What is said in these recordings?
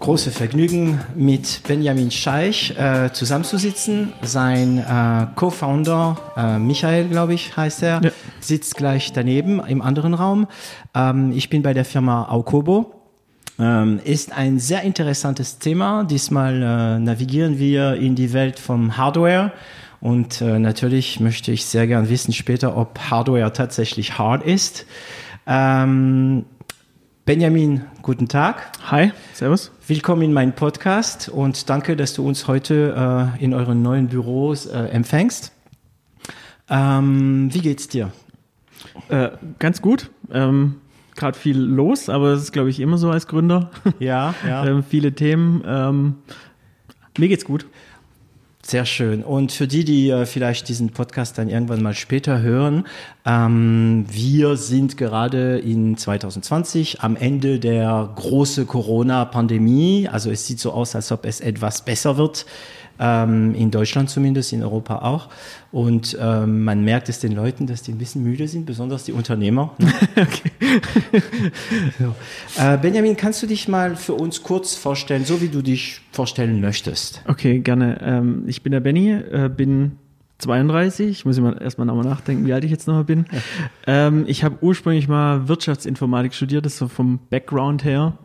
große Vergnügen, mit Benjamin Scheich äh, zusammenzusitzen. Sein äh, Co-Founder, äh, Michael, glaube ich, heißt er, ja. sitzt gleich daneben im anderen Raum. Ähm, ich bin bei der Firma Aukobo. Ähm, ist ein sehr interessantes Thema. Diesmal äh, navigieren wir in die Welt vom Hardware. Und äh, natürlich möchte ich sehr gern wissen später, ob Hardware tatsächlich hard ist. Ähm, Benjamin, guten Tag. Hi, servus. Willkommen in meinem Podcast und danke, dass du uns heute äh, in euren neuen Büros äh, empfängst. Ähm, wie geht's dir? Äh, ganz gut. Ähm, Gerade viel los, aber das ist, glaube ich, immer so als Gründer. Ja, ja. ähm, viele Themen. Ähm, mir geht's gut. Sehr schön. Und für die, die äh, vielleicht diesen Podcast dann irgendwann mal später hören, ähm, wir sind gerade in 2020 am Ende der großen Corona-Pandemie. Also es sieht so aus, als ob es etwas besser wird ähm, in Deutschland zumindest, in Europa auch. Und ähm, man merkt es den Leuten, dass die ein bisschen müde sind, besonders die Unternehmer. so. äh, Benjamin, kannst du dich mal für uns kurz vorstellen, so wie du dich vorstellen möchtest? Okay, gerne. Ähm, ich bin der Benny, äh, bin 32. Ich muss immer erstmal nochmal nachdenken, wie alt ich jetzt nochmal bin. Ja. Ähm, ich habe ursprünglich mal Wirtschaftsinformatik studiert, das ist so vom Background her.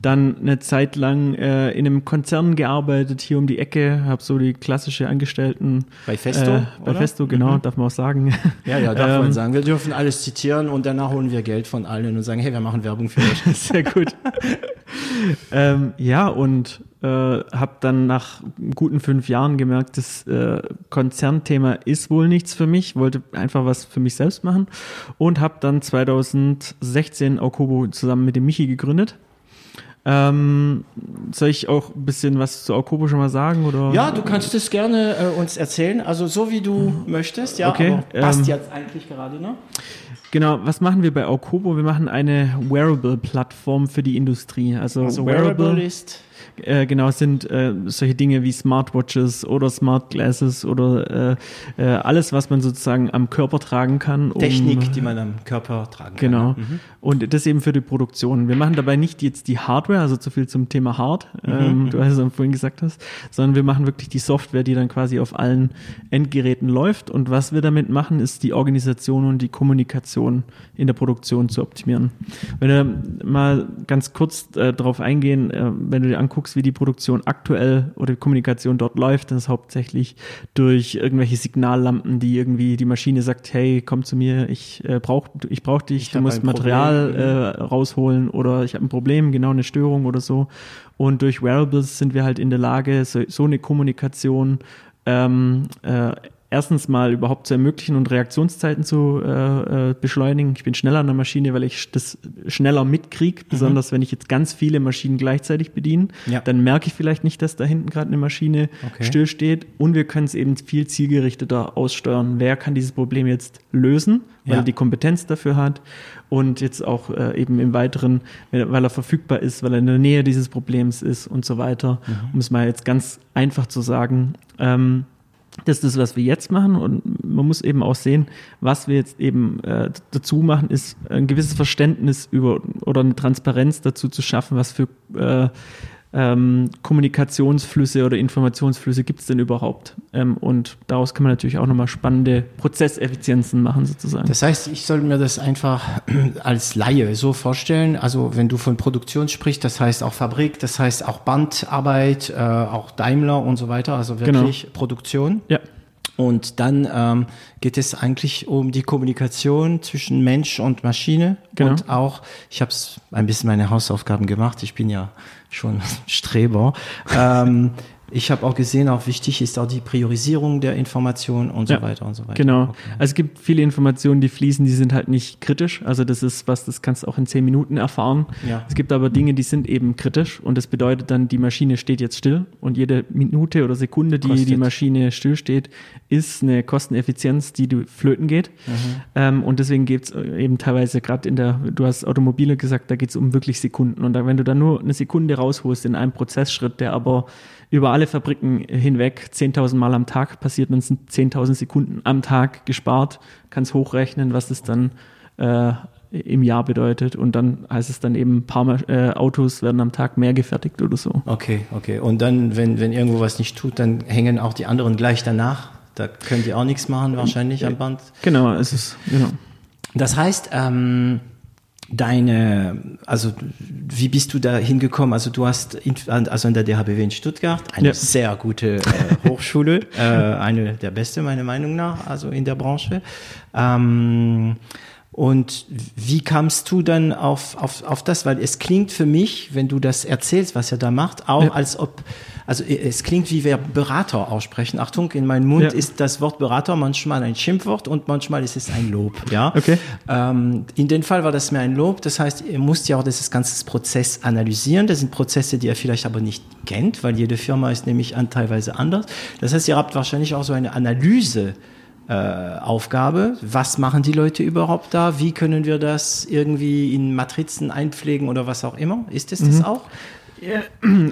Dann eine Zeit lang äh, in einem Konzern gearbeitet, hier um die Ecke, habe so die klassische Angestellten. Bei Festo? Äh, bei oder? Festo, genau, mhm. darf man auch sagen. Ja, ja, darf ähm, man sagen. Wir dürfen alles zitieren und danach holen wir Geld von allen und sagen, hey, wir machen Werbung für euch. Sehr gut. ähm, ja, und äh, habe dann nach guten fünf Jahren gemerkt, das äh, Konzernthema ist wohl nichts für mich, wollte einfach was für mich selbst machen und habe dann 2016 Aukobo zusammen mit dem Michi gegründet. Ähm, soll ich auch ein bisschen was zu Aukobo schon mal sagen? Oder? Ja, du kannst es gerne äh, uns erzählen, also so wie du möchtest, ja, okay, aber passt ähm, jetzt eigentlich gerade, ne? Genau, was machen wir bei Aukobo? Wir machen eine Wearable-Plattform für die Industrie. Also, also Wearable, Wearable ist äh, genau, sind äh, solche Dinge wie Smartwatches oder Smart Glasses oder äh, äh, alles, was man sozusagen am Körper tragen kann. Um, Technik, die man am Körper tragen genau. kann. Genau. Mhm. Und das eben für die Produktion. Wir machen dabei nicht jetzt die Hardware, also zu viel zum Thema Hard, mhm. ähm, mhm. du hast es vorhin gesagt hast, sondern wir machen wirklich die Software, die dann quasi auf allen Endgeräten läuft. Und was wir damit machen, ist die Organisation und die Kommunikation in der Produktion zu optimieren. Wenn wir mal ganz kurz äh, darauf eingehen, äh, wenn du dir anguckst, anguckst, wie die Produktion aktuell oder die Kommunikation dort läuft, dann ist hauptsächlich durch irgendwelche Signallampen, die irgendwie die Maschine sagt, hey, komm zu mir, ich äh, brauch, ich brauch dich, ich du musst Material äh, rausholen oder ich habe ein Problem, genau eine Störung oder so. Und durch Wearables sind wir halt in der Lage, so, so eine Kommunikation ähm, äh, erstens mal überhaupt zu ermöglichen und Reaktionszeiten zu äh, äh, beschleunigen. Ich bin schneller an der Maschine, weil ich das schneller mitkriege, mhm. besonders wenn ich jetzt ganz viele Maschinen gleichzeitig bediene. Ja. Dann merke ich vielleicht nicht, dass da hinten gerade eine Maschine okay. stillsteht. Und wir können es eben viel zielgerichteter aussteuern. Wer kann dieses Problem jetzt lösen, weil ja. er die Kompetenz dafür hat und jetzt auch äh, eben im Weiteren, weil er verfügbar ist, weil er in der Nähe dieses Problems ist und so weiter. Mhm. Um es mal jetzt ganz einfach zu sagen. Ähm, das ist was wir jetzt machen. Und man muss eben auch sehen, was wir jetzt eben äh, dazu machen, ist ein gewisses Verständnis über oder eine Transparenz dazu zu schaffen, was für äh, ähm, Kommunikationsflüsse oder Informationsflüsse gibt es denn überhaupt? Ähm, und daraus kann man natürlich auch nochmal spannende Prozesseffizienzen machen, sozusagen. Das heißt, ich soll mir das einfach als Laie so vorstellen. Also wenn du von Produktion sprichst, das heißt auch Fabrik, das heißt auch Bandarbeit, äh, auch Daimler und so weiter, also wirklich genau. Produktion. Ja. Und dann ähm, geht es eigentlich um die Kommunikation zwischen Mensch und Maschine. Genau. Und auch, ich habe ein bisschen meine Hausaufgaben gemacht. Ich bin ja schon Streber. ähm, Ich habe auch gesehen, auch wichtig ist auch die Priorisierung der Informationen und Ja, so weiter und so weiter. Genau. Okay. Also es gibt viele Informationen, die fließen, die sind halt nicht kritisch. Also das ist was, das kannst du auch in zehn Minuten erfahren. Ja. Es gibt aber Dinge, die sind eben kritisch und das bedeutet dann, die Maschine steht jetzt still und jede Minute oder Sekunde, die Kostet. die Maschine stillsteht, ist eine Kosteneffizienz, die du flöten geht. Mhm. Ähm, und deswegen geht's eben teilweise gerade in der, du hast Automobile gesagt, da geht's um wirklich Sekunden. Und da, wenn du da nur eine Sekunde rausholst in einem Prozessschritt, der aber über alle Fabriken hinweg 10.000 Mal am Tag passiert, dann sind 10.000 Sekunden am Tag gespart, kannst hochrechnen, was das dann äh, im Jahr bedeutet. Und dann heißt es dann eben, ein paar Ma- äh, Autos werden am Tag mehr gefertigt oder so. Okay, okay. Und dann, wenn, wenn irgendwo was nicht tut, dann hängen auch die anderen gleich danach. Da könnt ihr auch nichts machen, wahrscheinlich am Band. Genau, es ist, genau. Das heißt, ähm, deine, also wie bist du da hingekommen? Also du hast in, also an der DHBW in Stuttgart eine Ja. sehr gute äh, Hochschule, äh, eine der beste meiner Meinung nach, also in der Branche. Ähm, und wie kamst du dann auf, auf, auf das? Weil es klingt für mich, wenn du das erzählst, was er da macht, auch Ja. als ob, also es klingt wie wir Berater aussprechen. Achtung, in meinem Mund Ja. ist das Wort Berater manchmal ein Schimpfwort und manchmal ist es ein Lob. Ja. Okay. Ähm, in dem Fall war das mir ein Lob. Das heißt, ihr müsst ja auch dieses ganze Prozess analysieren. Das sind Prozesse, die ihr vielleicht aber nicht kennt, weil jede Firma ist nämlich an, teilweise anders. Das heißt, ihr habt wahrscheinlich auch so eine Analyse. Äh, Aufgabe. Was machen die Leute überhaupt da? Wie können wir das irgendwie in Matrizen einpflegen oder was auch immer? Ist es das auch? Ja,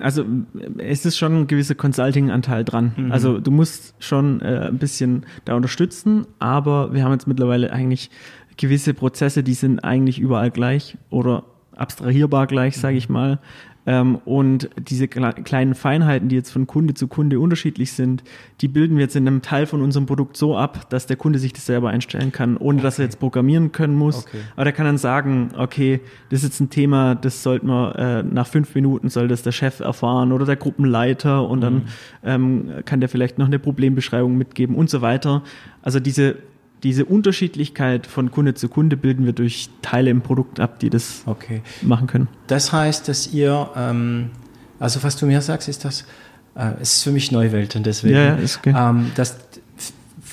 also äh, es ist schon ein gewisser Consulting-Anteil dran. Mhm. Also du musst schon äh, ein bisschen da unterstützen, aber wir haben jetzt mittlerweile eigentlich gewisse Prozesse, die sind eigentlich überall gleich oder abstrahierbar gleich, sage Mhm. ich mal. Ähm, und diese kle- kleinen Feinheiten, die jetzt von Kunde zu Kunde unterschiedlich sind, die bilden wir jetzt in einem Teil von unserem Produkt so ab, dass der Kunde sich das selber einstellen kann, ohne dass er jetzt programmieren können muss. Okay. Aber der kann dann sagen, okay, das ist jetzt ein Thema, das sollte man äh, nach fünf Minuten soll das der Chef erfahren oder der Gruppenleiter und dann ähm, kann der vielleicht noch eine Problembeschreibung mitgeben und so weiter. Also diese diese Unterschiedlichkeit von Kunde zu Kunde bilden wir durch Teile im Produkt ab, die das Okay. machen können. Das heißt, dass ihr, ähm, also was du mir sagst, ist das, äh, es ist für mich Neuwelten, deswegen, Ja, ja, ist okay. ähm, dass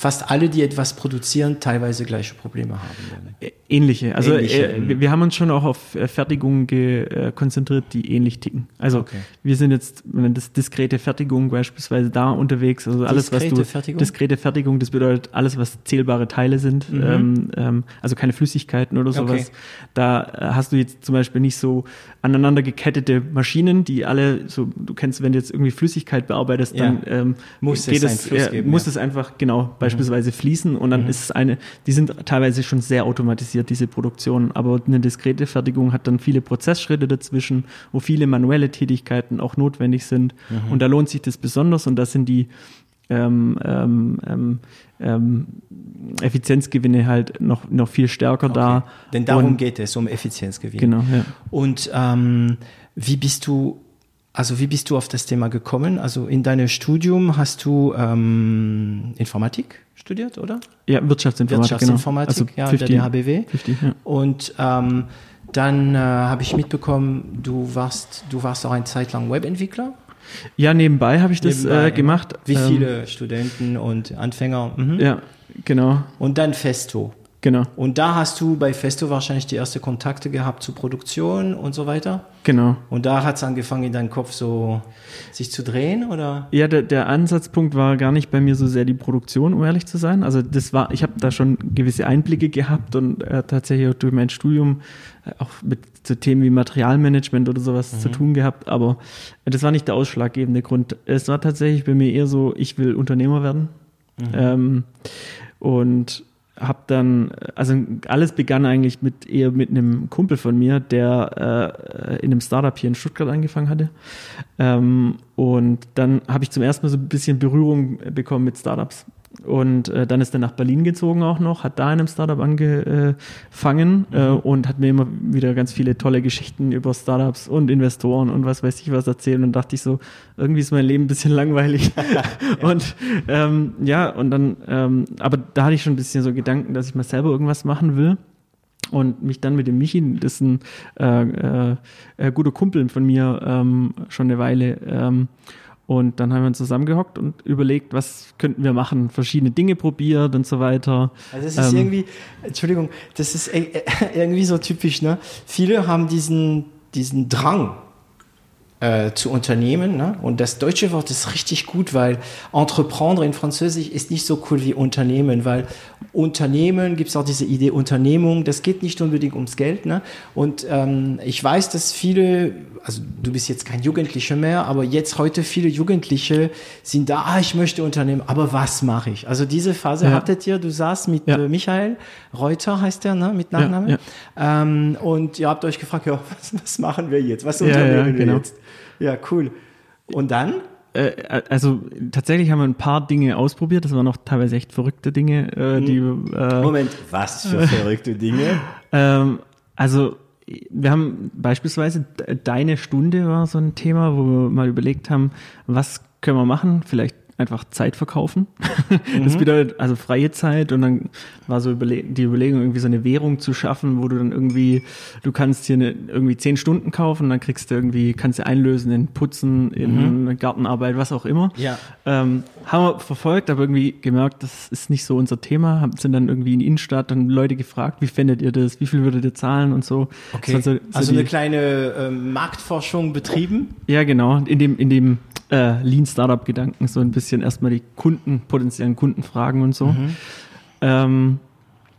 fast alle, die etwas produzieren, teilweise gleiche Probleme haben werden. Ähnliche. Also Ähnliche, äh, mhm. wir, wir haben uns schon auch auf äh, Fertigungen ge, äh, konzentriert, die ähnlich ticken. Also Okay. wir sind jetzt, wenn das diskrete Fertigung beispielsweise da unterwegs, also alles, was Diskrete du Fertigung? diskrete Fertigung, das bedeutet alles, was zählbare Teile sind, ähm, ähm, also keine Flüssigkeiten oder sowas. Mhm. Okay. Da äh, hast du jetzt zum Beispiel nicht so aneinander gekettete Maschinen, die alle so, du kennst, wenn du jetzt irgendwie Flüssigkeit bearbeitest, Ja. dann ähm, Muss geht es es, geben, muss ja. es einfach genau beispielsweise fließen und dann ist es eine, die sind teilweise schon sehr automatisiert, diese Produktion, aber eine diskrete Fertigung hat dann viele Prozessschritte dazwischen, wo viele manuelle Tätigkeiten auch notwendig sind und da lohnt sich das besonders und da sind die ähm, ähm, ähm, ähm, Effizienzgewinne halt noch, noch viel stärker da. Okay. Denn darum Und- geht es, um Effizienzgewinn. Genau, ja. Und ähm, wie bist du, also wie bist du auf das Thema gekommen? Also in deinem Studium hast du ähm, Informatik studiert, oder? Ja, Wirtschaftsinformatik, Wirtschaftsinformatik, genau. ja, 50, der DHBW. 50, ja. Und ähm, dann äh, habe ich mitbekommen, du warst, du warst auch eine Zeit lang Webentwickler. ja, nebenbei habe ich das Nebenbei, äh, gemacht. Wie Ähm, viele Studenten und Anfänger? Mhm. Ja, genau, Und dann Festo. Genau, Und da hast du bei Festo wahrscheinlich die ersten Kontakte gehabt zu Produktion und so weiter. genau. Und da hat es angefangen, in deinem Kopf so sich zu drehen, oder? Ja, der, der Ansatzpunkt war gar nicht bei mir so sehr die Produktion, um ehrlich zu sein. Also das war, ich habe da schon gewisse Einblicke gehabt und äh, tatsächlich auch durch mein Studium äh, auch mit so Themen wie Materialmanagement oder sowas zu tun gehabt. Aber äh, das war nicht der ausschlaggebende Grund. Es war tatsächlich bei mir eher so, ich will Unternehmer werden. Ähm, und habe dann, also alles begann eigentlich mit eher mit einem Kumpel von mir, der äh, in einem Startup hier in Stuttgart angefangen hatte. Ähm, und dann habe ich zum ersten Mal so ein bisschen Berührung bekommen mit Startups. Und äh, dann ist er nach Berlin gezogen auch noch, hat da in einem Startup angefangen äh, und hat mir immer wieder ganz viele tolle Geschichten über Startups und Investoren und was weiß ich was erzählt. Und dachte ich so, irgendwie ist mein Leben ein bisschen langweilig. Und ähm, ja, und dann, ähm, aber da hatte ich schon ein bisschen so Gedanken, dass ich mal selber irgendwas machen will. Und mich dann mit dem Michi, das ist ein äh, äh, äh, guter Kumpel von mir, ähm, schon eine Weile. Ähm, Und dann haben wir uns zusammengehockt und überlegt, was könnten wir machen, verschiedene Dinge probiert und so weiter. Also das ist ähm, irgendwie, Entschuldigung, das ist irgendwie so typisch, ne? Viele haben diesen, diesen Drang, äh, zu unternehmen. Ne? Und das deutsche Wort ist richtig gut, weil entreprendre in Französisch ist nicht so cool wie Unternehmen, weil Unternehmen gibt es auch diese Idee Unternehmung, das geht nicht unbedingt ums Geld. Ne? Und ähm, ich weiß, dass viele, also du bist jetzt kein Jugendlicher mehr, aber jetzt heute viele Jugendliche sind da, ah, ich möchte Unternehmen, aber was mache ich? Also diese Phase ja. hattet ihr, du saßt mit ja. äh, Michael Reuter, heißt der, ne? mit Nachname. Ja, ähm, und ihr habt euch gefragt, ja, was, was machen wir jetzt? Was unternehmen wir genau. jetzt? Ja, cool. Und dann? Äh, also tatsächlich haben wir ein paar Dinge ausprobiert. Das waren auch teilweise echt verrückte Dinge. Äh, die, äh, Moment, was für verrückte Dinge? ähm, also wir haben beispielsweise deine Stunde war so ein Thema, wo wir mal überlegt haben, was können wir machen? Vielleicht einfach Zeit verkaufen. Mhm. Das bedeutet also freie Zeit und dann war so die Überlegung, irgendwie so eine Währung zu schaffen, wo du dann irgendwie, du kannst hier eine, irgendwie zehn Stunden kaufen, dann kriegst du irgendwie, kannst du einlösen in Putzen, in mhm. Gartenarbeit, was auch immer. Ja. Ähm, haben wir verfolgt, aber irgendwie gemerkt, das ist nicht so unser Thema, haben, sind dann irgendwie in die Innenstadt dann Leute gefragt, wie fändet ihr das, wie viel würdet ihr zahlen und so. Okay. So, so also die, eine kleine äh, Marktforschung betrieben? Ja, genau. In dem, in dem äh, Lean Startup Gedanken so ein bisschen erstmal die Kunden, potenziellen Kunden fragen und so. Mhm. Ähm,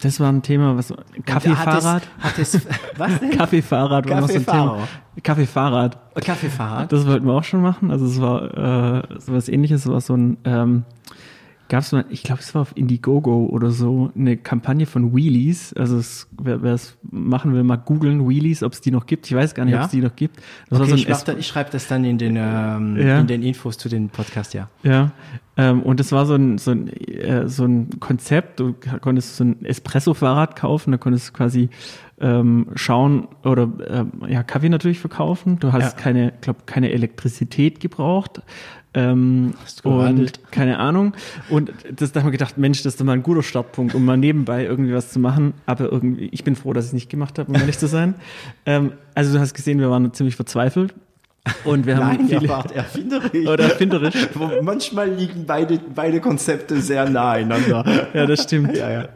das war ein Thema, was Kaffeefahrrad. Hat es, was denn? Kaffeefahrrad war noch so ein Thema. Kaffeefahrrad. Kaffeefahrrad. Das wollten wir auch schon machen. Also es war äh, so was ähnliches, es war so ein ähm, gab es mal, ich glaube, es war auf Indiegogo oder so, eine Kampagne von Wheelies. Also es, wer es machen will, mal googeln, Wheelies, ob es die noch gibt. Ich weiß gar nicht, ja? ob es die noch gibt. Das okay, so ich, da, ich schreibe das dann in den, ähm, ja. in den Infos zu den Podcast, ja. Ja, ähm, und das war so ein, so ein, äh, so ein Konzept, du konntest so ein Espresso-Fahrrad kaufen, da konntest du quasi ähm, schauen oder ähm, ja, Kaffee natürlich verkaufen. Du hast ja. keine, glaube keine Elektrizität gebraucht. Ähm, und keine Ahnung. Und das da haben wir gedacht, Mensch, das ist doch mal ein guter Startpunkt, um mal nebenbei irgendwie was zu machen. Aber irgendwie, ich bin froh, dass ich es nicht gemacht habe, um ehrlich zu sein. Ähm, also du hast gesehen, wir waren ziemlich verzweifelt. Und wir haben Nein, viele, wart erfinderisch. Oder erfinderisch. Manchmal liegen beide, beide Konzepte sehr nah einander. ja, das stimmt. Ja, ja.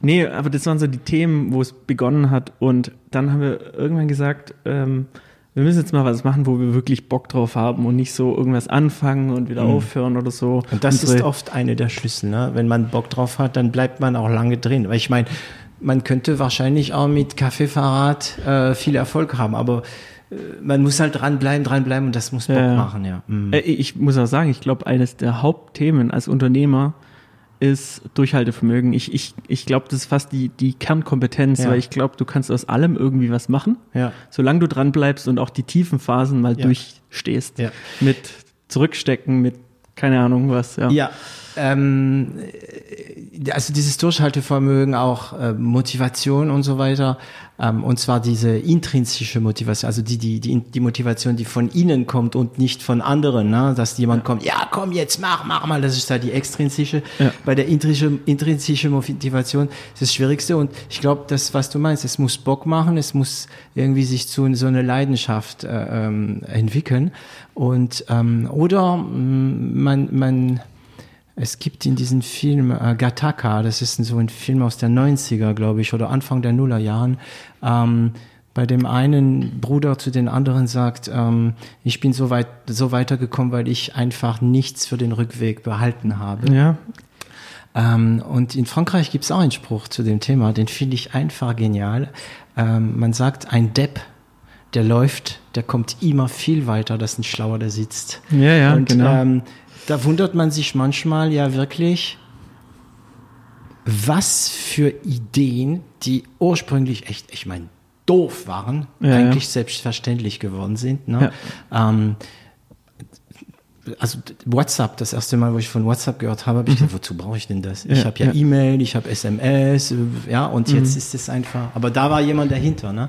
Nee, aber das waren so die Themen, wo es begonnen hat. Und dann haben wir irgendwann gesagt, ähm, wir müssen jetzt mal was machen, wo wir wirklich Bock drauf haben und nicht so irgendwas anfangen und wieder mhm. aufhören oder so. Und das Unsere ist oft eine der Schlüssel. Ne? Wenn man Bock drauf hat, dann bleibt man auch lange drin. Weil ich meine, man könnte wahrscheinlich auch mit Kaffeefahrrad äh, viel Erfolg haben, aber äh, man muss halt dranbleiben, dranbleiben und das muss Bock ja. machen, ja. Mhm. Ich muss auch sagen, ich glaube, eines der Hauptthemen als Unternehmer ist Durchhaltevermögen. Ich, ich, ich glaube, das ist fast die, die Kernkompetenz, ja. weil ich glaube, du kannst aus allem irgendwie was machen, ja. solange du dran bleibst und auch die tiefen Phasen mal ja. durchstehst. Mit Zurückstecken, mit keine Ahnung was. Ja, ja ähm, also dieses Durchhaltevermögen, auch äh, Motivation und so weiter. Ähm, und zwar diese intrinsische Motivation, also die, die, die, die Motivation, die von ihnen kommt und nicht von anderen, ne? dass jemand ja. kommt, ja, komm, jetzt mach, mach mal, das ist da die extrinsische. Ja. Bei der intrinsische, intrinsische Motivation ist das Schwierigste und ich glaube, das, was du meinst, es muss Bock machen, es muss irgendwie sich zu so eine Leidenschaft äh, ähm, entwickeln und ähm, oder mm, man, man es gibt in diesem Film äh, Gattaca, das ist so ein Film aus der 90er, glaube ich, oder Anfang der Nullerjahren, ähm, bei dem einen Bruder zu den anderen sagt, ähm, ich bin so weit so weitergekommen, weil ich einfach nichts für den Rückweg behalten habe. Ja. Ähm, und in Frankreich gibt es auch einen Spruch zu dem Thema, den finde ich einfach genial. Ähm, man sagt, ein Depp, der läuft, der kommt immer viel weiter, als ein Schlauer, der sitzt. Ja, ja, und, genau. Ähm, da wundert man sich manchmal ja wirklich, was für Ideen, die ursprünglich echt, ich meine, doof waren, ja, eigentlich ja. selbstverständlich geworden sind. Ne? Ja. Ähm, also WhatsApp, das erste Mal, wo ich von WhatsApp gehört habe, habe ich mhm. gedacht, wozu brauche ich denn das? Ich habe ja E-Mail, ich habe SMS, ja, und mhm. jetzt ist es einfach. Aber da war jemand dahinter, ne?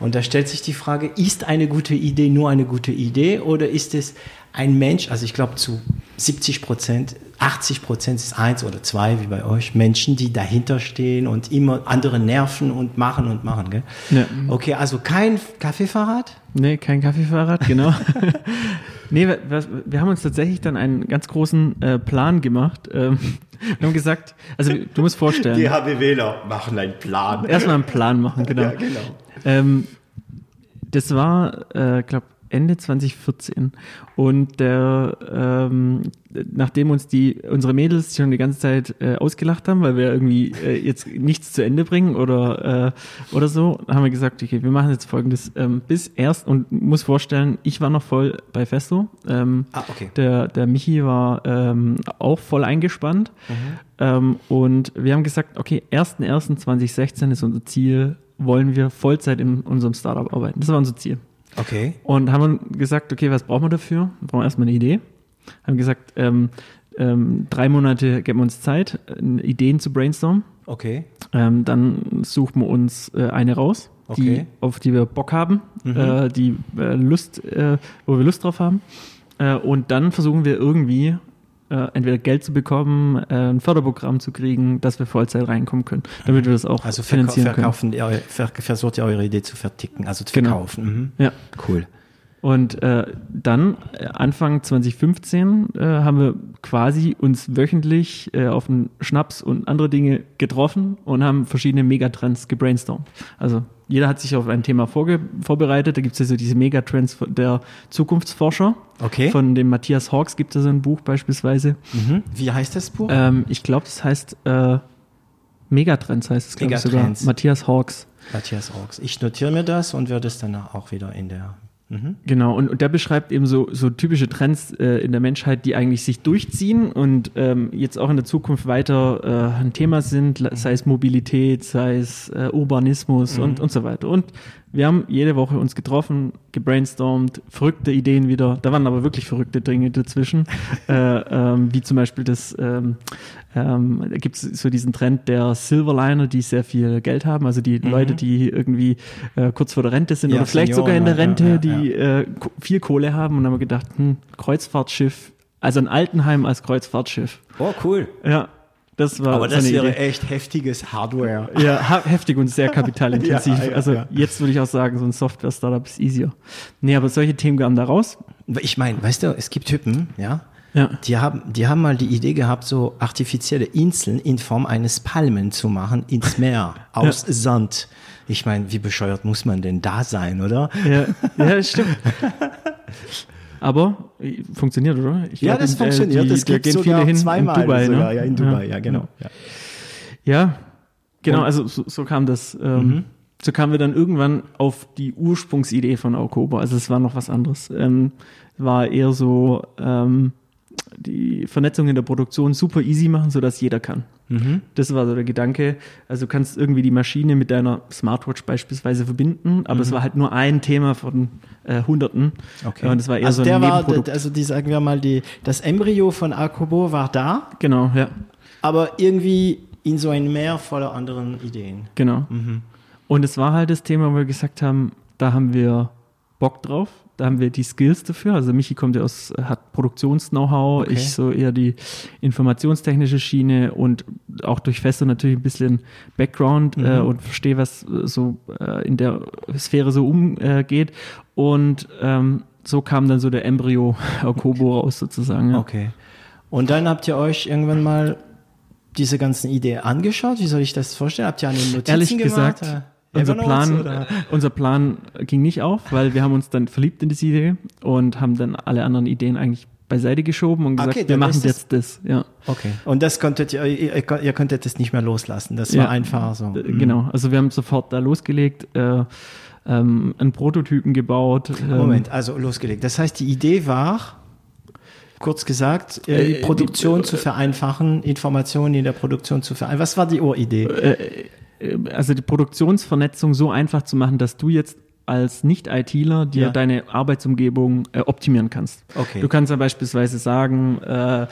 Und da stellt sich die Frage, ist eine gute Idee nur eine gute Idee oder ist es ein Mensch, also ich glaube zu 70 Prozent, 80 Prozent ist eins oder zwei, wie bei euch, Menschen, die dahinter stehen und immer andere nerven und machen und machen. Gell? Ja. Okay, also kein Kaffeefahrrad? Nee, kein Kaffeefahrrad, genau. Nee, wir, wir, haben uns tatsächlich dann einen ganz großen äh, Plan gemacht. Ähm, wir haben gesagt, also du musst vorstellen. Die HBWler machen einen Plan. Erstmal einen Plan machen, genau. Ja, genau. Ähm, das war, äh, glaube Ende 2014. Und der, ähm, nachdem uns die, unsere Mädels schon die ganze Zeit äh, ausgelacht haben, weil wir irgendwie äh, jetzt nichts zu Ende bringen oder, äh, oder so, haben wir gesagt, okay, wir machen jetzt folgendes. Ähm, bis erst, und muss vorstellen, ich war noch voll bei Festo. Ähm, ah, okay. Der, der Michi war ähm, auch voll eingespannt. Mhm. Ähm, und wir haben gesagt, okay, 1.1.2016 ist unser Ziel, wollen wir Vollzeit in unserem Startup arbeiten. Das war unser Ziel. Okay. Und haben gesagt, okay, was brauchen wir dafür? Wir brauchen erstmal eine Idee. Haben gesagt, ähm, ähm, drei Monate geben wir uns Zeit, Ideen zu brainstormen. Okay. Ähm, dann suchen wir uns äh, eine raus, okay. die, auf die wir Bock haben, mhm. äh, die äh, Lust, äh, wo wir Lust drauf haben. Äh, und dann versuchen wir irgendwie äh, entweder Geld zu bekommen, äh, ein Förderprogramm zu kriegen, dass wir Vollzeit reinkommen können, damit wir das auch also finanzieren verkaufen, können. Also ver versucht ihr eure Idee zu verticken, also zu genau. verkaufen. Mhm. Ja. Cool. Und äh, dann, äh, Anfang 2015, äh, haben wir quasi uns wöchentlich äh, auf einen Schnaps und andere Dinge getroffen und haben verschiedene Megatrends gebrainstormt. Also jeder hat sich auf ein Thema vorbereitet. Da gibt es ja so diese Megatrends der Zukunftsforscher. Okay. Von dem Matthias Hawks gibt es so ein Buch beispielsweise. Mhm. Wie heißt das Buch? Ähm, ich glaube, das heißt äh, Megatrends heißt es, glaube ich sogar. Matthias Hawks. Matthias Hawks. Ich notiere mir das und werde es dann auch wieder in der Mhm. Genau, und, und der beschreibt eben so, so typische Trends äh, in der Menschheit, die eigentlich sich durchziehen und ähm, jetzt auch in der Zukunft weiter äh, ein Thema sind, sei es Mobilität, sei es äh, Urbanismus mhm. und, und so weiter. Und wir haben jede Woche uns getroffen, gebrainstormt, verrückte Ideen wieder. Da waren aber wirklich verrückte Dinge dazwischen, äh, ähm, wie zum Beispiel das, ähm, ähm, da gibt es so diesen Trend der Silverliner, die sehr viel Geld haben, also die mhm. Leute, die irgendwie äh, kurz vor der Rente sind ja, oder vielleicht Senioren, sogar in der Rente, ja, ja, die äh, viel Kohle haben und haben wir gedacht, hm, Kreuzfahrtschiff, also ein Altenheim als Kreuzfahrtschiff. Oh, cool. Ja, das war Aber das wäre Idee. echt heftiges Hardware. Ja, heftig und sehr kapitalintensiv. ja, ja, also ja. jetzt würde ich auch sagen, so ein Software-Startup ist easier. Nee, aber solche Themen kamen da raus. Ich meine, weißt du, es gibt Typen, ja, ja. Die haben, die haben mal die Idee gehabt, so artifizielle Inseln in Form eines Palmen zu machen ins Meer aus ja. Sand. Ich meine, wie bescheuert muss man denn da sein, oder? Ja, ja stimmt. Aber äh, funktioniert, oder? Ich ja, glaub, das in, funktioniert. Die, das gibt gehen viele hin zweimal in Dubai, sogar. Ne? Ja, in Dubai, ja, ja genau. Ja, ja genau. Also so, so kam das. Ähm, mhm. So kamen wir dann irgendwann auf die Ursprungsidee von Aukoba. Also es war noch was anderes. Ähm, war eher so ähm, die Vernetzung in der Produktion super easy machen, sodass jeder kann. Mhm. Das war so der Gedanke. Also du kannst irgendwie die Maschine mit deiner Smartwatch beispielsweise verbinden, aber mhm. es war halt nur ein Thema von äh, Hunderten. Okay. Und es war eher also so ein der Nebenprodukt. War, also die, sagen wir mal, die, das Embryo von Akobo war da. Genau, ja. Aber irgendwie in so ein Meer voller anderen Ideen. Genau. Mhm. Und es war halt das Thema, wo wir gesagt haben, da haben wir Bock drauf. Da haben wir die Skills dafür. Also Michi kommt ja aus, hat Produktions-Know-how, okay. ich so eher die informationstechnische Schiene und auch durch Festo natürlich ein bisschen Background mhm. äh, und verstehe, was so äh, in der Sphäre so umgeht. und ähm, so kam dann so der Embryo Kobo raus sozusagen. Ja. Okay. Und dann habt ihr euch irgendwann mal diese ganzen Ideen angeschaut? Wie soll ich das vorstellen? Habt ihr eine Notizen Ehrlich gemacht? gesagt, unser Plan, unser Plan ging nicht auf, weil wir haben uns dann verliebt in diese Idee und haben dann alle anderen Ideen eigentlich beiseite geschoben und gesagt, okay, wir machen jetzt das. Ja. Okay. Und das konntet ihr, ihr, ihr konntet das nicht mehr loslassen. Das war ja, einfach so. Mhm. Genau. Also wir haben sofort da losgelegt, äh, ähm, einen Prototypen gebaut. Ähm, Moment, also losgelegt. Das heißt, die Idee war, kurz gesagt, äh, die äh, Produktion äh, zu vereinfachen, Informationen in der Produktion zu vereinfachen. Was war die Uridee? Äh, also die Produktionsvernetzung so einfach zu machen, dass du jetzt als Nicht-ITler dir ja. deine Arbeitsumgebung äh, optimieren kannst. Okay. Du kannst ja beispielsweise sagen, äh,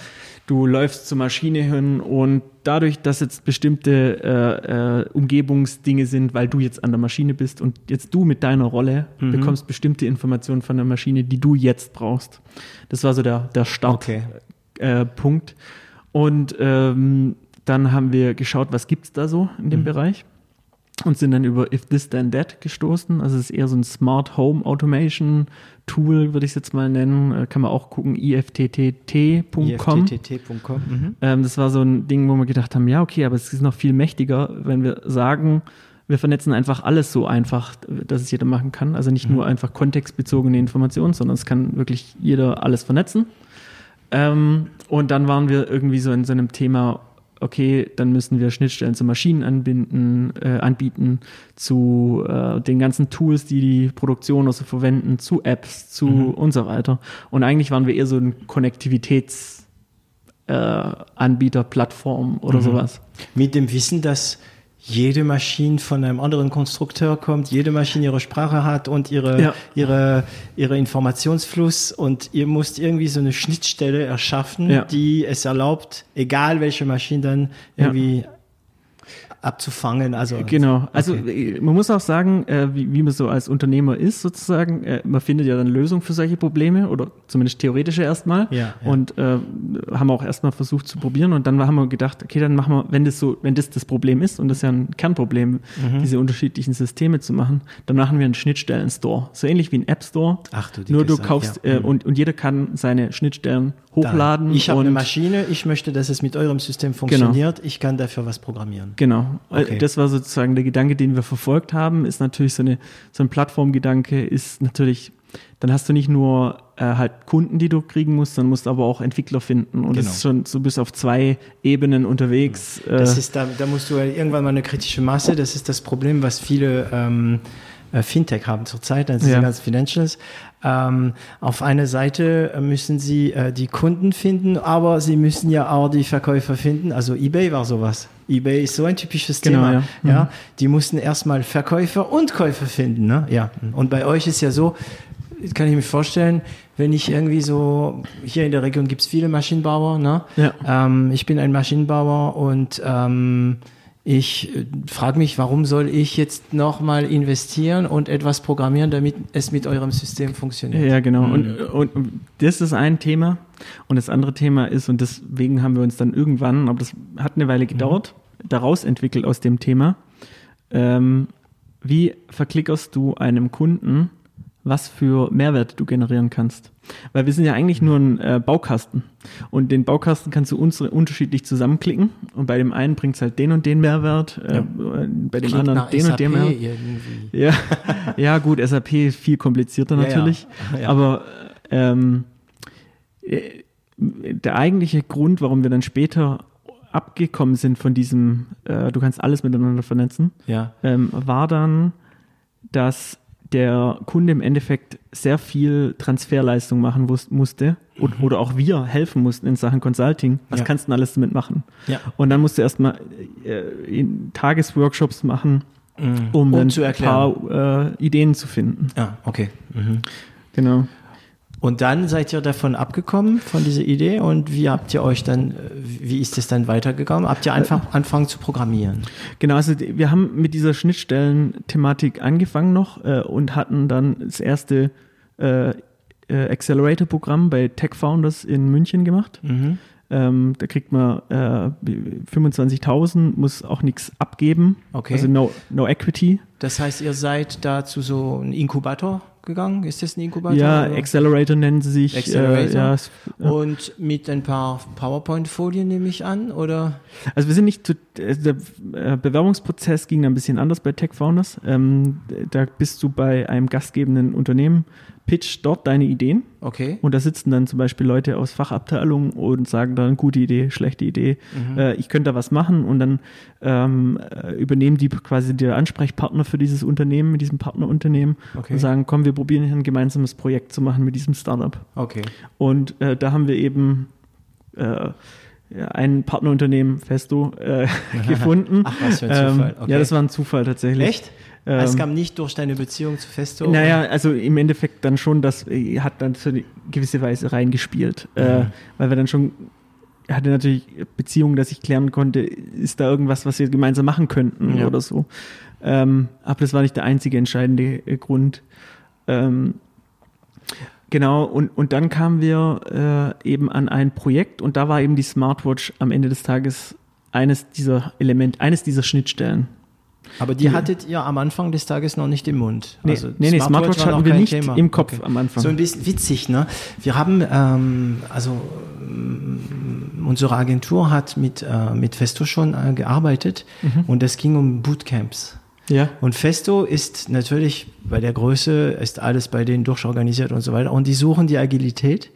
du läufst zur Maschine hin und dadurch, dass jetzt bestimmte äh, äh, Umgebungsdinge sind, weil du jetzt an der Maschine bist und jetzt du mit deiner Rolle mhm. bekommst bestimmte Informationen von der Maschine, die du jetzt brauchst. Das war so der, der Startpunkt. Okay. Äh, und ähm, dann haben wir geschaut, was gibt es da so in dem mhm. Bereich. und sind dann über If This Then That gestoßen. Also es ist eher so ein Smart Home Automation Tool, würde ich es jetzt mal nennen. Äh, kann man auch gucken, ifttt.com. IFTTT.com. Mhm. Ähm, das war so ein Ding, wo wir gedacht haben, ja, okay, aber es ist noch viel mächtiger, wenn wir sagen, wir vernetzen einfach alles so einfach, dass es jeder machen kann. Also nicht nur einfach kontextbezogene Informationen, sondern es kann wirklich jeder alles vernetzen. Ähm, und dann waren wir irgendwie so in so einem Thema, okay, dann müssen wir Schnittstellen zu Maschinen anbinden, äh, anbieten, zu äh, den ganzen Tools, die die Produktion also verwenden, zu Apps, zu und so weiter. Und eigentlich waren wir eher so ein Konnektivitäts äh, Anbieter, Plattform oder sowas. Mit dem Wissen, dass jede Maschine von einem anderen Konstrukteur kommt, jede Maschine ihre Sprache hat und ihre, Ja. ihre, ihre Informationsfluss und ihr müsst irgendwie so eine Schnittstelle erschaffen, Ja. die es erlaubt, egal welche Maschine dann Ja. Abzufangen. Also Genau. Also Okay. äh, man muss auch sagen, äh, wie, wie man so als Unternehmer ist sozusagen, äh, man findet ja dann Lösungen für solche Probleme oder zumindest theoretische erstmal. Ja, ja. Und äh, haben auch erstmal versucht zu probieren und dann haben wir gedacht, okay, dann machen wir, wenn das so, wenn das das Problem ist und das ist ja ein Kernproblem, Mhm. diese unterschiedlichen Systeme zu machen, dann machen wir einen Schnittstellen-Store, so ähnlich wie ein App-Store. Ach du Nur dickes du kaufst ja. äh, und und jeder kann seine Schnittstellen hochladen. Ich habe eine Maschine, ich möchte, dass es mit eurem System funktioniert, ich kann dafür was programmieren. Genau. Äh, Okay. Das war sozusagen der Gedanke, den wir verfolgt haben, ist natürlich so eine, so ein Plattformgedanke ist natürlich, dann hast du nicht nur äh, halt Kunden, die du kriegen musst, dann musst du aber auch Entwickler finden. Und das Genau. ist schon, so bist auf zwei Ebenen unterwegs. Das äh, ist da, da musst du irgendwann mal eine kritische Masse. Das ist das Problem, was viele ähm, äh, Fintech haben zurzeit, also Ja. diese ganzen Financials. Ähm, auf einer Seite äh, müssen sie äh, die Kunden finden, aber sie müssen ja auch die Verkäufer finden. Also eBay war sowas. eBay ist so ein typisches Genau, Thema. ja. Ja. Mhm. die mussten erstmal Verkäufer und Käufer finden. Ne? Ja. Und bei euch ist ja so, kann ich mir vorstellen, wenn ich irgendwie so, hier in der Region gibt es viele Maschinenbauer, ne? Ja. Ähm, ich bin ein Maschinenbauer und ähm, ich äh, frage mich, warum soll ich jetzt nochmal investieren und etwas programmieren, damit es mit eurem System funktioniert? Ja, genau. Mhm. Und, und, und das ist ein Thema. Und das andere Thema ist, und deswegen haben wir uns dann irgendwann, aber das hat eine Weile gedauert, daraus entwickelt aus dem Thema, ähm, wie verklickerst du einem Kunden, was für Mehrwerte du generieren kannst? Weil wir sind ja eigentlich nur ein äh, Baukasten. Und den Baukasten kannst du uns unterschiedlich zusammenklicken. Und bei dem einen bringt es halt den und den Mehrwert, äh, bei dem Klingt anderen den SAP und den Mehrwert. irgendwie. Ja, ja gut, SAP ist viel komplizierter Ja, ja. natürlich. Ja. Aber ähm, äh, der eigentliche Grund, warum wir dann später abgekommen sind von diesem, äh, du kannst alles miteinander vernetzen, Ja. ähm, war dann, dass der Kunde im Endeffekt sehr viel Transferleistung machen musste und, oder auch wir helfen mussten in Sachen Consulting. Was Mhm. Ja. kannst du denn alles damit machen? Ja. Und dann musst du erstmal äh, Tagesworkshops machen, um, Um zu ein paar äh, Ideen zu finden. Ah, okay. Mhm. Genau. Und dann seid ihr davon abgekommen, von dieser Idee, und wie habt ihr euch dann, äh, wie ist es dann weitergegangen? Habt ihr einfach angefangen zu programmieren? Genau, also wir haben mit dieser Schnittstellen-Thematik angefangen noch äh, und hatten dann das erste äh, äh, Accelerator-Programm bei Tech Founders in München gemacht. Mhm. Ähm, da kriegt man äh, 25.000, muss auch nichts abgeben. Okay. Also no, no equity. Das heißt, ihr seid da zu so einem Inkubator gegangen? Ist das ein Inkubator? Ja, oder? Accelerator nennen sie sich. Accelerator? Äh, ja, es- ja. Und mit ein paar PowerPoint-Folien nehme ich an, oder? Also wir sind nicht zu, äh, der äh, Bewerbungsprozess ging ein bisschen anders bei Tech Founders. Ähm, da bist du bei einem gastgebenden Unternehmen, pitch dort deine Ideen Okay. und da sitzen dann zum Beispiel Leute aus Fachabteilungen und sagen dann gute Idee, schlechte Idee, äh, ich könnte da was machen und dann ähm, äh, übernehmen die quasi der Ansprechpartner für dieses Unternehmen, mit diesem Partnerunternehmen Okay. und sagen, komm, wir probieren hier ein gemeinsames Projekt zu machen mit diesem Startup. Okay. Und äh, da haben wir eben äh, ein Partnerunternehmen, Festo, äh, gefunden. Ach, was für ein Zufall. Ähm, Okay. Ja, das war ein Zufall tatsächlich. Echt? Ähm, es kam nicht durch deine Beziehung zu Festo? naja, also im Endeffekt dann schon, das äh, hat dann so eine gewisse Weise reingespielt, äh, Mhm. weil wir dann schon er hatte natürlich Beziehungen, dass ich klären konnte, ist da irgendwas, was wir gemeinsam machen könnten Ja. oder so. Ähm, aber das war nicht der einzige entscheidende äh, Grund. Ähm, genau, und, und dann kamen wir äh, eben an ein Projekt und da war eben die Smartwatch am Ende des Tages eines dieser Element, eines dieser Schnittstellen. Aber die, die hattet ihr am Anfang des Tages noch nicht im Mund. Nee, also nee, nee Smartwatch, Smartwatch hatten wir nicht Thema. im Kopf okay. am Anfang. So ein bisschen witzig, ne? Wir haben, ähm, also mm, unsere Agentur hat mit, äh, mit Festo schon äh, gearbeitet mhm. und es ging um Bootcamps. Ja. Und Festo ist natürlich bei der Größe, ist alles bei denen durchorganisiert und so weiter. Und die suchen die Agilität.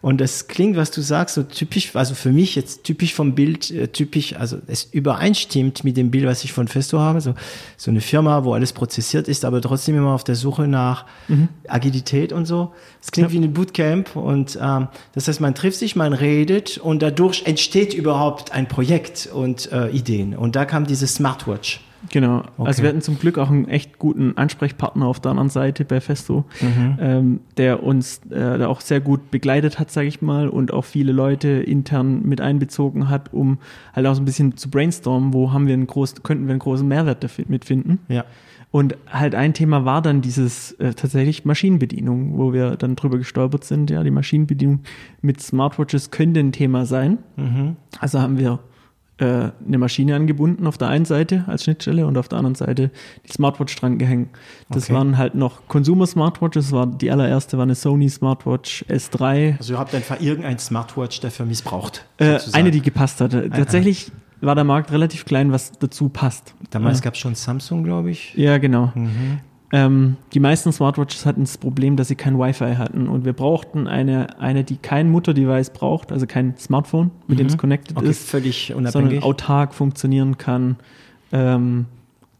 Und es klingt, was du sagst, so typisch, also für mich jetzt typisch vom Bild, äh, typisch, also es übereinstimmt mit dem Bild, was ich von Festo habe. So, so eine Firma, wo alles prozessiert ist, aber trotzdem immer auf der Suche nach mhm. Agilität und so. Es klingt ja. wie ein Bootcamp und ähm, das heißt, man trifft sich, man redet und dadurch entsteht überhaupt ein Projekt und äh, Ideen. Und da kam diese Smartwatch. Genau. Okay. Also wir hatten zum Glück auch einen echt guten Ansprechpartner auf der anderen Seite bei Festo, mhm. ähm, der uns äh, da auch sehr gut begleitet hat, sage ich mal, und auch viele Leute intern mit einbezogen hat, um halt auch so ein bisschen zu brainstormen, wo haben wir einen großen, könnten wir einen großen Mehrwert dafür mitfinden. Ja. Und halt ein Thema war dann dieses äh, tatsächlich Maschinenbedienung, wo wir dann drüber gestolpert sind. Ja, die Maschinenbedienung mit Smartwatches könnte ein Thema sein. Mhm. Also haben wir äh, eine Maschine angebunden auf der einen Seite als Schnittstelle und auf der anderen Seite die Smartwatch dran gehängt. Das okay. waren halt noch Consumer Smartwatches, war die allererste war eine Sony Smartwatch S3. Also ihr habt einfach irgendein Smartwatch dafür missbraucht. Äh, eine, die gepasst hatte. Tatsächlich war der Markt relativ klein, was dazu passt. Damals ja. gab es schon Samsung, glaube ich. Ja, genau. Mhm. Ähm, die meisten Smartwatches hatten das Problem, dass sie kein Wi-Fi hatten und wir brauchten eine, eine die kein Mutterdevice braucht, also kein Smartphone, mit mhm. dem es connected okay, ist, völlig unabhängig. sondern autark funktionieren kann. Ähm,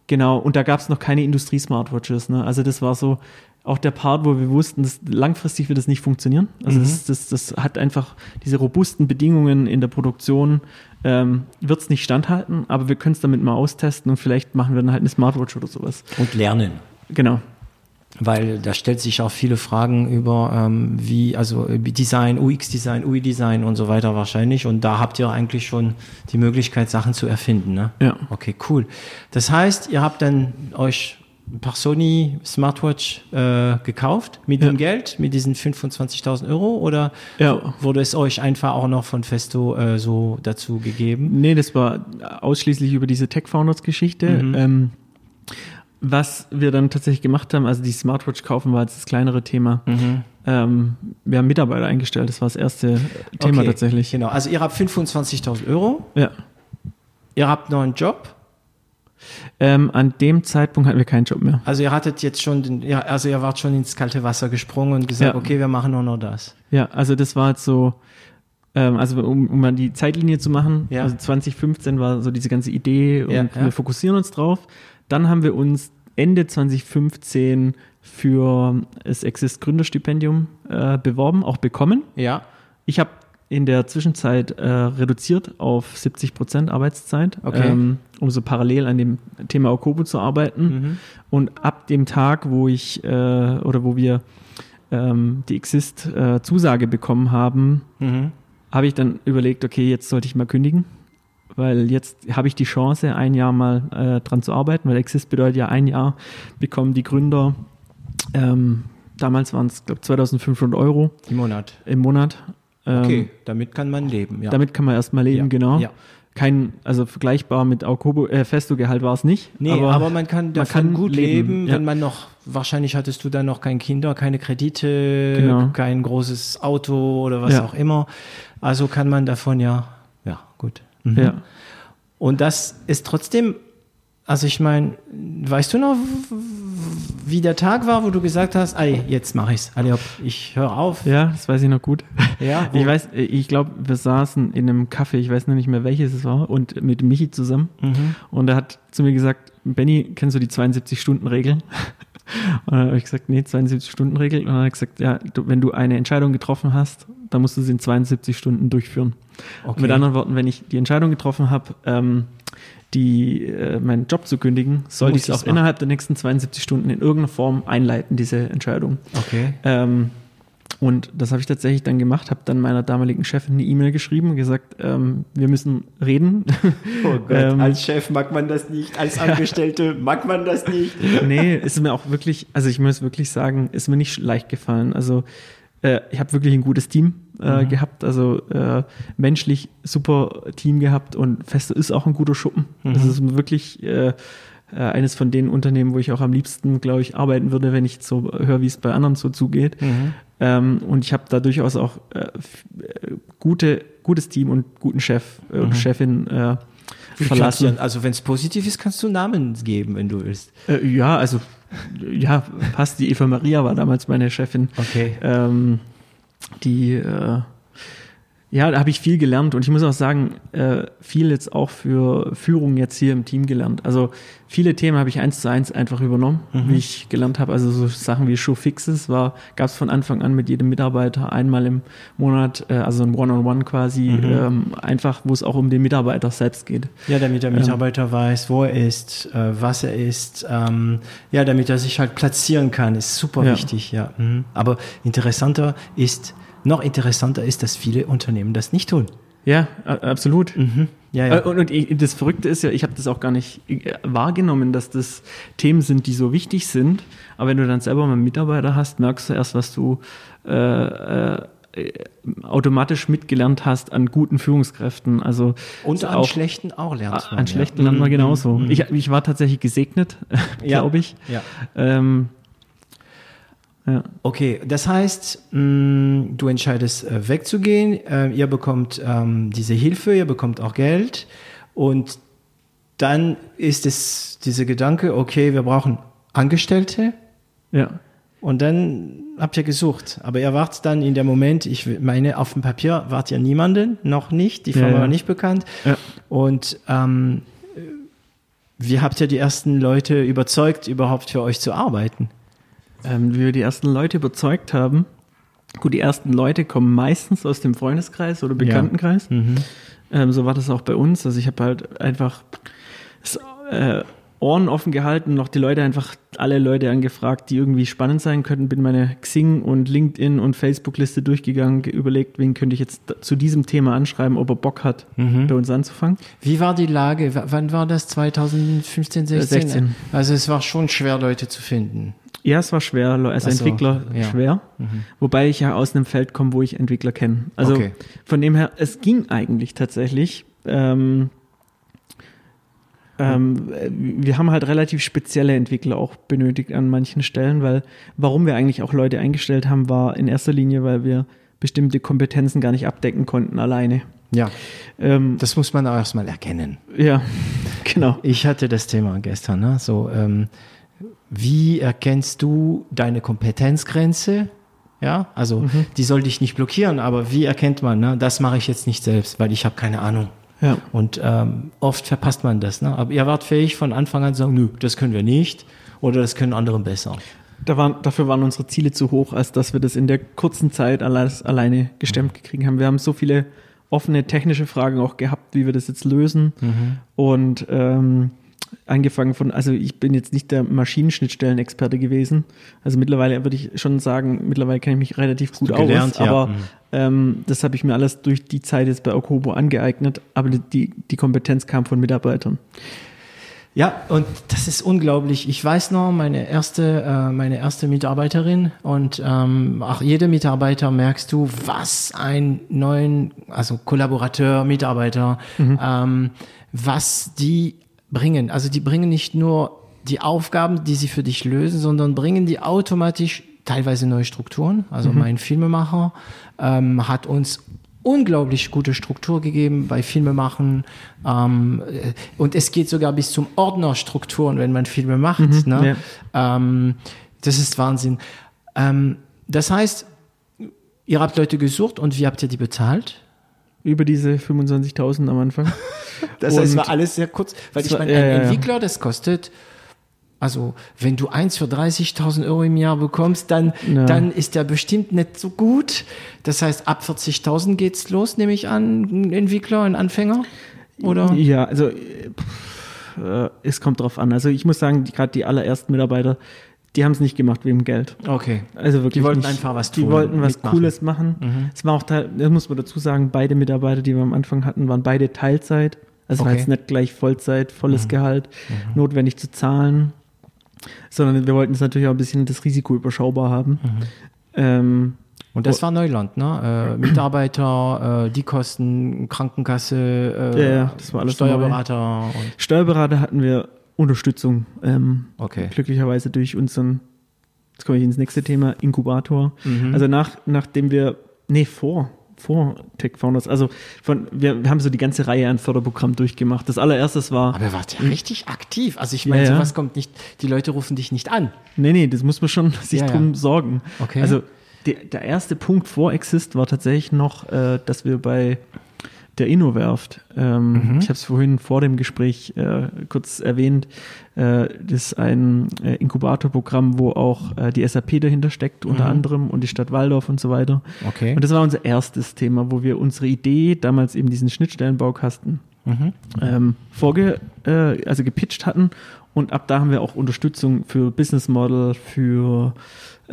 genau, und da gab es noch keine Industrie-Smartwatches. Ne? Also das war so auch der Part, wo wir wussten, dass langfristig wird das nicht funktionieren. Also mhm. das, das, das hat einfach diese robusten Bedingungen in der Produktion, ähm, wird es nicht standhalten, aber wir können es damit mal austesten und vielleicht machen wir dann halt eine Smartwatch oder sowas. Und lernen. Genau. Weil da stellt sich auch viele Fragen über ähm, wie, also Design, UX-Design, UI-Design und so weiter wahrscheinlich. Und da habt ihr eigentlich schon die Möglichkeit, Sachen zu erfinden. Ne? Ja. Okay, cool. Das heißt, ihr habt dann euch ein paar Sony Smartwatch äh, gekauft mit ja. dem Geld, mit diesen 25.000 Euro oder ja. wurde es euch einfach auch noch von Festo äh, so dazu gegeben? Nee, das war ausschließlich über diese Tech Founders Geschichte. Mhm. Ähm, was wir dann tatsächlich gemacht haben, also die Smartwatch kaufen war jetzt das kleinere Thema. Mhm. Ähm, wir haben Mitarbeiter eingestellt, das war das erste Thema okay, tatsächlich. Genau, also ihr habt 25.000 Euro. Ja. Ihr habt noch einen Job. Ähm, an dem Zeitpunkt hatten wir keinen Job mehr. Also ihr hattet jetzt schon, den, ja, also ihr wart schon ins kalte Wasser gesprungen und gesagt, ja. okay, wir machen nur noch das. Ja, also das war jetzt so, ähm, also um, um mal die Zeitlinie zu machen, ja. also 2015 war so diese ganze Idee und ja, wir fokussieren uns drauf. Dann haben wir uns Ende 2015 für das Exist Gründerstipendium äh, beworben, auch bekommen. Ja. Ich habe in der Zwischenzeit äh, reduziert auf 70 Prozent Arbeitszeit, okay. ähm, um so parallel an dem Thema Okobo zu arbeiten. Mhm. Und ab dem Tag, wo ich äh, oder wo wir ähm, die Exist-Zusage äh, bekommen haben, mhm. habe ich dann überlegt, okay, jetzt sollte ich mal kündigen weil jetzt habe ich die Chance, ein Jahr mal äh, dran zu arbeiten, weil Exist bedeutet ja ein Jahr, bekommen die Gründer, ähm, damals waren es, glaube 2500 Euro. Im Monat. Im Monat. Ähm, okay, damit kann man leben, ja. Damit kann man erstmal leben, ja. genau. Ja. Kein, also vergleichbar mit Aukobo, äh, Festo-Gehalt war es nicht. Nee, aber, aber man kann davon man kann gut leben, leben ja. wenn man noch, wahrscheinlich hattest du dann noch kein Kinder, keine Kredite, genau. kein großes Auto oder was auch immer. Also kann man davon ja, ja, gut. Mhm. Ja. Und das ist trotzdem, also ich meine, weißt du noch, wie der Tag war, wo du gesagt hast, ey, jetzt mache ich's, Alli, ich höre auf. Ja, das weiß ich noch gut. Ja, ich weiß, ich glaube, wir saßen in einem Café, ich weiß noch nicht mehr welches es war, und mit Michi zusammen. Mhm. Und er hat zu mir gesagt, Benny, kennst du die 72-Stunden-Regel? Und dann habe ich gesagt, nee, 72-Stunden-Regel. Und dann hat er gesagt, ja, du, wenn du eine Entscheidung getroffen hast, dann musst du sie in 72 Stunden durchführen. Okay. Mit anderen Worten, wenn ich die Entscheidung getroffen habe, ähm, die, äh, meinen Job zu kündigen, sollte ich es auch machen. innerhalb der nächsten 72 Stunden in irgendeiner Form einleiten, diese Entscheidung. Okay. Ähm, und das habe ich tatsächlich dann gemacht, habe dann meiner damaligen Chefin eine E-Mail geschrieben und gesagt, ähm, wir müssen reden. Oh Gott, ähm, als Chef mag man das nicht, als Angestellte mag man das nicht. nee, ist mir auch wirklich, also ich muss wirklich sagen, ist mir nicht leicht gefallen. Also äh, ich habe wirklich ein gutes Team äh, mhm. gehabt, also äh, menschlich super Team gehabt und Feste ist auch ein guter Schuppen. Mhm. Das ist wirklich, äh, äh, eines von den Unternehmen, wo ich auch am liebsten, glaube ich, arbeiten würde, wenn ich so höre, wie es bei anderen so zugeht. Mhm. Ähm, und ich habe da durchaus auch äh, äh, gute, gutes Team und guten Chef äh, und Chefin äh, verlassen. Du- Also wenn es positiv ist, kannst du Namen geben, wenn du willst. Äh, ja, also ja, passt. Die Eva Maria war damals meine Chefin. Okay. Ähm, die, äh, ja, da habe ich viel gelernt und ich muss auch sagen, äh, viel jetzt auch für Führung jetzt hier im Team gelernt. Also viele Themen habe ich eins zu eins einfach übernommen, wie ich gelernt habe. Also so Sachen wie Show Fixes war, gab es von Anfang an mit jedem Mitarbeiter einmal im Monat, äh, also ein One-on-One quasi, ähm, einfach, wo es auch um den Mitarbeiter selbst geht. Ja, damit der Mitarbeiter weiß, wo er ist, äh, was er ist. Ähm, ja, damit er sich halt platzieren kann, ist super Ja. wichtig. Ja. Mhm. Aber interessanter ist, noch interessanter ist, dass viele Unternehmen das nicht tun. Ja, absolut. Ja, ja. Äh, Und, und ich- das Verrückte ist ja, ich habe das auch gar nicht äh, wahrgenommen, dass das Themen sind, die so wichtig sind. Aber wenn du dann selber mal einen Mitarbeiter hast, merkst du erst, was du äh, äh, automatisch mitgelernt hast an guten Führungskräften. Also Und so an auch, schlechten auch lernt man. an schlechten lernt man genauso. Ich, ich war tatsächlich gesegnet, Ja. glaube ich. Ja. Ähm, ja. Okay, das heißt, mh, du entscheidest äh, wegzugehen, äh, ihr bekommt ähm, diese Hilfe, ihr bekommt auch Geld und dann ist es dieser Gedanke, okay, wir brauchen Angestellte ja. und dann habt ihr gesucht. Aber ihr wart dann in dem Moment, ich meine, auf dem Papier wart ihr niemanden, noch nicht, die Ja, Firma ja. war nicht bekannt Ja. und ähm, wie habt ihr die ersten Leute überzeugt, überhaupt für euch zu arbeiten? Ähm, wie wir die ersten Leute überzeugt haben. Gut, die ersten Leute kommen meistens aus dem Freundeskreis oder Bekanntenkreis. Ähm, so war das auch bei uns. Also ich habe halt einfach das, äh, Ohren offen gehalten, noch die Leute einfach, alle Leute angefragt, die irgendwie spannend sein könnten, bin meine Xing und LinkedIn und Facebook-Liste durchgegangen, ge- überlegt, wen könnte ich jetzt zu diesem Thema anschreiben, ob er Bock hat, bei uns anzufangen. Wie war die Lage? Wann war das? 2015, 16? 16. Also es war schon schwer, Leute zu finden. Ja, es war schwer, als Ach so, Entwickler ja. schwer. Wobei ich ja aus einem Feld komme, wo ich Entwickler kenne. Also Okay. von dem her, es ging eigentlich tatsächlich. Ähm, ähm, wir haben halt relativ spezielle Entwickler auch benötigt an manchen Stellen, weil warum wir eigentlich auch Leute eingestellt haben, war in erster Linie, weil wir bestimmte Kompetenzen gar nicht abdecken konnten alleine. Ja, Ähm, das muss man auch erstmal erkennen. ja, genau. Ich hatte das Thema gestern. Ne? So, ähm, wie erkennst du deine Kompetenzgrenze? Ja, also die soll dich nicht blockieren, aber wie erkennt man, ne? das mache ich jetzt nicht selbst, weil ich habe keine Ahnung. Ja. Und ähm, oft verpasst man das. Ne? Aber ihr wart fähig von Anfang an zu sagen, nö, das können wir nicht oder das können andere besser. Da waren, dafür waren unsere Ziele zu hoch, als dass wir das in der kurzen Zeit alles alleine gestemmt gekriegt haben. Wir haben so viele offene technische Fragen auch gehabt, wie wir das jetzt lösen. Und ähm, angefangen von, also ich bin jetzt nicht der Maschinenschnittstellenexperte gewesen. Also mittlerweile würde ich schon sagen, mittlerweile kenne ich mich relativ gut du aus. gelernt, ja. aber Mhm. ähm, das habe ich mir alles durch die Zeit jetzt bei Okobo angeeignet. Aber die, die Kompetenz kam von Mitarbeitern. Ja, und das ist unglaublich. Ich weiß noch, meine erste, äh, meine erste Mitarbeiterin und ähm, auch jede Mitarbeiter merkst du, was ein neuen, also Kollaborateur, Mitarbeiter, ähm, was die bringen. Also die bringen nicht nur die Aufgaben, die sie für dich lösen, sondern bringen die automatisch teilweise neue Strukturen. Also mein Filmemacher ähm, hat uns unglaublich gute Struktur gegeben bei Filmemachen. Ähm, äh, und es geht sogar bis zum Ordnerstrukturen, wenn man Filme macht. ne? ähm, das ist Wahnsinn. Ähm, das heißt, ihr habt Leute gesucht und wie habt ihr die bezahlt? Über diese 25.000 am Anfang. Das heißt, es war alles sehr kurz, weil ich meine, ein ja. Entwickler, das kostet, also wenn du eins für 30.000 Euro im Jahr bekommst, dann, Ja. dann ist der bestimmt nicht so gut. Das heißt, ab 40.000 geht's los, nehme ich an, ein Entwickler, ein Anfänger, oder? Ja, also pff, äh, es kommt drauf an. Also ich muss sagen, gerade die allerersten Mitarbeiter, die haben es nicht gemacht wegen Geld. Okay. Also wirklich Die wollten nicht. einfach was Die tun, wollten was mitmachen. Cooles machen. Es war auch, teil- das muss man dazu sagen, beide Mitarbeiter, die wir am Anfang hatten, waren beide Teilzeit. Also war Okay. jetzt nicht gleich Vollzeit, volles Gehalt, notwendig zu zahlen, sondern wir wollten es natürlich auch ein bisschen das Risiko überschaubar haben. Ähm, Und das war Neuland, ne? Äh, Mitarbeiter, äh, die Kosten, Krankenkasse, äh, Ja, ja, das war alles Steuerberater. Und, Steuerberater hatten wir Unterstützung. Ähm, Okay. Glücklicherweise durch unseren, jetzt komme ich ins nächste Thema, Inkubator. Also nach, nachdem wir, nee, vor, vor Tech Founders, also von, wir, wir haben so die ganze Reihe an Förderprogrammen durchgemacht. Das allererstes war, Aber wart ja richtig aktiv. Also ich meine, Ja, ja. sowas kommt nicht, die Leute rufen dich nicht an. nee, nee, das muss man schon sich Ja, ja. drum sorgen. Okay. Also der, der erste Punkt vor Exist war tatsächlich noch, äh, dass wir bei der Innowerft, ähm, Mhm. ich habe es vorhin vor dem Gespräch äh, kurz erwähnt, äh, das ist ein äh, Inkubatorprogramm, wo auch äh, die SAP dahinter steckt, unter anderem, und die Stadt Waldorf und so weiter. Mhm. Okay. Und das war unser erstes Thema, wo wir unsere Idee, damals eben diesen Schnittstellenbaukasten, Mhm. ähm, vorge, äh, also gepitcht hatten. Und ab da haben wir auch Unterstützung für Business Model, für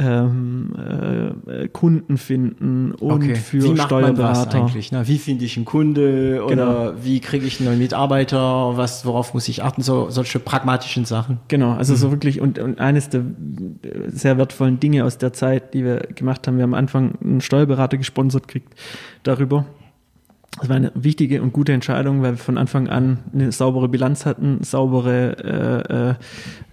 ähm, äh, äh, Kunden finden und für wie macht man Steuerberater. eigentlich? Ne? Wie finde ich einen Kunde oder wie kriege ich einen neuen Mitarbeiter? Was, worauf muss ich achten? So, solche pragmatischen Sachen. Genau, also Mhm. so wirklich und, und eines der sehr wertvollen Dinge aus der Zeit, die wir gemacht haben, wir haben am Anfang einen Steuerberater gesponsert gekriegt darüber. Das war eine wichtige und gute Entscheidung, weil wir von Anfang an eine saubere Bilanz hatten, saubere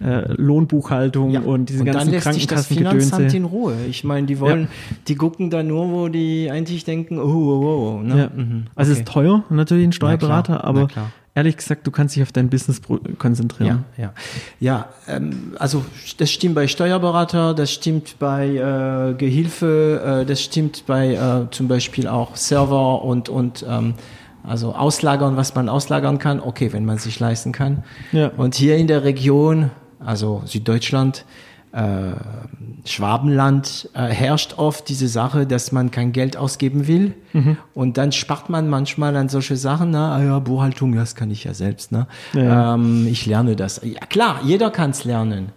äh, äh, äh, Lohnbuchhaltung und diesen und dann ganzen lässt sich das Finanzamt in Ruhe. Ich meine, die wollen, Ja. die gucken da nur, wo die eigentlich denken, oh, oh, oh, oh. Ne? Ja. Mhm. Also es Okay. ist teuer, natürlich ein Steuerberater, aber. Ehrlich gesagt, du kannst dich auf dein Business konzentrieren. Ja, ja. Ja, ähm, also das stimmt bei Steuerberater, das stimmt bei äh, Gehilfe, äh, das stimmt bei äh, zum Beispiel auch Server und, und ähm, also auslagern, was man auslagern kann. Okay, wenn man sich leisten kann. Ja. Und hier in der Region, also Süddeutschland, Schwabenland, äh, herrscht oft diese Sache, dass man kein Geld ausgeben will. Mhm. Und dann spart man manchmal an solche Sachen, ne? ah ja, Buchhaltung, das kann ich ja selbst. Ne? Ja. Ähm, ich lerne das. Ja klar, jeder kann es lernen.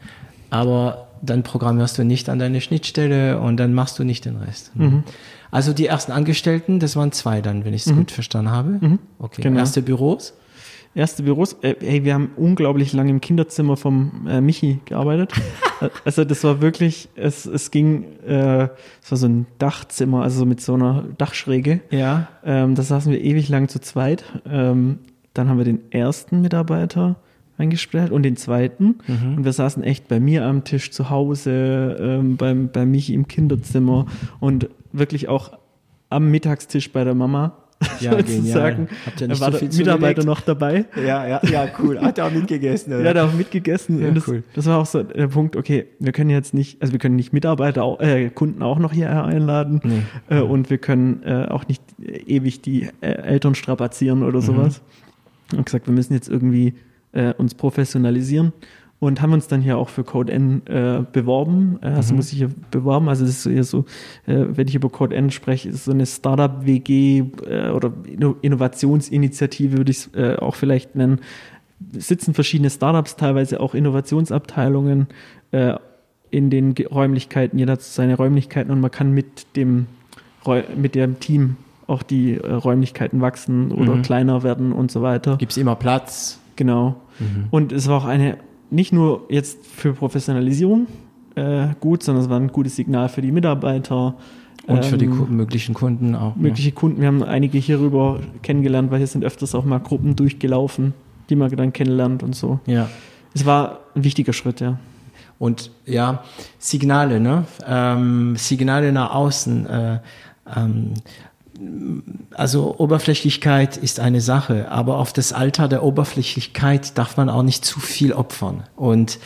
Aber dann programmierst du nicht an deine Schnittstelle und dann machst du nicht den Rest. Mhm. Also die ersten Angestellten, das waren zwei dann, wenn ich es gut verstanden habe. Okay, Genau. erste Büros. Erste Büros, äh, ey, wir haben unglaublich lange im Kinderzimmer vom äh, Michi gearbeitet. also das war wirklich, es, es ging, äh, es war so ein Dachzimmer, also mit so einer Dachschräge. Ja. Ähm, da saßen wir ewig lang zu zweit. Ähm, dann haben wir den ersten Mitarbeiter eingestellt und den zweiten. Mhm. Und wir saßen echt bei mir am Tisch zu Hause, ähm, beim, bei Michi im Kinderzimmer und wirklich auch am Mittagstisch bei der Mama. Ja, sozusagen. genial. Habt ihr nicht war so viel Mitarbeiter noch dabei. Ja, ja, ja, cool. Hat er auch mitgegessen, Ja, der hat auch mitgegessen. Ja, das, cool. das war auch so der Punkt, okay, wir können jetzt nicht, also wir können nicht Mitarbeiter, äh, Kunden auch noch hierher einladen Nee. äh, und wir können äh, auch nicht ewig die äh, Eltern strapazieren oder Mhm. sowas. Und gesagt, wir müssen jetzt irgendwie äh, uns professionalisieren und haben uns dann hier auch für Code N äh, beworben. Äh, Mhm. also muss ich hier beworben. Also das ist so eher so, äh, wenn ich über Code N spreche, ist so eine Startup-WG äh, oder Inno Innovationsinitiative würde ich es äh, auch vielleicht nennen. Sitzen verschiedene Startups, teilweise auch Innovationsabteilungen äh, in den Räumlichkeiten. Jeder hat seine Räumlichkeiten und man kann mit dem, Räu- mit dem Team auch die äh, Räumlichkeiten wachsen oder Mhm. kleiner werden und so weiter. Gibt's immer Platz? Genau. Mhm. Und es war auch eine, nicht nur jetzt für Professionalisierung äh, gut, sondern es war ein gutes Signal für die Mitarbeiter. Und für die ähm, möglichen Kunden auch. mögliche Kunden. Wir haben einige hierüber kennengelernt, weil hier sind öfters auch mal Gruppen durchgelaufen, die man dann kennenlernt und so. Ja. Es war ein wichtiger Schritt, ja. Und ja, Signale, ne? Ähm, Signale nach außen. Äh, ähm, also Oberflächlichkeit ist eine Sache, aber auf das Alter der Oberflächlichkeit darf man auch nicht zu viel opfern. Und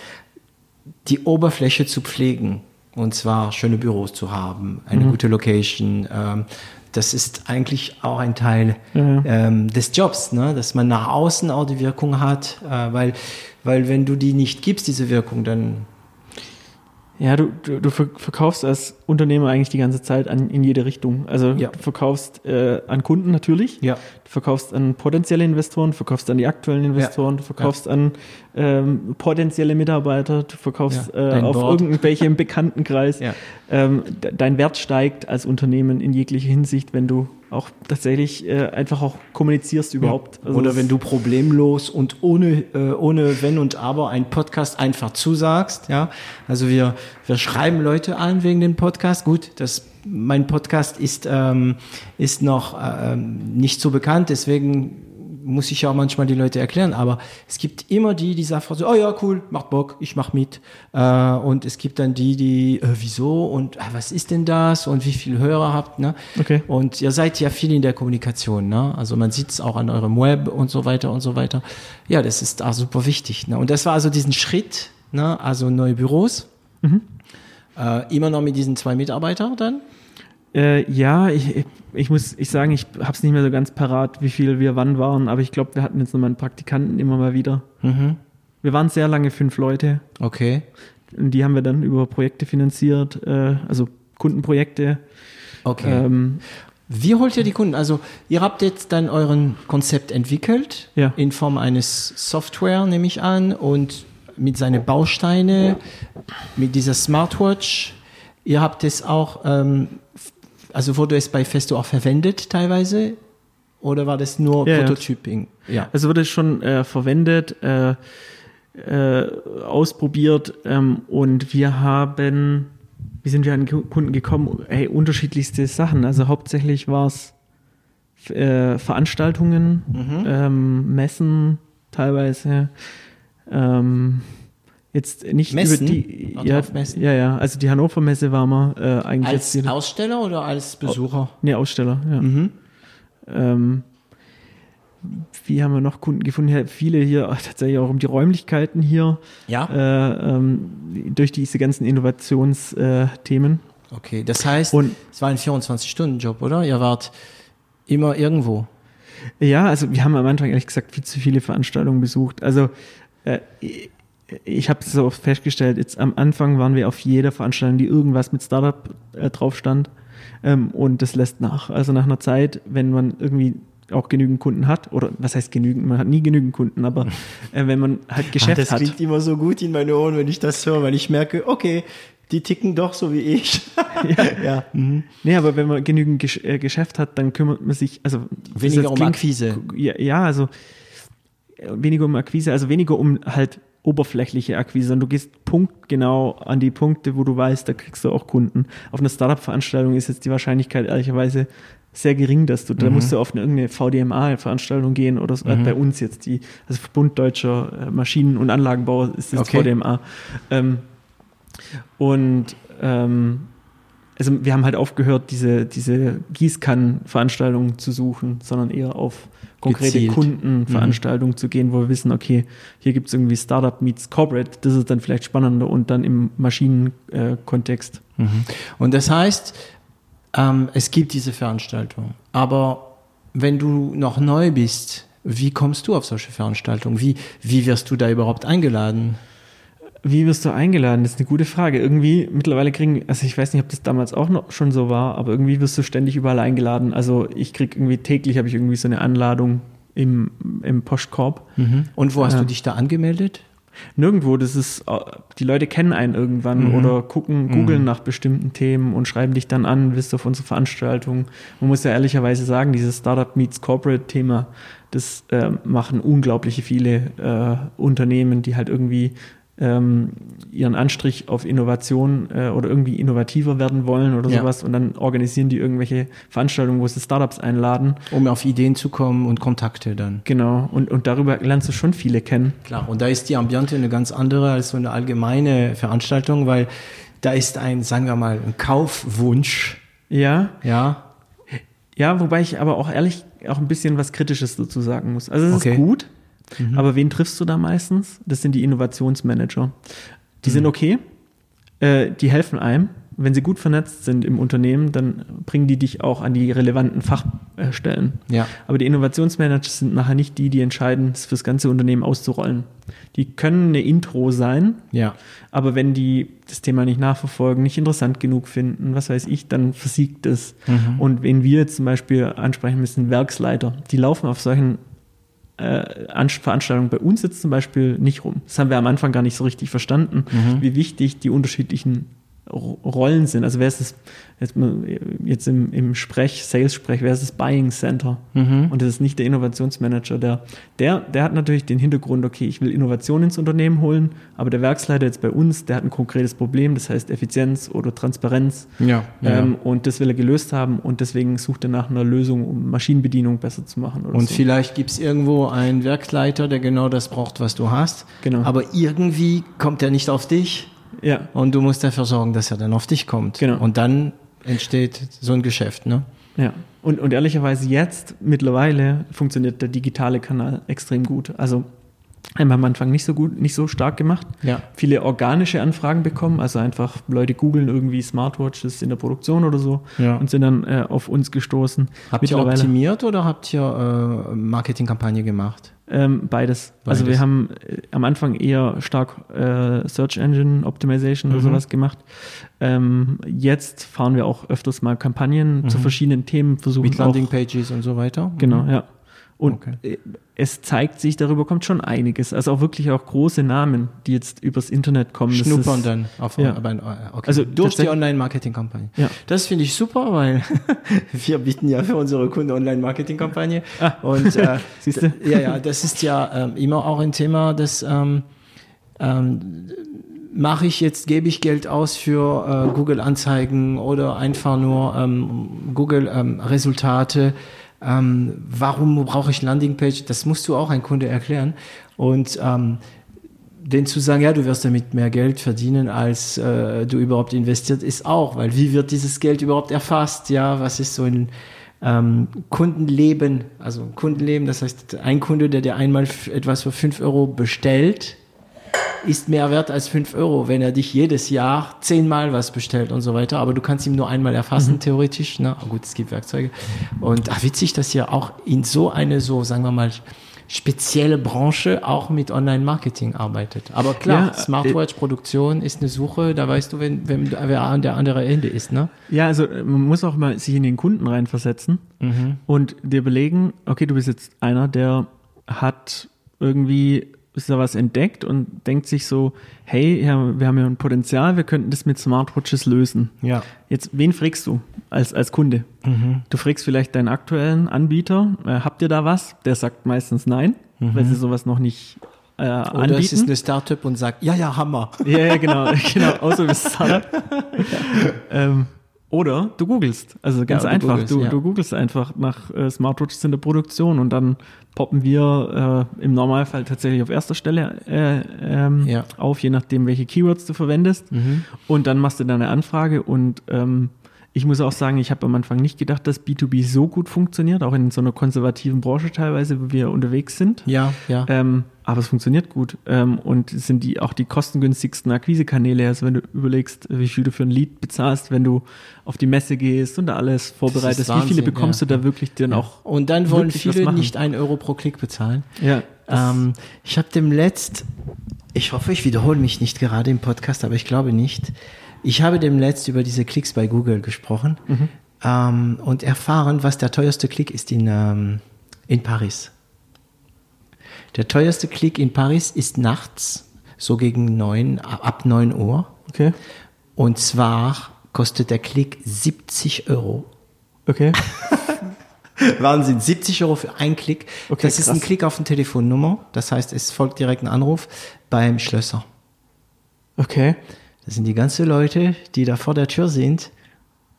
die Oberfläche zu pflegen, und zwar schöne Büros zu haben, eine gute Location, ähm, das ist eigentlich auch ein Teil Ja. ähm, des Jobs, ne? dass man nach außen auch die Wirkung hat, äh, weil, weil wenn du die nicht gibst, diese Wirkung, dann Ja, du, du, du ver- verkaufst als Unternehmer eigentlich die ganze Zeit an, in jede Richtung. Also Ja. du verkaufst äh, an Kunden natürlich, Ja. du verkaufst an potenzielle Investoren, du verkaufst an die aktuellen Investoren, du verkaufst an ähm, potenzielle Mitarbeiter, du verkaufst Ja, äh, auf Board. irgendwelche im Bekanntenkreis. Ja. Ähm, de dein Wert steigt als Unternehmen in jeglicher Hinsicht, wenn du auch tatsächlich äh, einfach auch kommunizierst überhaupt. Also Oder wenn du problemlos und ohne, äh, ohne Wenn und Aber einen Podcast einfach zusagst, ja. Also wir, wir schreiben Leute an wegen dem Podcast. Gut, das, mein Podcast ist, ähm, ist noch ähm, nicht so bekannt, deswegen muss ich ja auch manchmal die Leute erklären, aber es gibt immer die, die sagen so, oh ja, cool, macht Bock, ich mach mit. Äh, und es gibt dann die, die, äh, wieso und äh, was ist denn das und wie viel Hörer habt, ne? Okay. Und ihr seid ja viel in der Kommunikation, ne? Also man sieht es auch an eurem Web und so weiter und so weiter. Ja, das ist auch super wichtig. Ne? Und das war also diesen Schritt, ne? Also neue Büros. Mhm. Äh, immer noch mit diesen zwei Mitarbeitern dann? Äh, ja, ich, ich muss ich sagen, ich habe es nicht mehr so ganz parat, wie viel wir wann waren, aber ich glaube, wir hatten jetzt nochmal einen Praktikanten immer mal wieder. Mhm. Wir waren sehr lange fünf Leute Okay. und die haben wir dann über Projekte finanziert, äh, also Kundenprojekte. Okay. Ähm, Wie holt ihr die Kunden? Also ihr habt jetzt dann euren Konzept entwickelt Ja. in Form eines Software, nehme ich an, und mit seinen Bausteine, mit dieser Smartwatch. Ihr habt es auch, ähm, also wurde es bei Festo auch verwendet teilweise? Oder war das nur Ja. Prototyping? Ja. Also wurde schon äh, verwendet, äh, äh, ausprobiert ähm, und wir haben, wie sind wir an Ku- Kunden gekommen? Hey, unterschiedlichste Sachen. Also hauptsächlich war es äh, Veranstaltungen, ähm, Messen teilweise. Ähm, jetzt nicht Messen? über die, ja, ja, ja. Also die Hannover Messe war mal äh, eigentlich Als jetzt Aussteller oder als Besucher? nee, Aussteller. Ja. Mhm. Ähm, wie haben wir noch Kunden gefunden? Viele hier tatsächlich auch um die Räumlichkeiten hier Ja. äh, ähm, durch diese ganzen Innovationsthemen. Okay, das heißt, Und- es war ein 24-Stunden-Job, oder? Ihr wart immer irgendwo. ja, also wir haben am Anfang ehrlich gesagt viel zu viele Veranstaltungen besucht. Also äh, ich, habe es so oft festgestellt, jetzt am Anfang waren wir auf jeder Veranstaltung, die irgendwas mit Startup äh, drauf stand. Ähm, und das lässt nach. Also nach einer Zeit, wenn man irgendwie auch genügend Kunden hat, oder was heißt genügend, man hat nie genügend Kunden, aber äh, wenn man halt Geschäft Ah, das hat. klingt immer so gut in meine Ohren, wenn ich das höre, weil ich merke, okay, die ticken doch so wie ich. ja. ja. Mhm. Nee, aber wenn man genügend Gesch äh, Geschäft hat, dann kümmert man sich, also Weniger das um klingt- Akquise. Ja, ja, also weniger um Akquise, also weniger um halt oberflächliche Akquise, sondern du gehst punktgenau an die Punkte, wo du weißt, da kriegst du auch Kunden. Auf einer Startup-Veranstaltung ist jetzt die Wahrscheinlichkeit ehrlicherweise sehr gering, dass du, da musst du auf eine, irgendeine VDMA-Veranstaltung gehen oder so, äh, bei uns jetzt die, also Verbund Deutscher äh, Maschinen- und Anlagenbauer ist das Okay. VDMA. Ähm, und ähm, also wir haben halt aufgehört, diese, diese Gießkannenveranstaltungen zu suchen, sondern eher auf konkrete Gezielt. Kundenveranstaltungen zu gehen, wo wir wissen, okay, hier gibt es irgendwie Startup meets Corporate, das ist dann vielleicht spannender und dann im Maschinenkontext. Und das heißt, ähm, es gibt diese Veranstaltung. Aber wenn du noch neu bist, wie kommst du auf solche Veranstaltungen? Wie, wie wirst du da überhaupt eingeladen? Wie wirst du eingeladen? Das ist eine gute Frage. Irgendwie mittlerweile kriegen, also ich weiß nicht, ob das damals auch noch schon so war, aber irgendwie wirst du ständig überall eingeladen. Also ich krieg irgendwie täglich habe ich irgendwie so eine Anladung im, im Postkorb. Und wo hast Ja. du dich da angemeldet? Nirgendwo, das ist, äh, die Leute kennen einen irgendwann oder gucken, googeln nach bestimmten Themen und schreiben dich dann an, bist du auf unsere Veranstaltung. Man muss ja ehrlicherweise sagen, dieses Startup meets Corporate Thema, das äh, machen unglaubliche viele äh, Unternehmen, die halt irgendwie ähm, ihren Anstrich auf Innovation äh, oder irgendwie innovativer werden wollen oder Ja. sowas und dann organisieren die irgendwelche Veranstaltungen, wo sie Startups einladen. Um auf Ideen zu kommen und Kontakte dann. Genau. Und, und darüber lernst du schon viele kennen. Klar, und da ist die Ambiente eine ganz andere als so eine allgemeine Veranstaltung, weil da ist ein, sagen wir mal, ein Kaufwunsch. Ja, Ja, Ja, wobei ich aber auch ehrlich auch ein bisschen was Kritisches dazu sagen muss. Also es Okay. ist gut, aber wen triffst du da meistens? Das sind die Innovationsmanager. Die sind okay, äh, die helfen einem. Wenn sie gut vernetzt sind im Unternehmen, dann bringen die dich auch an die relevanten Fachstellen. ja. Aber die Innovationsmanager sind nachher nicht die, die entscheiden, es fürs ganze Unternehmen auszurollen. Die können eine Intro sein, Ja. aber wenn die das Thema nicht nachverfolgen, nicht interessant genug finden, was weiß ich, dann versiegt es. Und wenn wir zum Beispiel ansprechen müssen, Werksleiter, die laufen auf solchen äh, An- Veranstaltungen bei uns jetzt zum Beispiel nicht rum. Das haben wir am Anfang gar nicht so richtig verstanden, wie wichtig die unterschiedlichen Rollen sind. Also wer ist das, jetzt, jetzt im, im Sprech, Sales-Sprech, wer ist das Buying Center? Mhm. Und das ist nicht der Innovationsmanager. Der, der, der hat natürlich den Hintergrund, okay, ich will Innovation ins Unternehmen holen, aber der Werksleiter jetzt bei uns, der hat ein konkretes Problem, das heißt Effizienz oder Transparenz. Ja, ja, ähm, Und das will er gelöst haben und deswegen sucht er nach einer Lösung, um Maschinenbedienung besser zu machen. und so. vielleicht gibt es irgendwo einen Werksleiter, der genau das braucht, was du hast. Genau. Aber irgendwie kommt er nicht auf dich. Ja. Und du musst dafür sorgen, dass er dann auf dich kommt. Genau. Und dann entsteht so ein Geschäft, ne? Ja. Und, und ehrlicherweise jetzt mittlerweile funktioniert der digitale Kanal extrem gut. Also haben wir am Anfang nicht so gut, nicht so stark gemacht. Ja. Viele organische Anfragen bekommen, also einfach Leute googeln irgendwie Smartwatches in der Produktion oder so Ja. und sind dann äh, auf uns gestoßen. Habt ihr optimiert oder habt ihr äh, Marketingkampagne gemacht? Ähm, beides. Also Beides. wir haben äh, am Anfang eher stark äh, Search Engine Optimization oder Mhm. sowas gemacht. Ähm, jetzt fahren wir auch öfters mal Kampagnen zu verschiedenen Themen, versuchen Mhm. Mit auch, Landingpages und so weiter? Genau, ja. Und Okay. äh, es zeigt sich, darüber kommt schon einiges. Also auch wirklich auch große Namen, die jetzt übers Internet kommen. Schnuppern ist- dann auf ja. aber, äh, okay. Also durch die Online-Marketing-Kampagne. Ja. Das finde ich super, weil wir bieten ja für unsere Kunden Online-Marketing-Kampagne. Und äh, Ah. Siehst du? ja, ja, das ist ja ähm, immer auch ein Thema, das ähm, ähm, mache ich jetzt, gebe ich Geld aus für äh, Google-Anzeigen oder einfach nur ähm, Google-Resultate. Ähm, warum brauche ich Landingpage? Das musst du auch ein Kunde erklären. Und ähm, den zu sagen, ja, du wirst damit mehr Geld verdienen, als äh, du überhaupt investiert, ist auch, weil wie wird dieses Geld überhaupt erfasst? Ja, was ist so ein ähm, Kundenleben? Also Kundenleben, das heißt, ein Kunde, der dir einmal etwas für 5 Euro bestellt, ist mehr wert als 5 Euro, wenn er dich jedes Jahr zehnmal was bestellt und so weiter. Aber du kannst ihm nur einmal erfassen, theoretisch. Ne? Aber gut, es gibt Werkzeuge. Und ach, witzig, dass ihr auch in so eine, so sagen wir mal, spezielle Branche auch mit Online-Marketing arbeitet. Aber klar, Ja, Smartwatch-Produktion ist eine Suche, da weißt du, wenn, wenn wer an der andere Ende ist, ne? Ja, also man muss auch mal sich in den Kunden reinversetzen und dir überlegen, okay, du bist jetzt einer, der hat irgendwie ist da was entdeckt und denkt sich so, hey, ja, wir haben ja ein Potenzial, wir könnten das mit Smartwatches lösen. Ja. Jetzt, wen fragst du als, als Kunde? Du fragst vielleicht deinen aktuellen Anbieter, äh, habt ihr da was? Der sagt meistens nein, weil sie sowas noch nicht äh, Oder anbieten. es ist eine Startup und sagt, ja, ja, Hammer. Ja, ja, genau, genau, außer bist Startup. ähm, oder du googelst. Also ganz Ja, du einfach. googelst, du, ja. du googelst einfach nach äh, Smartwatches in der Produktion und dann poppen wir äh, im Normalfall tatsächlich auf erster Stelle äh, ähm, Ja. auf, je nachdem, welche Keywords du verwendest. Und dann machst du deine Anfrage und ähm, ich muss auch sagen, ich habe am Anfang nicht gedacht, dass B2B so gut funktioniert, auch in so einer konservativen Branche teilweise, wo wir unterwegs sind. Ja, ja. Ähm, aber es funktioniert gut. Ähm, und es sind die auch die kostengünstigsten Akquisekanäle. Also wenn du überlegst, wie viel du für ein Lied bezahlst, wenn du auf die Messe gehst und da alles vorbereitest, wie viele bekommst ja. du da wirklich dann auch? Und dann wollen viele nicht ein Euro pro Klick bezahlen. Ja. Ähm, ich habe dem letzt, ich hoffe, ich wiederhole mich nicht gerade im Podcast, aber ich glaube nicht. Ich habe dem letzt über diese Klicks bei Google gesprochen ähm, und erfahren, was der teuerste Klick ist in, ähm, in Paris. Der teuerste Klick in Paris ist nachts, so gegen neun, ab 9 Uhr. okay. Und zwar kostet der Klick 70 Euro. Okay. Wahnsinn, 70 Euro für einen Klick. Okay, das ist ein krass. Klick auf eine Telefonnummer. Das heißt, es folgt direkt ein Anruf beim Schlösser. Okay. Das sind die ganzen Leute, die da vor der Tür sind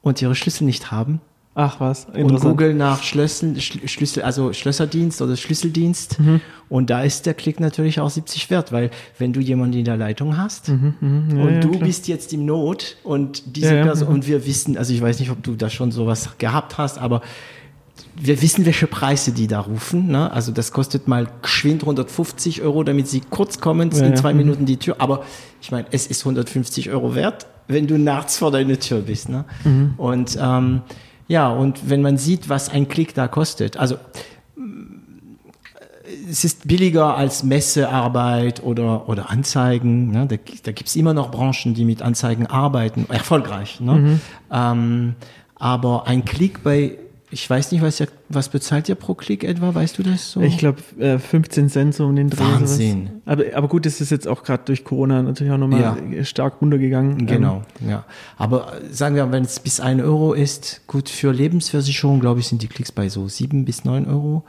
und ihre Schlüssel nicht haben. Ach was. Und. Google nach Schlüssel, Schl- Schlüssel, also Schlösserdienst oder Schlüsseldienst. Mhm. Und da ist der Klick natürlich auch 70 wert, weil wenn du jemanden in der Leitung hast Ja, und ja, du klar. bist jetzt im Not und diese Ja, ja, Person, mhm. und wir wissen, also ich weiß nicht, ob du da schon sowas gehabt hast, aber wir wissen, welche Preise die da rufen. Ne? Also das kostet mal geschwind 150 Euro, damit sie kurz kommen, Ja, in ja, zwei mhm. Minuten die Tür. Aber ich meine, es ist 150 Euro wert, wenn du nachts vor deiner Tür bist. Ne? Mhm. Und ähm, ja, und wenn man sieht, was ein Klick da kostet, also es ist billiger als Messearbeit oder, oder Anzeigen. Ne? Da, da gibt es immer noch Branchen, die mit Anzeigen arbeiten, erfolgreich. Ne? Ähm, aber ein Klick bei ich weiß nicht, was, ihr, was bezahlt ihr pro Klick etwa, weißt du das so? Ich glaube, äh, 15 Cent so um den Dreh. Wahnsinn. Aber, aber gut, das ist jetzt auch gerade durch Corona natürlich auch nochmal ja. stark runtergegangen. Genau, ähm, ja. Aber sagen wir, wenn es bis ein Euro ist, gut, für Lebensversicherung, glaube ich, sind die Klicks bei so sieben bis neun Euro.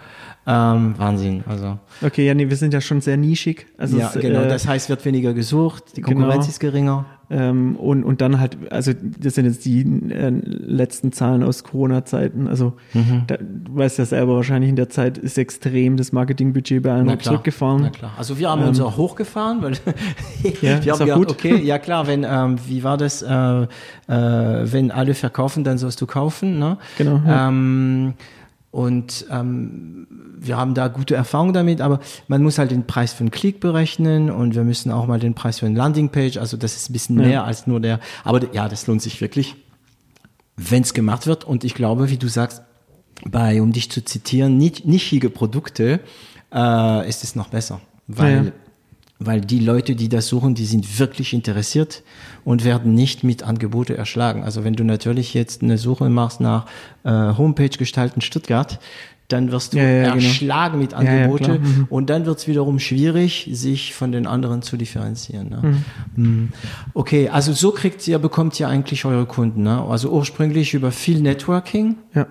Ähm, Wahnsinn, also. Okay, ja, nee, wir sind ja schon sehr nischig. Also ja, es, genau, äh, das heißt, wird weniger gesucht, die Konkurrenz genau. ist geringer. Ähm, und, und dann halt, also das sind jetzt die äh, letzten Zahlen aus Corona-Zeiten. Also mhm. da, du weißt ja selber, wahrscheinlich in der Zeit ist extrem das Marketingbudget bei allen zurückgefahren. Na klar. Also wir haben ähm, uns auch hochgefahren, weil ja, wir haben gedacht, gut. okay, ja klar, wenn, ähm, wie war das, äh, äh, wenn alle verkaufen, dann sollst du kaufen. Ne? Genau. Ja. Und ähm, wir haben da gute Erfahrungen damit, aber man muss halt den Preis für einen Klick berechnen und wir müssen auch mal den Preis für eine Landingpage, also das ist ein bisschen ja. mehr als nur der, aber ja, das lohnt sich wirklich, wenn es gemacht wird. Und ich glaube, wie du sagst, bei, um dich zu zitieren, nischige Produkte äh, ist es noch besser, weil ja weil die Leute, die das suchen, die sind wirklich interessiert und werden nicht mit Angebote erschlagen. Also wenn du natürlich jetzt eine Suche machst nach äh, Homepage gestalten Stuttgart, dann wirst du ja, ja, genau. erschlagen genau. mit Angebote ja, mhm. und dann wird es wiederum schwierig, sich von den anderen zu differenzieren. Ne? Mhm. mhm. Okay, also so kriegt ihr, bekommt ihr eigentlich eure Kunden. Ne? Also ursprünglich über viel Networking, ja.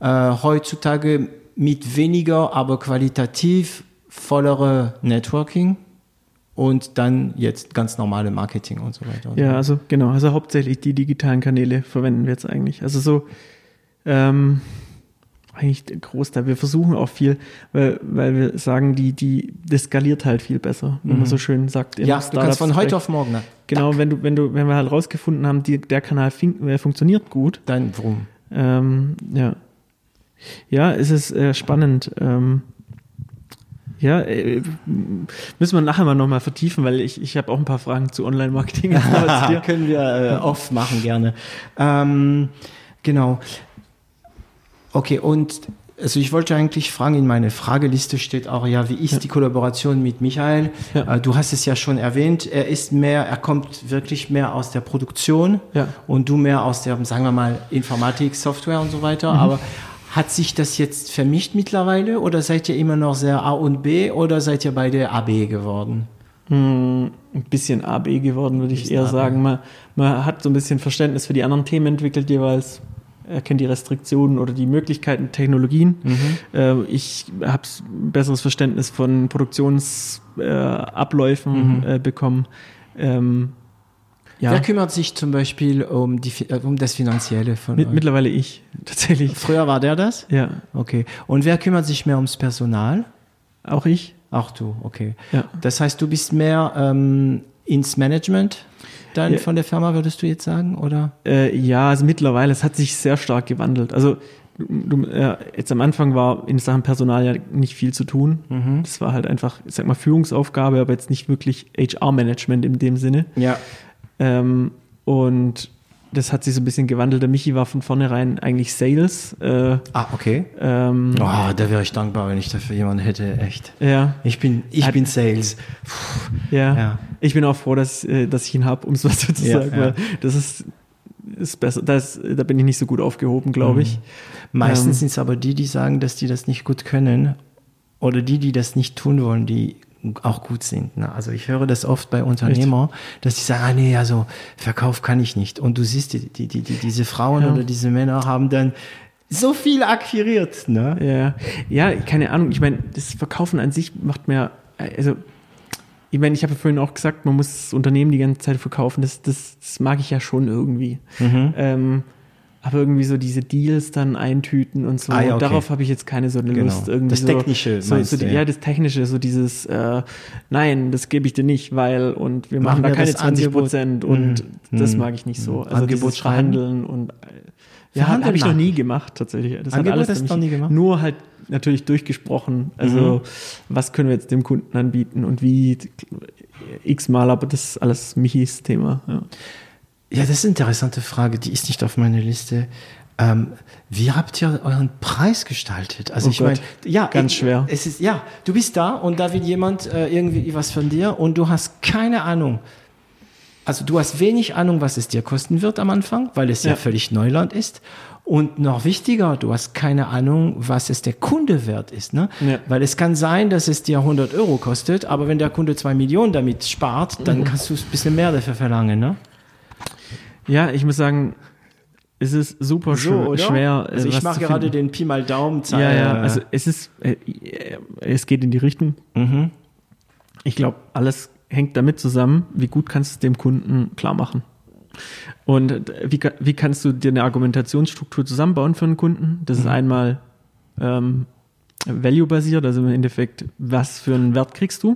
äh, heutzutage mit weniger, aber qualitativ vollere Networking und dann jetzt ganz normale Marketing und so weiter. ja, also genau, also hauptsächlich die digitalen Kanäle verwenden wir jetzt eigentlich. Also so ähm, eigentlich der Großteil. Wir versuchen auch viel, weil, weil wir sagen, die, die, das skaliert halt viel besser, mhm. man so schön sagt. Ja, du kannst von heute auf morgen. Ne? Genau, wenn du, wenn du, wenn wir halt rausgefunden haben, die, der Kanal äh, funktioniert gut. Dann warum? Ähm, ja. Ja, es ist äh, spannend. Ähm, ja, äh, müssen wir nachher mal nochmal vertiefen, weil ich, ich habe auch ein paar Fragen zu Online-Marketing. Können wir äh, oft machen, gerne. Ähm, genau. Okay, und also ich wollte eigentlich fragen, in meiner Frageliste steht auch, ja, wie ist ja. die Kollaboration mit Michael? Ja. Äh, du hast es ja schon erwähnt, er ist mehr, er kommt wirklich mehr aus der Produktion ja. und du mehr aus der, sagen wir mal, Informatik, Software und so weiter. Mhm. Aber hat sich das jetzt vermischt mittlerweile oder seid ihr immer noch sehr A und B oder seid ihr beide AB geworden? Hm, ein bisschen AB geworden, würde ich eher AB. sagen. Man, man hat so ein bisschen Verständnis für die anderen Themen entwickelt jeweils. Er kennt die Restriktionen oder die Möglichkeiten, Technologien. Mhm. Äh, ich habe ein besseres Verständnis von Produktionsabläufen mhm. äh, bekommen. Ja. Wer kümmert sich zum Beispiel um, die, äh, um das Finanzielle von Mit, Mittlerweile ich, tatsächlich. Früher war der das? Ja. Okay. Und wer kümmert sich mehr ums Personal? Auch ich. Auch du, okay. Ja. Das heißt, du bist mehr ähm, ins Management dann ja. von der Firma, würdest du jetzt sagen, oder? Äh, ja, also mittlerweile, es hat sich sehr stark gewandelt. Also du, äh, jetzt am Anfang war in Sachen Personal ja nicht viel zu tun. Mhm. Das war halt einfach, ich sag mal, Führungsaufgabe, aber jetzt nicht wirklich HR-Management in dem Sinne. Ja. Ähm, und das hat sich so ein bisschen gewandelt. Der Michi war von vornherein eigentlich Sales. Äh, ah, okay. Ähm, oh, da wäre ich dankbar, wenn ich dafür jemanden hätte, echt. Ja. Ich bin, ich hat, bin Sales. Ja. ja. Ich bin auch froh, dass, äh, dass ich ihn habe, um es mal so zu ja, sagen, ja. das ist, ist besser. Das, da bin ich nicht so gut aufgehoben, glaube ich. Mhm. Meistens ähm, sind es aber die, die sagen, dass die das nicht gut können. Oder die, die das nicht tun wollen, die auch gut sind. Ne? Also ich höre das oft bei Unternehmern, dass die sagen, ah nee, also Verkauf kann ich nicht. Und du siehst, die, die, die, diese Frauen ja. oder diese Männer haben dann so viel akquiriert. Ne? Ja. ja, keine Ahnung. Ich meine, das Verkaufen an sich macht mir, also ich meine, ich habe vorhin auch gesagt, man muss das Unternehmen die ganze Zeit verkaufen. Das, das, das mag ich ja schon irgendwie. Mhm. Ähm, aber irgendwie so diese Deals dann eintüten und so. Ah, ja, okay. Darauf habe ich jetzt keine so eine genau. Lust. Irgendwie das Technische. So, so, so, ja. das Technische, so dieses, äh, nein, das gebe ich dir nicht, weil und wir machen, machen da keine 20 Prozent und mhm. das mag ich nicht so. Also Angebot verhandeln und äh, ja, habe hab ich noch nie gemacht tatsächlich. Das Angebot hat alles noch nie gemacht. Nur halt natürlich durchgesprochen. Also mhm. was können wir jetzt dem Kunden anbieten und wie x-mal, aber das ist alles Michis Thema. Ja. Ja, das ist eine interessante Frage, die ist nicht auf meiner Liste. Ähm, wie habt ihr euren Preis gestaltet? Also oh ich meine, ja, ganz ich, schwer. Es ist ja, du bist da und da will jemand äh, irgendwie was von dir und du hast keine Ahnung. also du hast wenig Ahnung, was es dir kosten wird am Anfang, weil es ja, ja völlig Neuland ist. Und noch wichtiger, du hast keine Ahnung, was es der Kunde wert ist. Ne? Ja. Weil es kann sein, dass es dir 100 Euro kostet, aber wenn der Kunde zwei Millionen damit spart, dann mhm. kannst du ein bisschen mehr dafür verlangen. Ne? Ja, ich muss sagen, es ist super so, schwer. Also ich mache gerade den Pi mal Daumen. Ja, ja, also es ist, äh, es geht in die Richtung. Mhm. Ich glaube, alles hängt damit zusammen, wie gut kannst du es dem Kunden klar machen. Und wie, wie kannst du dir eine Argumentationsstruktur zusammenbauen für einen Kunden? Das mhm. ist einmal ähm, value-basiert, also im Endeffekt, was für einen Wert kriegst du?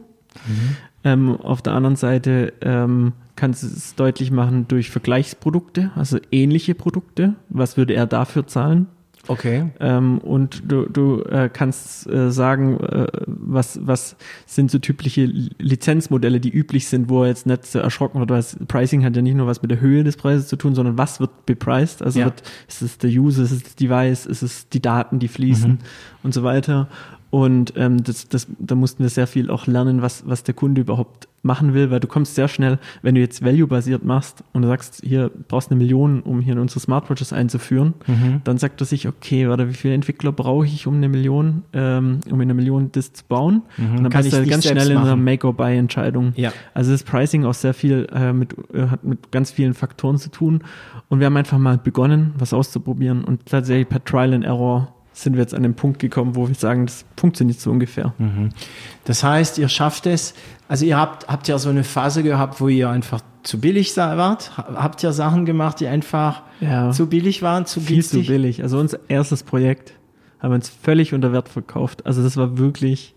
Mhm. Ähm, auf der anderen Seite ähm, kannst du es deutlich machen durch Vergleichsprodukte, also ähnliche Produkte. Was würde er dafür zahlen? Okay. Ähm, und du, du äh, kannst äh, sagen, äh, was, was sind so typische Lizenzmodelle, die üblich sind, wo er jetzt nicht so erschrocken wird, weil Pricing hat ja nicht nur was mit der Höhe des Preises zu tun, sondern was wird bepreist. Also ja. wird, ist es der User, ist es das Device, ist es die Daten, die fließen mhm. und so weiter. Und ähm, das, das, da mussten wir sehr viel auch lernen, was, was der Kunde überhaupt machen will, weil du kommst sehr schnell, wenn du jetzt Value-basiert machst und du sagst, hier brauchst eine Million, um hier in unsere Smartwatches einzuführen, mhm. dann sagt er sich, okay, warte, wie viele Entwickler brauche ich, um eine Million, ähm, um in einer Million das zu bauen? Mhm. Und dann Kann bist du ganz schnell in einer Make-or-Buy-Entscheidung. Ja. Also das Pricing auch sehr viel äh, mit, äh, hat mit ganz vielen Faktoren zu tun. Und wir haben einfach mal begonnen, was auszuprobieren und tatsächlich per Trial and Error sind wir jetzt an den Punkt gekommen, wo wir sagen, das funktioniert so ungefähr. Mhm. Das heißt, ihr schafft es, also ihr habt, habt ja so eine Phase gehabt, wo ihr einfach zu billig wart? Habt ihr Sachen gemacht, die einfach ja, zu billig waren, zu viel günstig? zu billig. Also unser erstes Projekt haben wir uns völlig unter Wert verkauft. Also das war wirklich,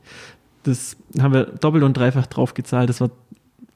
das haben wir doppelt und dreifach drauf gezahlt. Das war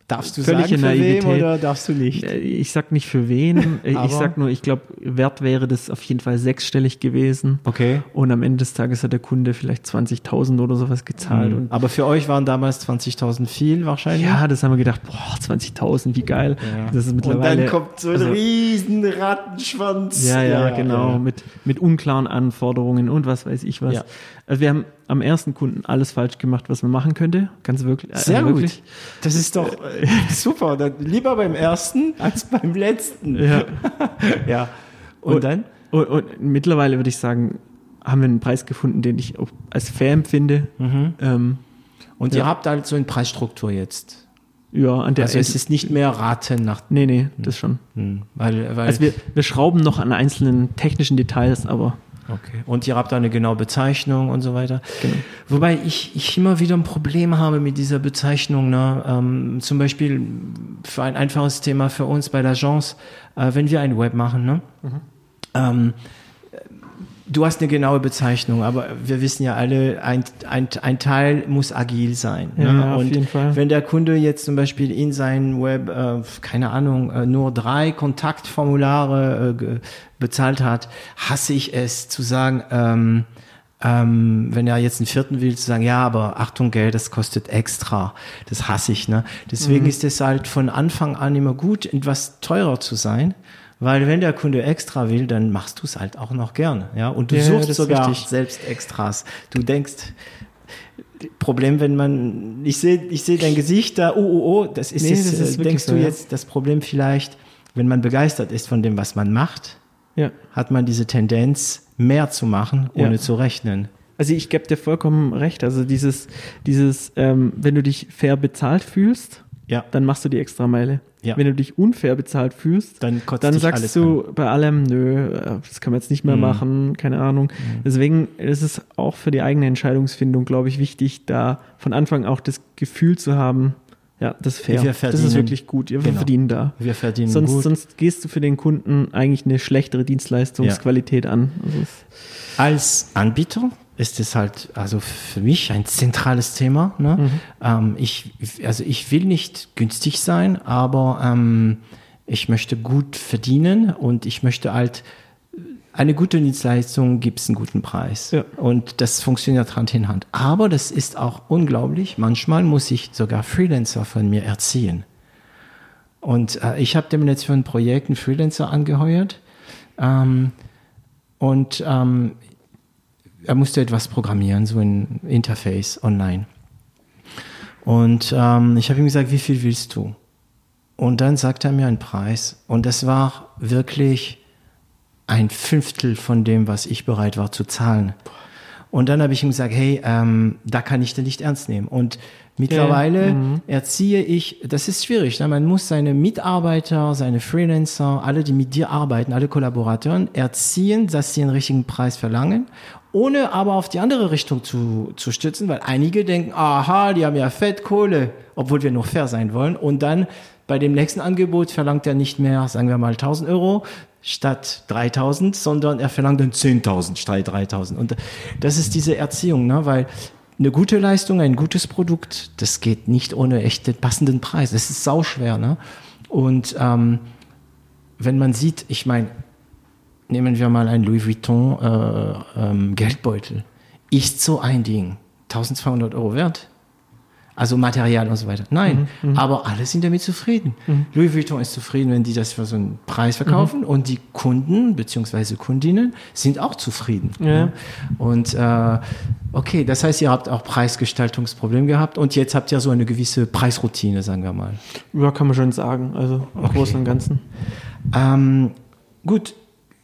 Darfst du Völlig sagen, für wem oder darfst du nicht? Äh, ich sag nicht für wen. ich sag nur, ich glaube, wert wäre das auf jeden Fall sechsstellig gewesen. Okay. Und am Ende des Tages hat der Kunde vielleicht 20.000 oder sowas gezahlt. Mhm. Aber für euch waren damals 20.000 viel wahrscheinlich? Ja, das haben wir gedacht, boah, 20.000, wie geil. Ja. Das ist mittlerweile. Und dann kommt so ein also, riesen Rattenschwanz. Ja, ja, ja genau. Ja. Mit, mit unklaren Anforderungen und was weiß ich was. Also wir haben am ersten Kunden alles falsch gemacht, was man machen könnte. Ganz wirklich. Äh, Sehr wirklich. gut. Das ist doch äh, super. Dann lieber beim ersten als beim letzten. Ja. ja. Und, und dann? Und, und, mittlerweile würde ich sagen, haben wir einen Preis gefunden, den ich auch als fair empfinde. Mhm. Ähm, und ja. ihr habt halt so eine Preisstruktur jetzt. Ja, an der also es ist nicht mehr Raten nach. Nee, nee, das schon. Hm. Weil, weil also wir, wir schrauben noch an einzelnen technischen Details, aber Okay. Und ihr habt da eine genaue Bezeichnung und so weiter. Genau. Wobei ich, ich immer wieder ein Problem habe mit dieser Bezeichnung. Ne? Ähm, zum Beispiel für ein einfaches Thema für uns bei l'Agence, äh, wenn wir ein Web machen, ne? Mhm. Ähm, Du hast eine genaue Bezeichnung, aber wir wissen ja alle, ein, ein, ein Teil muss agil sein. Ja, ne? ja, auf jeden Fall. wenn der Kunde jetzt zum Beispiel in seinem Web, äh, keine Ahnung, äh, nur drei Kontaktformulare äh, bezahlt hat, hasse ich es zu sagen, ähm, ähm, wenn er jetzt einen vierten will, zu sagen, ja, aber Achtung, Geld, das kostet extra. Das hasse ich. Ne? Deswegen mhm. ist es halt von Anfang an immer gut, etwas teurer zu sein weil wenn der Kunde extra will, dann machst du es halt auch noch gerne. Ja? Und du ja, suchst sogar selbst Extras. Du denkst, Problem, wenn man, ich sehe ich sehe dein Gesicht da, oh, oh, oh, das ist, nee, jetzt, das ist denkst du jetzt das Problem vielleicht, wenn man begeistert ist von dem, was man macht, ja. hat man diese Tendenz, mehr zu machen, ohne ja. zu rechnen. Also ich gebe dir vollkommen recht. Also dieses, dieses, ähm, wenn du dich fair bezahlt fühlst, ja. dann machst du die extra Meile. Ja. Wenn du dich unfair bezahlt fühlst, dann, dann sagst du an. bei allem, nö, äh, das kann man jetzt nicht mehr mhm. machen, keine Ahnung. Mhm. Deswegen ist es auch für die eigene Entscheidungsfindung, glaube ich, wichtig, da von Anfang auch das Gefühl zu haben, ja, das ist fair. Wir verdienen, das ist wirklich gut. Wir genau. verdienen da. Wir verdienen sonst, gut. Sonst gehst du für den Kunden eigentlich eine schlechtere Dienstleistungsqualität ja. an. Also Als Anbieter ist es halt also für mich ein zentrales Thema. Ne? Mhm. Ähm, ich, also ich will nicht günstig sein, aber ähm, ich möchte gut verdienen und ich möchte halt eine gute Dienstleistung gibt es einen guten Preis. Ja. Und das funktioniert Hand in Hand. Aber das ist auch unglaublich. Manchmal muss ich sogar Freelancer von mir erziehen. Und äh, ich habe dem jetzt für ein Projekt einen Freelancer angeheuert. Ähm, und ähm, er musste etwas programmieren, so ein Interface online. Und ähm, ich habe ihm gesagt, wie viel willst du? Und dann sagt er mir einen Preis. Und das war wirklich ein Fünftel von dem, was ich bereit war zu zahlen. Und dann habe ich ihm gesagt, hey, ähm, da kann ich den nicht ernst nehmen. Und mittlerweile Mhm. erziehe ich, das ist schwierig, ne? man muss seine Mitarbeiter, seine Freelancer, alle, die mit dir arbeiten, alle Kollaboratoren erziehen, dass sie einen richtigen Preis verlangen, ohne aber auf die andere Richtung zu, zu stützen, weil einige denken, aha, die haben ja Fettkohle, obwohl wir noch fair sein wollen. Und dann bei dem nächsten Angebot verlangt er nicht mehr, sagen wir mal 1000 Euro statt 3000, sondern er verlangt dann 10.000 statt 3000. Und das ist diese Erziehung, ne? weil eine gute Leistung, ein gutes Produkt, das geht nicht ohne echt den passenden Preis. Das ist sauschwer. Ne? Und ähm, wenn man sieht, ich meine, nehmen wir mal einen Louis Vuitton äh, ähm, Geldbeutel. Ist so ein Ding 1200 Euro wert? Also Material und so weiter. Nein, aber alle sind damit zufrieden. Louis Vuitton ist zufrieden, wenn die das für so einen Preis verkaufen und die Kunden bzw. Kundinnen sind auch zufrieden. Ja. Und äh, okay, das heißt, ihr habt auch Preisgestaltungsproblem gehabt und jetzt habt ihr so eine gewisse Preisroutine, sagen wir mal. Ja, kann man schon sagen. Also im Großen und Ganzen. Ähm, gut,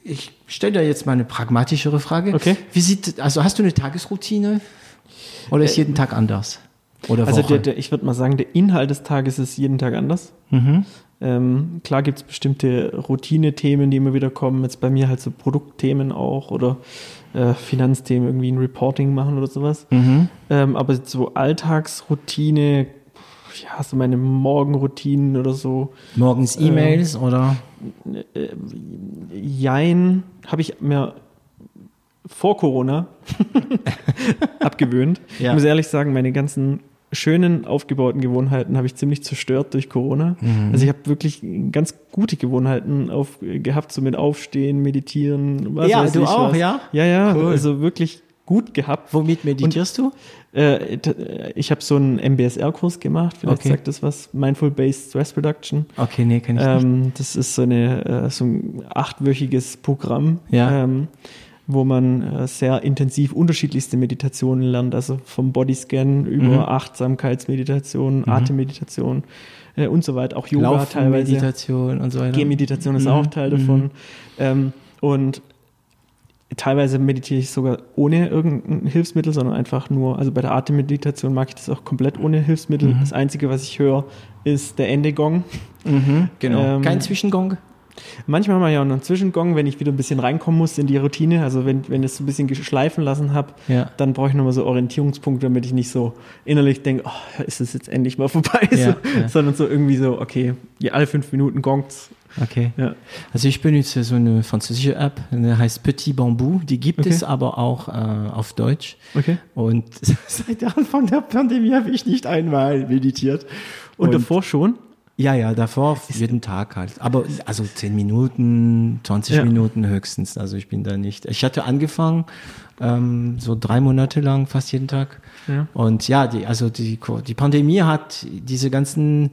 ich stelle dir jetzt mal eine pragmatischere Frage. Okay. Wie sieht, also hast du eine Tagesroutine oder ist jeden Tag anders? Oder Also der, der, ich würde mal sagen, der Inhalt des Tages ist jeden Tag anders. Mhm. Ähm, klar gibt es bestimmte Routine-Themen, die immer wieder kommen. Jetzt bei mir halt so Produktthemen auch oder äh, Finanzthemen, irgendwie ein Reporting machen oder sowas. Mhm. Ähm, aber so Alltagsroutine, ja, so meine Morgenroutinen oder so, Morgens E-Mails oder? Jein, habe ich mir vor Corona abgewöhnt. Ja. Ich muss ehrlich sagen, meine ganzen schönen aufgebauten Gewohnheiten habe ich ziemlich zerstört durch Corona. Mhm. Also ich habe wirklich ganz gute Gewohnheiten auf, gehabt, so mit Aufstehen, Meditieren, was Ja, weiß du ich auch, was. ja? Ja, ja, Cool. also wirklich gut gehabt. Womit meditierst du? Äh, t- ich habe so einen MBSR-Kurs gemacht, vielleicht Okay. sagt das was, Mindful Based Stress Reduction. Okay, nee, kenn ich nicht. Ähm, das ist so, eine, äh, so ein achtwöchiges Programm, Ja. ähm, wo man äh, sehr intensiv unterschiedlichste Meditationen lernt, also vom Bodyscan über Mhm. Achtsamkeitsmeditation, Atemmeditation äh, und so weiter, auch Yoga teilweise. Meditation und so weiter. Gehmeditation ist Mhm. auch Teil davon. Ähm, und teilweise meditiere ich sogar ohne irgendein Hilfsmittel, sondern einfach nur, also bei der Atemmeditation mag ich das auch komplett ohne Hilfsmittel. Das Einzige, was ich höre, ist der Endegong. Mhm, genau. Ähm, Kein Zwischengong? Manchmal mal ja auch noch einen Zwischengong, wenn ich wieder ein bisschen reinkommen muss in die Routine. Also wenn, wenn ich es so ein bisschen schleifen lassen habe, Ja. dann brauche ich nochmal so Orientierungspunkte, damit ich nicht so innerlich denke, oh, ist es jetzt endlich mal vorbei, Ja, so, ja. sondern so irgendwie so, okay, ja, alle fünf Minuten gongt's. Okay. Ja. Also ich benutze so eine französische App, die heißt Petit Bambou. Die gibt Okay. es aber auch äh, auf Deutsch. Okay. Und seit der Anfang der Pandemie habe ich nicht einmal meditiert. Und, davor schon? Ja, ja, davor jeden Tag halt. Aber also 10 Minuten, 20 Ja. Minuten höchstens. Also ich bin da nicht. Ich hatte angefangen, ähm, so drei Monate lang, fast jeden Tag. Ja. Und ja, die, also die, die Pandemie hat diese ganzen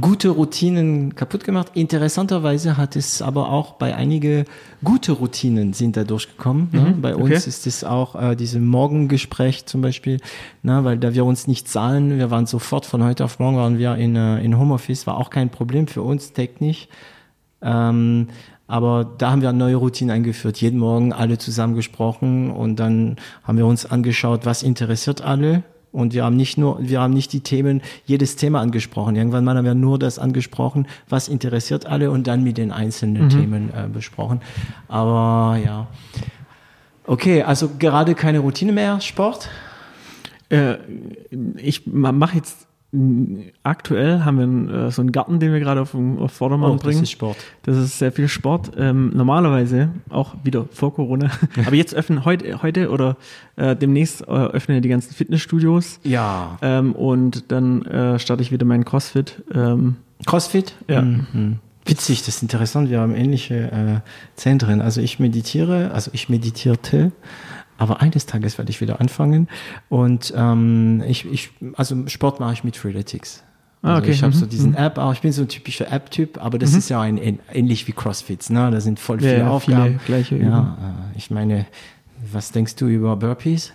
gute Routinen kaputt gemacht. Interessanterweise hat es aber auch bei einige gute Routinen sind da durchgekommen. Ne? Bei uns okay. ist es auch äh, diese Morgengespräch zum Beispiel, ne? weil da wir uns nicht zahlen, wir waren sofort von heute auf morgen waren wir in, äh, in Homeoffice, war auch kein Problem für uns technisch. Ähm, aber da haben wir eine neue Routine eingeführt. Jeden Morgen alle zusammen gesprochen und dann haben wir uns angeschaut, was interessiert alle. Und wir haben nicht nur, wir haben nicht die Themen, jedes Thema angesprochen. Irgendwann mal haben wir nur das angesprochen, was interessiert alle und dann mit den einzelnen Themen äh, besprochen. Aber ja. Okay, also gerade keine Routine mehr, Sport? Äh, ich mache jetzt aktuell haben wir einen, äh, so einen Garten, den wir gerade auf, auf Vordermann Oh, das bringen. ist Sport. Das ist sehr viel Sport. Ähm, normalerweise auch wieder vor Corona. Aber jetzt öffnen heute, heute oder äh, demnächst äh, öffnen die ganzen Fitnessstudios. Ja. Ähm, und dann äh, starte ich wieder meinen CrossFit. Ähm, Crossfit? Ja. Mhm. Witzig, das ist interessant. Wir haben ähnliche äh, Zentren. Also ich meditiere, also ich meditierte, aber eines Tages werde ich wieder anfangen. Und ähm, ich, ich, also Sport mache ich mit Freeletics. Ah, Also okay. Ich habe Mhm. so diesen App, auch ich bin so ein typischer App-Typ, aber das ist ja ein, ein, ähnlich wie Crossfits, ne? Da sind voll viele ja, Aufgaben. viele gleiche Übungen. ja, äh, ich meine, was denkst du über Burpees?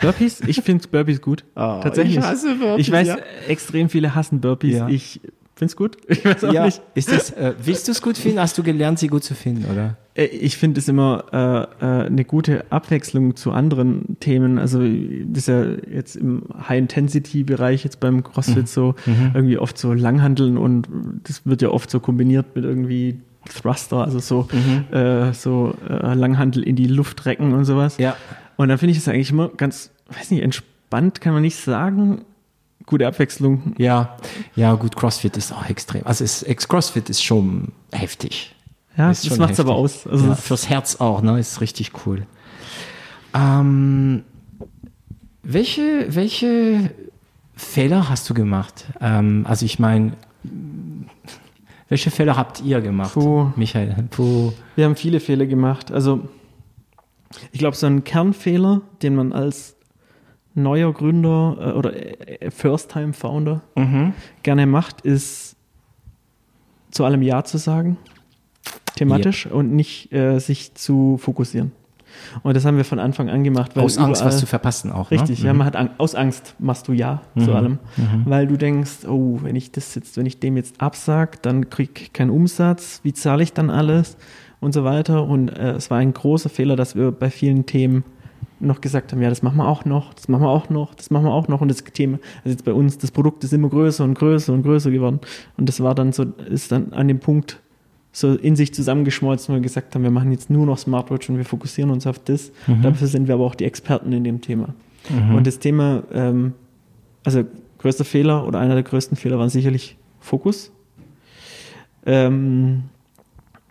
Burpees? Ich finde Burpees gut. Oh, Tatsächlich. ich hasse Burpees, Ich weiß, ja. extrem viele hassen Burpees. Ja. Ich find's gut. Ich weiß auch ja, nicht. ist das, äh, willst du es gut finden? Hast du gelernt, sie gut zu finden, oder? Äh, Ich finde es immer äh, äh, eine gute Abwechslung zu anderen Themen. Also das ist ja jetzt im High-Intensity-Bereich jetzt beim CrossFit so irgendwie oft so Langhandeln und das wird ja oft so kombiniert mit irgendwie Thruster, also so, äh, so äh, Langhandel in die Luft recken und sowas. Ja. Und dann finde ich das eigentlich immer ganz, weiß nicht, entspannt kann man nicht sagen. Gute Abwechslung. Ja, ja, gut, CrossFit ist auch extrem. Also es, Ex- CrossFit ist schon heftig. Ja, Ist das schon macht's aber aus. Also ja, es- fürs Herz auch, ne? Ist richtig cool. Ähm, welche, welche Fehler hast du gemacht? Ähm, also ich meine, welche Fehler habt ihr gemacht? Puh. Michael, puh. Wir haben viele Fehler gemacht. Also, ich glaube, so ein Kernfehler, den man als neuer Gründer äh, oder äh, First-Time-Founder Mhm. gerne macht, ist zu allem Ja zu sagen, thematisch, und nicht äh, sich zu fokussieren. Und das haben wir von Anfang an gemacht. Weil Aus Angst, überall- was zu verpassen auch. Richtig, ne? ja, man hat Ang aus Angst machst du ja zu allem, weil du denkst, oh, wenn ich das jetzt, wenn ich dem jetzt absag, dann krieg ich keinen Umsatz, wie zahle ich dann alles und so weiter. Und äh, es war ein großer Fehler, dass wir bei vielen Themen noch gesagt haben, ja, das machen wir auch noch, das machen wir auch noch, das machen wir auch noch und das Thema, also jetzt bei uns, das Produkt ist immer größer und größer und größer geworden und das war dann so, ist dann an dem Punkt so in sich zusammengeschmolzen, wo wir gesagt haben, wir machen jetzt nur noch Smartwatch und wir fokussieren uns auf das. Dafür sind wir aber auch die Experten in dem Thema. Und das Thema, ähm, also größter Fehler oder einer der größten Fehler waren sicherlich Fokus. Ähm,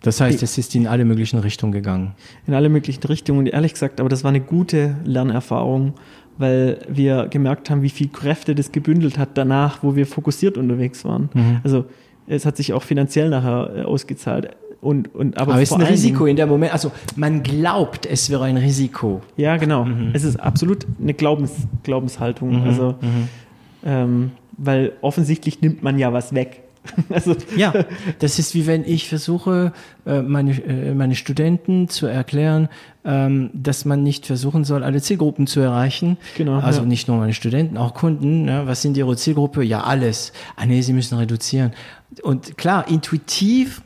Das heißt, es ist in alle möglichen Richtungen gegangen. in alle möglichen Richtungen. Und ehrlich gesagt, aber das war eine gute Lernerfahrung, weil wir gemerkt haben, wie viel Kräfte das gebündelt hat danach, wo wir fokussiert unterwegs waren. Also es hat sich auch finanziell nachher äh, ausgezahlt. Und, und, aber Aber es ist ein Risiko in dem Moment. Also man glaubt, es wäre ein Risiko. Ja, genau. Mhm. Es ist absolut eine Glaubens, Glaubenshaltung. Also, mhm. ähm, weil offensichtlich nimmt man ja was weg. also, Ja, das ist wie wenn ich versuche, äh, meine, äh, meine Studenten zu erklären, ähm, dass man nicht versuchen soll, alle Zielgruppen zu erreichen. Genau, Also ja. nicht nur meine Studenten, auch Kunden. Ne? Was sind ihre Zielgruppe? Ja, alles. Ah nee, sie müssen reduzieren. Und klar, intuitiv,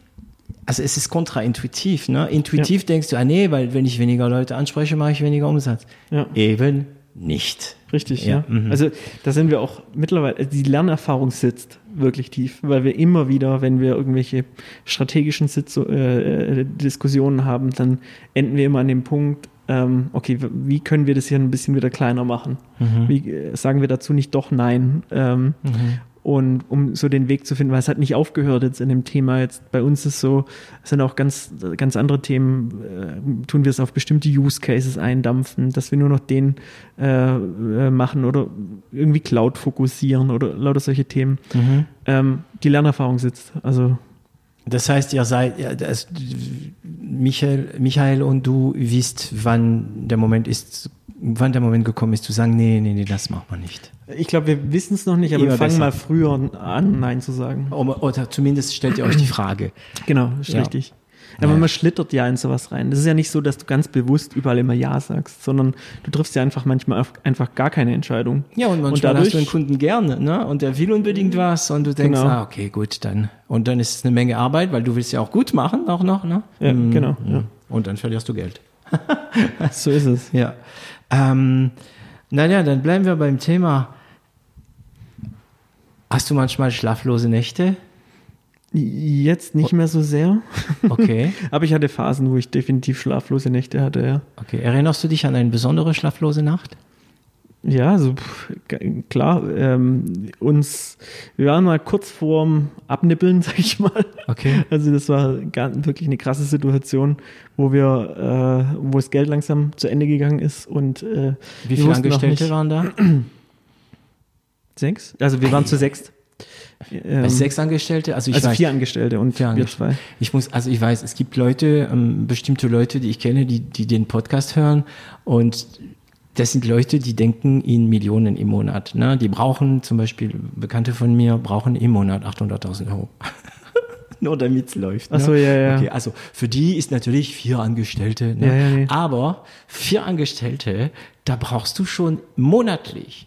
also es ist kontraintuitiv. Ne? Intuitiv denkst du, ah nee, weil wenn ich weniger Leute anspreche, mache ich weniger Umsatz. Ja. Eben nicht. Richtig, Ja, ja. mhm. Also da sind wir auch mittlerweile, also die Lernerfahrung sitzt wirklich tief, weil wir immer wieder, wenn wir irgendwelche strategischen Sitz äh, äh, Diskussionen haben, dann enden wir immer an dem Punkt, ähm, okay, wie können wir das hier ein bisschen wieder kleiner machen? Wie äh, sagen wir dazu nicht doch nein? Ähm, Und um so den Weg zu finden, weil es hat nicht aufgehört jetzt in dem Thema. Jetzt bei uns ist so, es sind auch ganz, ganz andere Themen, äh, tun wir es auf bestimmte Use Cases eindampfen, dass wir nur noch den äh, äh, machen oder irgendwie Cloud fokussieren oder lauter solche Themen. Ähm, die Lernerfahrung sitzt. Also Das heißt, ihr seid, ja, das, Michael, Michael und du wisst, wann der Moment ist, wann der Moment gekommen ist, zu sagen, nee, nee, nee, das macht man nicht. ich glaube, wir wissen es noch nicht, aber Immer wir fangen besser. mal früher an, Nein zu sagen. Oder, zumindest stellt ihr euch die Frage. Genau, ist Ja. richtig. Aber Ja. man schlittert ja in sowas rein. Das ist ja nicht so, dass du ganz bewusst überall immer Ja sagst, sondern du triffst ja einfach manchmal einfach gar keine Entscheidung. Ja, und manchmal dadurch- hast du einen Kunden gerne, ne? Und der will unbedingt was und du denkst, Genau. ah, okay, gut, dann. Und dann ist es eine Menge Arbeit, weil du willst ja auch gut machen, auch noch, ne? Ja, Mm, genau, ja. Und dann verlierst du Geld. So ist es. Ja. Ähm, naja, dann bleiben wir beim Thema. Hast du manchmal schlaflose Nächte? Jetzt nicht mehr so sehr. Okay. Aber ich hatte Phasen, wo ich definitiv schlaflose Nächte hatte, ja. Okay. Erinnerst du dich an eine besondere schlaflose Nacht? Ja, also klar, ähm, uns, wir waren mal kurz vorm Abnippeln, sag ich mal. Okay. Also das war gar, wirklich eine krasse Situation, wo wir, äh, wo das Geld langsam zu Ende gegangen ist und äh, Wie wir viele Angestellte waren da? Sechs? Also wir waren zu sechst. Ähm, sechs Angestellte? Also ich also weiß, vier Angestellte und Vier Angestellte. zwei. Ich muss, also ich weiß, es gibt Leute, ähm, bestimmte Leute, die ich kenne, die, die den Podcast hören und das sind Leute, die denken in Millionen im Monat. Ne? Die brauchen zum Beispiel, Bekannte von mir brauchen im Monat 800.000 Euro. Nur damit es läuft. Ach so, ja, ja. Okay, also für die ist natürlich vier Angestellte. Ne? Ja, ja, nee. Aber vier Angestellte, da brauchst du schon monatlich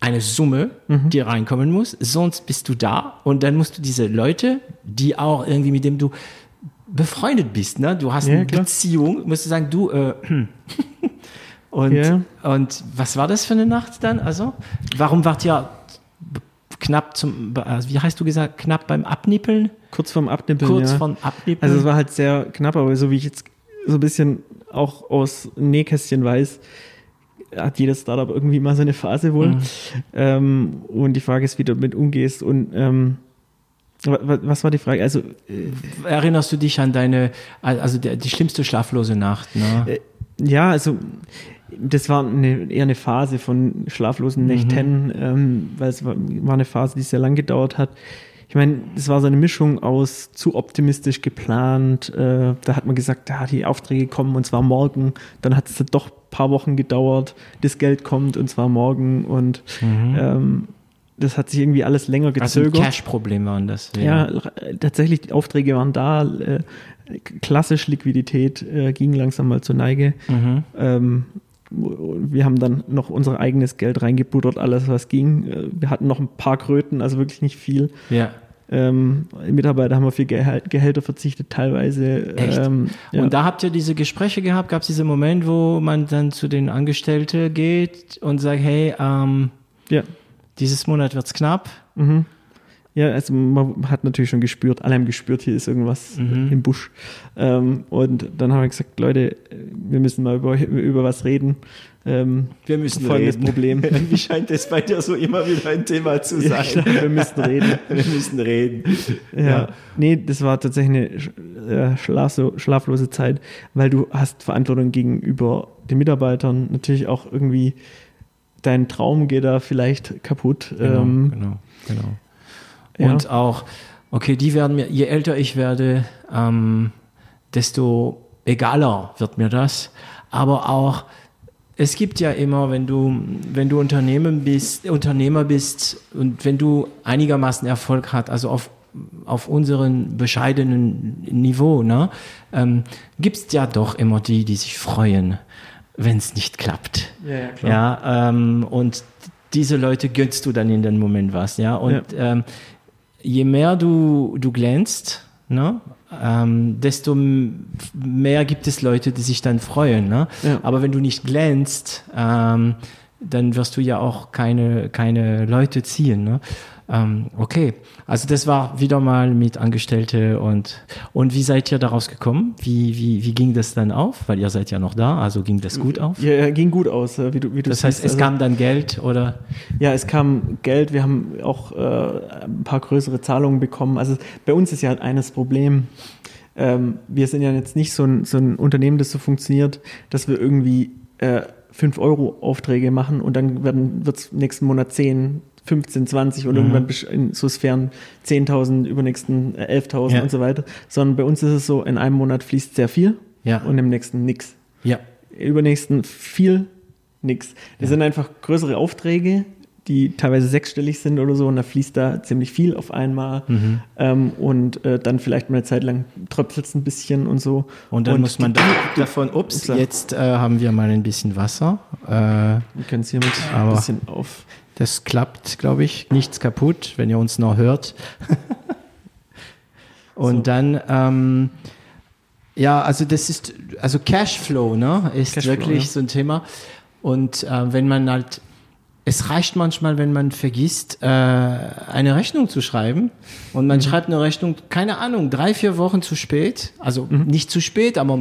eine Summe, Mhm. die reinkommen muss, sonst bist du da und dann musst du diese Leute, die auch irgendwie mit dem du befreundet bist, ne? Du hast Ja, eine klar. Beziehung, musst du sagen, du äh, und Ja. und was war das für eine Nacht dann? Also, warum wart ihr knapp zum also wie hast du gesagt, knapp beim Abnippeln? Kurz vorm Abnippeln. Kurz ja. von Abnippeln? Also es war halt sehr knapp, aber so wie ich jetzt so ein bisschen auch aus Nähkästchen weiß, hat jedes Startup irgendwie mal so eine Phase wohl. Mhm. Ähm, und die Frage ist, wie du damit umgehst. Und ähm, wa- wa- was war die Frage? Also Erinnerst du dich an deine, also der, die schlimmste schlaflose Nacht? Ne? Äh, ja, also das war eine, eher eine Phase von schlaflosen Nächten, ähm, weil es war, war eine Phase, die sehr lang gedauert hat. Ich meine, es war so eine Mischung aus zu optimistisch geplant. Äh, da hat man gesagt, ja, die Aufträge kommen und zwar morgen. Dann hat es dann doch ein paar Wochen gedauert. Das Geld kommt und zwar morgen. Und ähm, das hat sich irgendwie alles länger also gezögert. Cash-Problem waren das. Ja, äh, tatsächlich, die Aufträge waren da. Äh, klassisch Liquidität äh, ging langsam mal zur Neige. Mhm. Ähm, wir haben dann noch unser eigenes Geld reingebuttert, alles was ging. Äh, Wir hatten noch ein paar Kröten, also wirklich nicht viel. Ja. Ähm, Mitarbeiter haben auf ihr Gehal Gehälter verzichtet, teilweise. Ähm, ja. Und da habt ihr diese Gespräche gehabt? Gab es diesen Moment, wo man dann zu den Angestellten geht und sagt, hey, ähm, ja. dieses Monat wird's knapp? Mhm. Ja, also man hat natürlich schon gespürt, alle haben gespürt, hier ist irgendwas Mhm. im Busch. Ähm, und dann haben wir gesagt, Leute, wir müssen mal über, über was reden. Ähm, Wir müssen folgendes Problem. Wie scheint es bei dir so immer wieder ein Thema zu Ja, ich glaube, wir müssen reden. wir müssen reden. Ja. Nee, das war tatsächlich eine äh, schlafso, schlaflose Zeit, weil du hast Verantwortung gegenüber den Mitarbeitern, natürlich auch irgendwie dein Traum geht da vielleicht kaputt. Genau, Ähm, genau, genau. Ja. Und auch, okay, die werden mir, je älter ich werde, ähm, desto egaler wird mir das. Aber auch, es gibt ja immer, wenn du, wenn du Unternehmen bist, Unternehmer bist und wenn du einigermaßen Erfolg hast, also auf, auf unseren bescheidenen Niveau, ne, ähm, gibt's ja doch immer die, die sich freuen, wenn es nicht klappt. Ja, ja, klar. Ja, ähm, und diese Leute gönnst du dann in dem Moment was, ja. Und ähm, je mehr du, du glänzt, ne, ähm, desto mehr gibt es Leute, die sich dann freuen. Ne? Ja. Aber wenn du nicht glänzt, ähm, dann wirst du ja auch keine, keine Leute ziehen. Ne? Ähm, okay, also das war wieder mal mit Angestellte und und wie seid ihr daraus gekommen? Wie, wie, wie ging das dann auf? Weil ihr seid ja noch da, also ging das gut auf? Ja, ja, ging gut aus, äh, wie du, wie du Das heißt, siehst. es Also- kam dann Geld oder? Ja, es kam Geld, wir haben auch äh, ein paar größere Zahlungen bekommen. Also bei uns ist ja halt eines Problem. Ähm, wir sind ja jetzt nicht so ein, so ein Unternehmen, das so funktioniert, dass wir irgendwie äh, 5-Euro-Aufträge machen und dann wird es nächsten Monat 10, 15, 20 und irgendwann besch- in so Sphären 10.000, übernächsten äh, 11.000 Ja. und so weiter. Sondern bei uns ist es so, in einem Monat fließt sehr viel Ja. und im nächsten nix Ja. übernächsten viel nix. Das sind einfach größere Aufträge, die teilweise sechsstellig sind oder so, und da fließt da ziemlich viel auf einmal. Mhm. Ähm, und äh, dann vielleicht mal eine Zeit lang tröpfelt es ein bisschen und so. Und dann muss man die- da, davon, ups, Upsa. jetzt äh, haben wir mal ein bisschen Wasser. Äh, Wir können es hier mit ein bisschen auf. das klappt, glaube ich. Nichts kaputt, wenn ihr uns noch hört. Und So. dann, ähm, ja, also das ist, also Cashflow, ne, ist Cashflow, wirklich ja. so ein Thema. Und äh, wenn man halt, es reicht manchmal, wenn man vergisst, äh, eine Rechnung zu schreiben und man schreibt eine Rechnung, keine Ahnung, drei, vier Wochen zu spät, also nicht zu spät, aber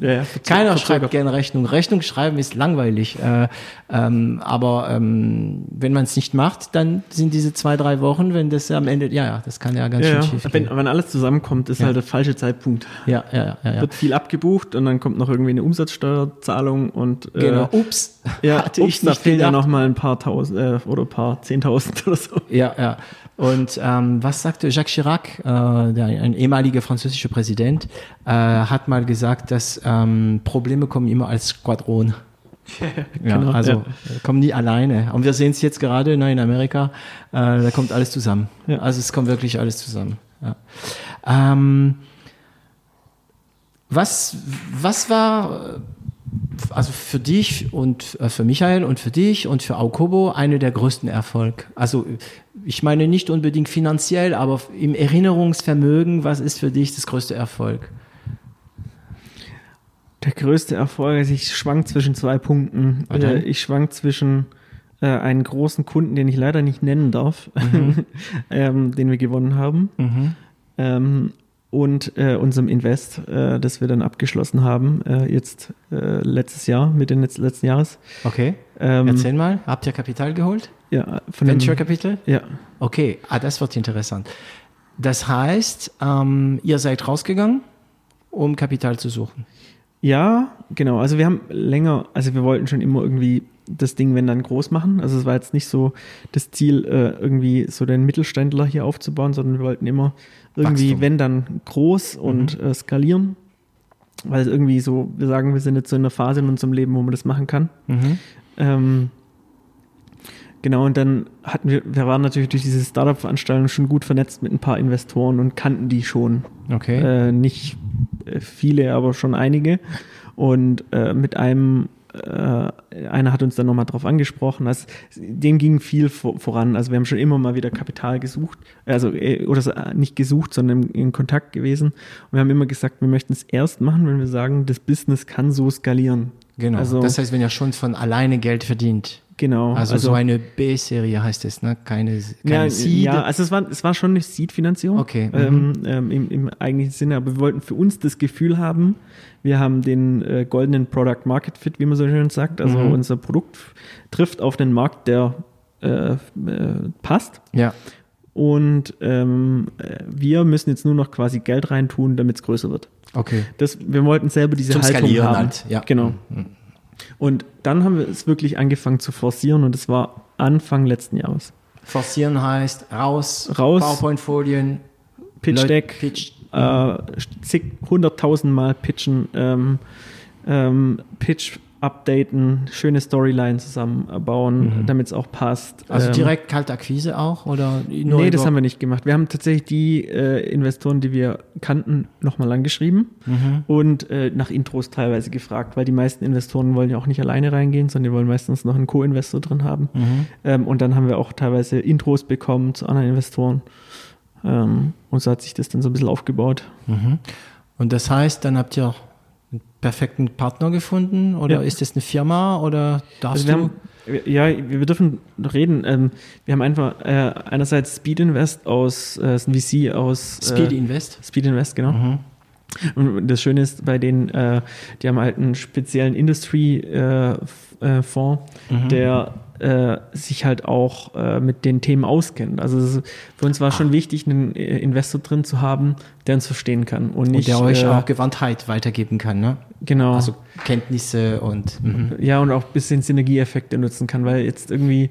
Ja, keiner schreibt gerne Rechnung. Rechnung schreiben ist langweilig. Äh, ähm, aber ähm, wenn man es nicht macht, dann sind diese zwei, drei Wochen, wenn das am Ende, ja, ja, das kann ja ganz Ja, schön ja. schief Wenn, gehen. wenn alles zusammenkommt, ist Ja. halt der falsche Zeitpunkt. Ja, ja, ja, ja. Wird viel abgebucht und dann kommt noch irgendwie eine Umsatzsteuerzahlung und äh, Genau. Ups. ja, Hatte ups, ich da fehlen ja noch mal ein paar tausend äh, oder ein paar zehntausend oder so. Ja, ja. Und ähm, was sagte Jacques Chirac, äh, der, ein ehemaliger französischer Präsident, äh, hat mal gesagt, dass ähm, Probleme kommen immer als Squadron. Ja, Genau, also ja. äh, kommen nie alleine. Und wir sehen es jetzt gerade ne, in Amerika, äh, da kommt alles zusammen. Ja. Also es kommt wirklich alles zusammen. Ja. Ähm, was, was war, also für dich und äh, für Michael und für dich und für Aukobo eine der größten Erfolg. Also ich meine nicht unbedingt finanziell, aber im Erinnerungsvermögen, was ist für dich das größte Erfolg? Der größte Erfolg, also ich schwank zwischen zwei Punkten. Okay. Äh, Ich schwank zwischen äh, einen großen Kunden, den ich leider nicht nennen darf, ähm, den wir gewonnen haben, ähm, und äh, unserem Invest, äh, das wir dann abgeschlossen haben, äh, jetzt äh, letztes Jahr, Mitte letzten Jahres. Okay. Ähm, Erzähl mal, habt ihr Kapital geholt? Ja, von Venture dem, Capital? ja, Okay, ah, das wird interessant. Das heißt, ähm, ihr seid rausgegangen, um Kapital zu suchen. Ja, genau. Also wir haben länger, also wir wollten schon immer irgendwie das Ding, wenn dann groß machen. Also es war jetzt nicht so das Ziel, äh, irgendwie so den Mittelständler hier aufzubauen, sondern wir wollten immer irgendwie, Wachstum. wenn dann groß und äh, skalieren. Weil es irgendwie so, wir sagen, wir sind jetzt so in einer Phase in unserem Leben, wo man das machen kann. Ähm, genau, und dann hatten wir, wir waren natürlich durch diese Startup-Veranstaltung schon gut vernetzt mit ein paar Investoren und kannten die schon. Okay. Äh, nicht äh, viele, aber schon einige. Und äh, mit einem, äh, einer hat uns dann nochmal drauf angesprochen, dass dem ging viel vor, voran. Also wir haben schon immer mal wieder Kapital gesucht, also äh, oder nicht gesucht, sondern in, in Kontakt gewesen. Und wir haben immer gesagt, wir möchten es erst machen, wenn wir sagen, das Business kann so skalieren. Genau. Also, das heißt, wenn ihr schon von alleine Geld verdient. Genau. Also, so eine B-Serie heißt es, ne? Keine, keine ja, Seed. ja, also es war, es war schon eine Seed-Finanzierung Okay, mhm. ähm, ähm, im, im eigentlichen Sinne, aber wir wollten für uns das Gefühl haben, wir haben den äh, goldenen Product Market Fit, wie man so schön sagt. Also Mhm. unser Produkt trifft auf den Markt, der äh, äh, passt. Ja. Und ähm, äh, wir müssen jetzt nur noch quasi Geld reintun, damit es größer wird. Okay. Das, wir wollten selber diese Zum Haltung Skalieren haben. halt, ja. Genau. Und dann haben wir es wirklich angefangen zu forcieren und es war Anfang letzten Jahres. Forcieren heißt raus, Raus. PowerPoint-Folien, Pitch Leut- Deck, Pitch. äh, zig, hunderttausend Mal pitchen, ähm, ähm, Pitch updaten, schöne Storyline zusammenbauen, damit es auch passt. Mhm. Also Ähm, direkt Kaltakquise auch oder nur Nee, das haben wir nicht gemacht. Wir haben tatsächlich die äh, Investoren, die wir kannten, nochmal angeschrieben Mhm. und äh, nach Intros teilweise gefragt, weil die meisten Investoren wollen ja auch nicht alleine reingehen, sondern die wollen meistens noch einen Co-Investor drin haben. Mhm. Ähm, und dann haben wir auch teilweise Intros bekommen zu anderen Investoren. Ähm, und so hat sich das dann so ein bisschen aufgebaut. Mhm. Und das heißt, dann habt ihr einen perfekten Partner gefunden oder Ja. ist das eine Firma oder darfst Also du? haben, ja, wir dürfen reden. Ähm, wir haben einfach äh, einerseits Speed Invest aus, äh, ist ein VC aus Speed äh, Invest? Speed Invest, genau. Mhm. Und das Schöne ist bei denen, äh, die haben halt einen speziellen Industry-Fonds, äh, Fonds, Mhm. der äh, sich halt auch äh, mit den Themen auskennt. Also es für uns war Ah. schon wichtig, einen äh, Investor drin zu haben, der uns verstehen kann und Und nicht der euch äh, auch Gewandtheit weitergeben kann, ne? genau. Also Kenntnisse und mhm. Ja, und auch ein bisschen Synergieeffekte nutzen kann, weil jetzt irgendwie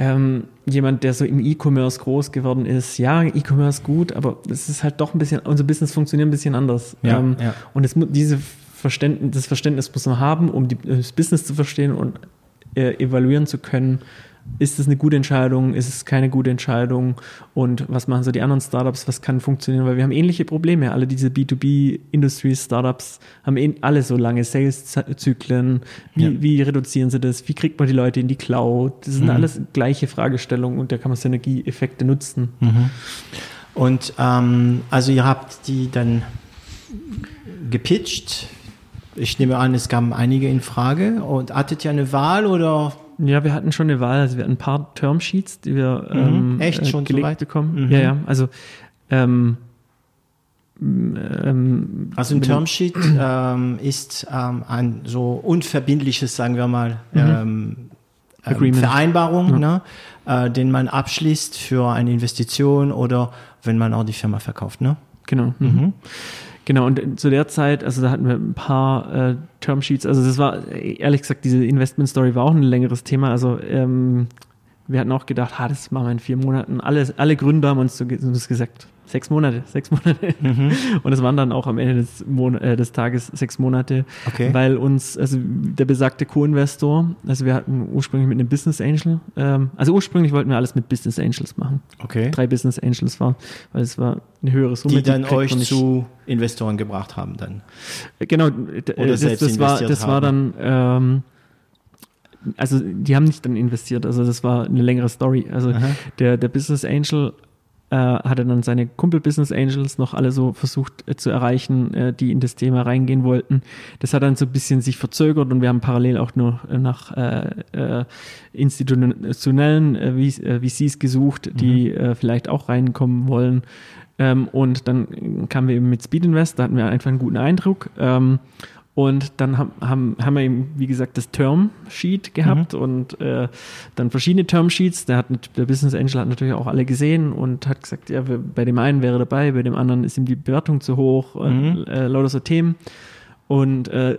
ähm, jemand, der so im E-Commerce groß geworden ist, ja, E-Commerce gut, aber es ist halt doch ein bisschen, unser Business funktioniert ein bisschen anders. Ja, ähm, ja. Und es, diese Verständnis, das Verständnis muss man haben, um die, das Business zu verstehen und äh, evaluieren zu können. Ist es eine gute Entscheidung? Ist es keine gute Entscheidung? Und was machen so die anderen Startups? Was kann funktionieren? Weil wir haben ähnliche Probleme. Alle diese B2B-Industry-Startups haben eh alle so lange Sales-Zyklen. Wie, Ja. wie reduzieren sie das? Wie kriegt man die Leute in die Cloud? Das sind Mhm. alles gleiche Fragestellungen und da kann man Synergieeffekte nutzen. Und ähm, also ihr habt die dann gepitcht. Ich nehme an, es kamen einige in Frage. Und hattet ihr eine Wahl oder? Ja, wir hatten schon eine Wahl. Also wir hatten ein paar Termsheets, die wir ähm, Mhm. Echt? Schon so gelegt weit? bekommen. Mhm. Ja, ja. Also ähm, ähm, Also ein Termsheet ähm, ist ähm, ein so unverbindliches, sagen wir mal, ähm, ähm, Agreement. Vereinbarung, ne, äh, den man abschließt für eine Investition oder wenn man auch die Firma verkauft. Ne? Genau. Mhm. Genau, und zu der Zeit, also da hatten wir ein paar äh, Termsheets, also das war, ehrlich gesagt, diese Investment-Story war auch ein längeres Thema, also ähm, wir hatten auch gedacht, ha, das machen wir in vier Monaten. Alle, alle Gründer haben uns so uns gesagt, sechs Monate, sechs Monate. Mhm. Und es waren dann auch am Ende des, Mon äh, des Tages sechs Monate, okay. weil uns, also der besagte Co-Investor, also wir hatten ursprünglich mit einem Business Angel, ähm, also ursprünglich wollten wir alles mit Business Angels machen. Okay. Drei Business Angels waren, weil es war eine höhere Summe. Die dann euch zu Investoren gebracht haben dann. Genau, Oder das, das war, das war dann, ähm, also die haben nicht dann investiert, also das war eine längere Story. Also der, der Business Angel äh, hat er dann seine Kumpel Business Angels noch alle so versucht äh, zu erreichen, äh, die in das Thema reingehen wollten. Das hat dann so ein bisschen sich verzögert und wir haben parallel auch nur nach äh, äh, institutionellen äh, VCs gesucht, die mhm. vielleicht auch reinkommen wollen. Ähm, und dann kamen wir eben mit Speed Invest, da hatten wir einfach einen guten Eindruck. Ähm, und dann haben, haben, haben wir eben, wie gesagt, das Term-Sheet gehabt mhm. und äh, dann verschiedene Term-Sheets. Der, hat, der Business Angel hat natürlich auch alle gesehen und hat gesagt, ja, bei dem einen wäre dabei, bei dem anderen ist ihm die Bewertung zu hoch, mhm. äh, lauter so Themen. Und äh,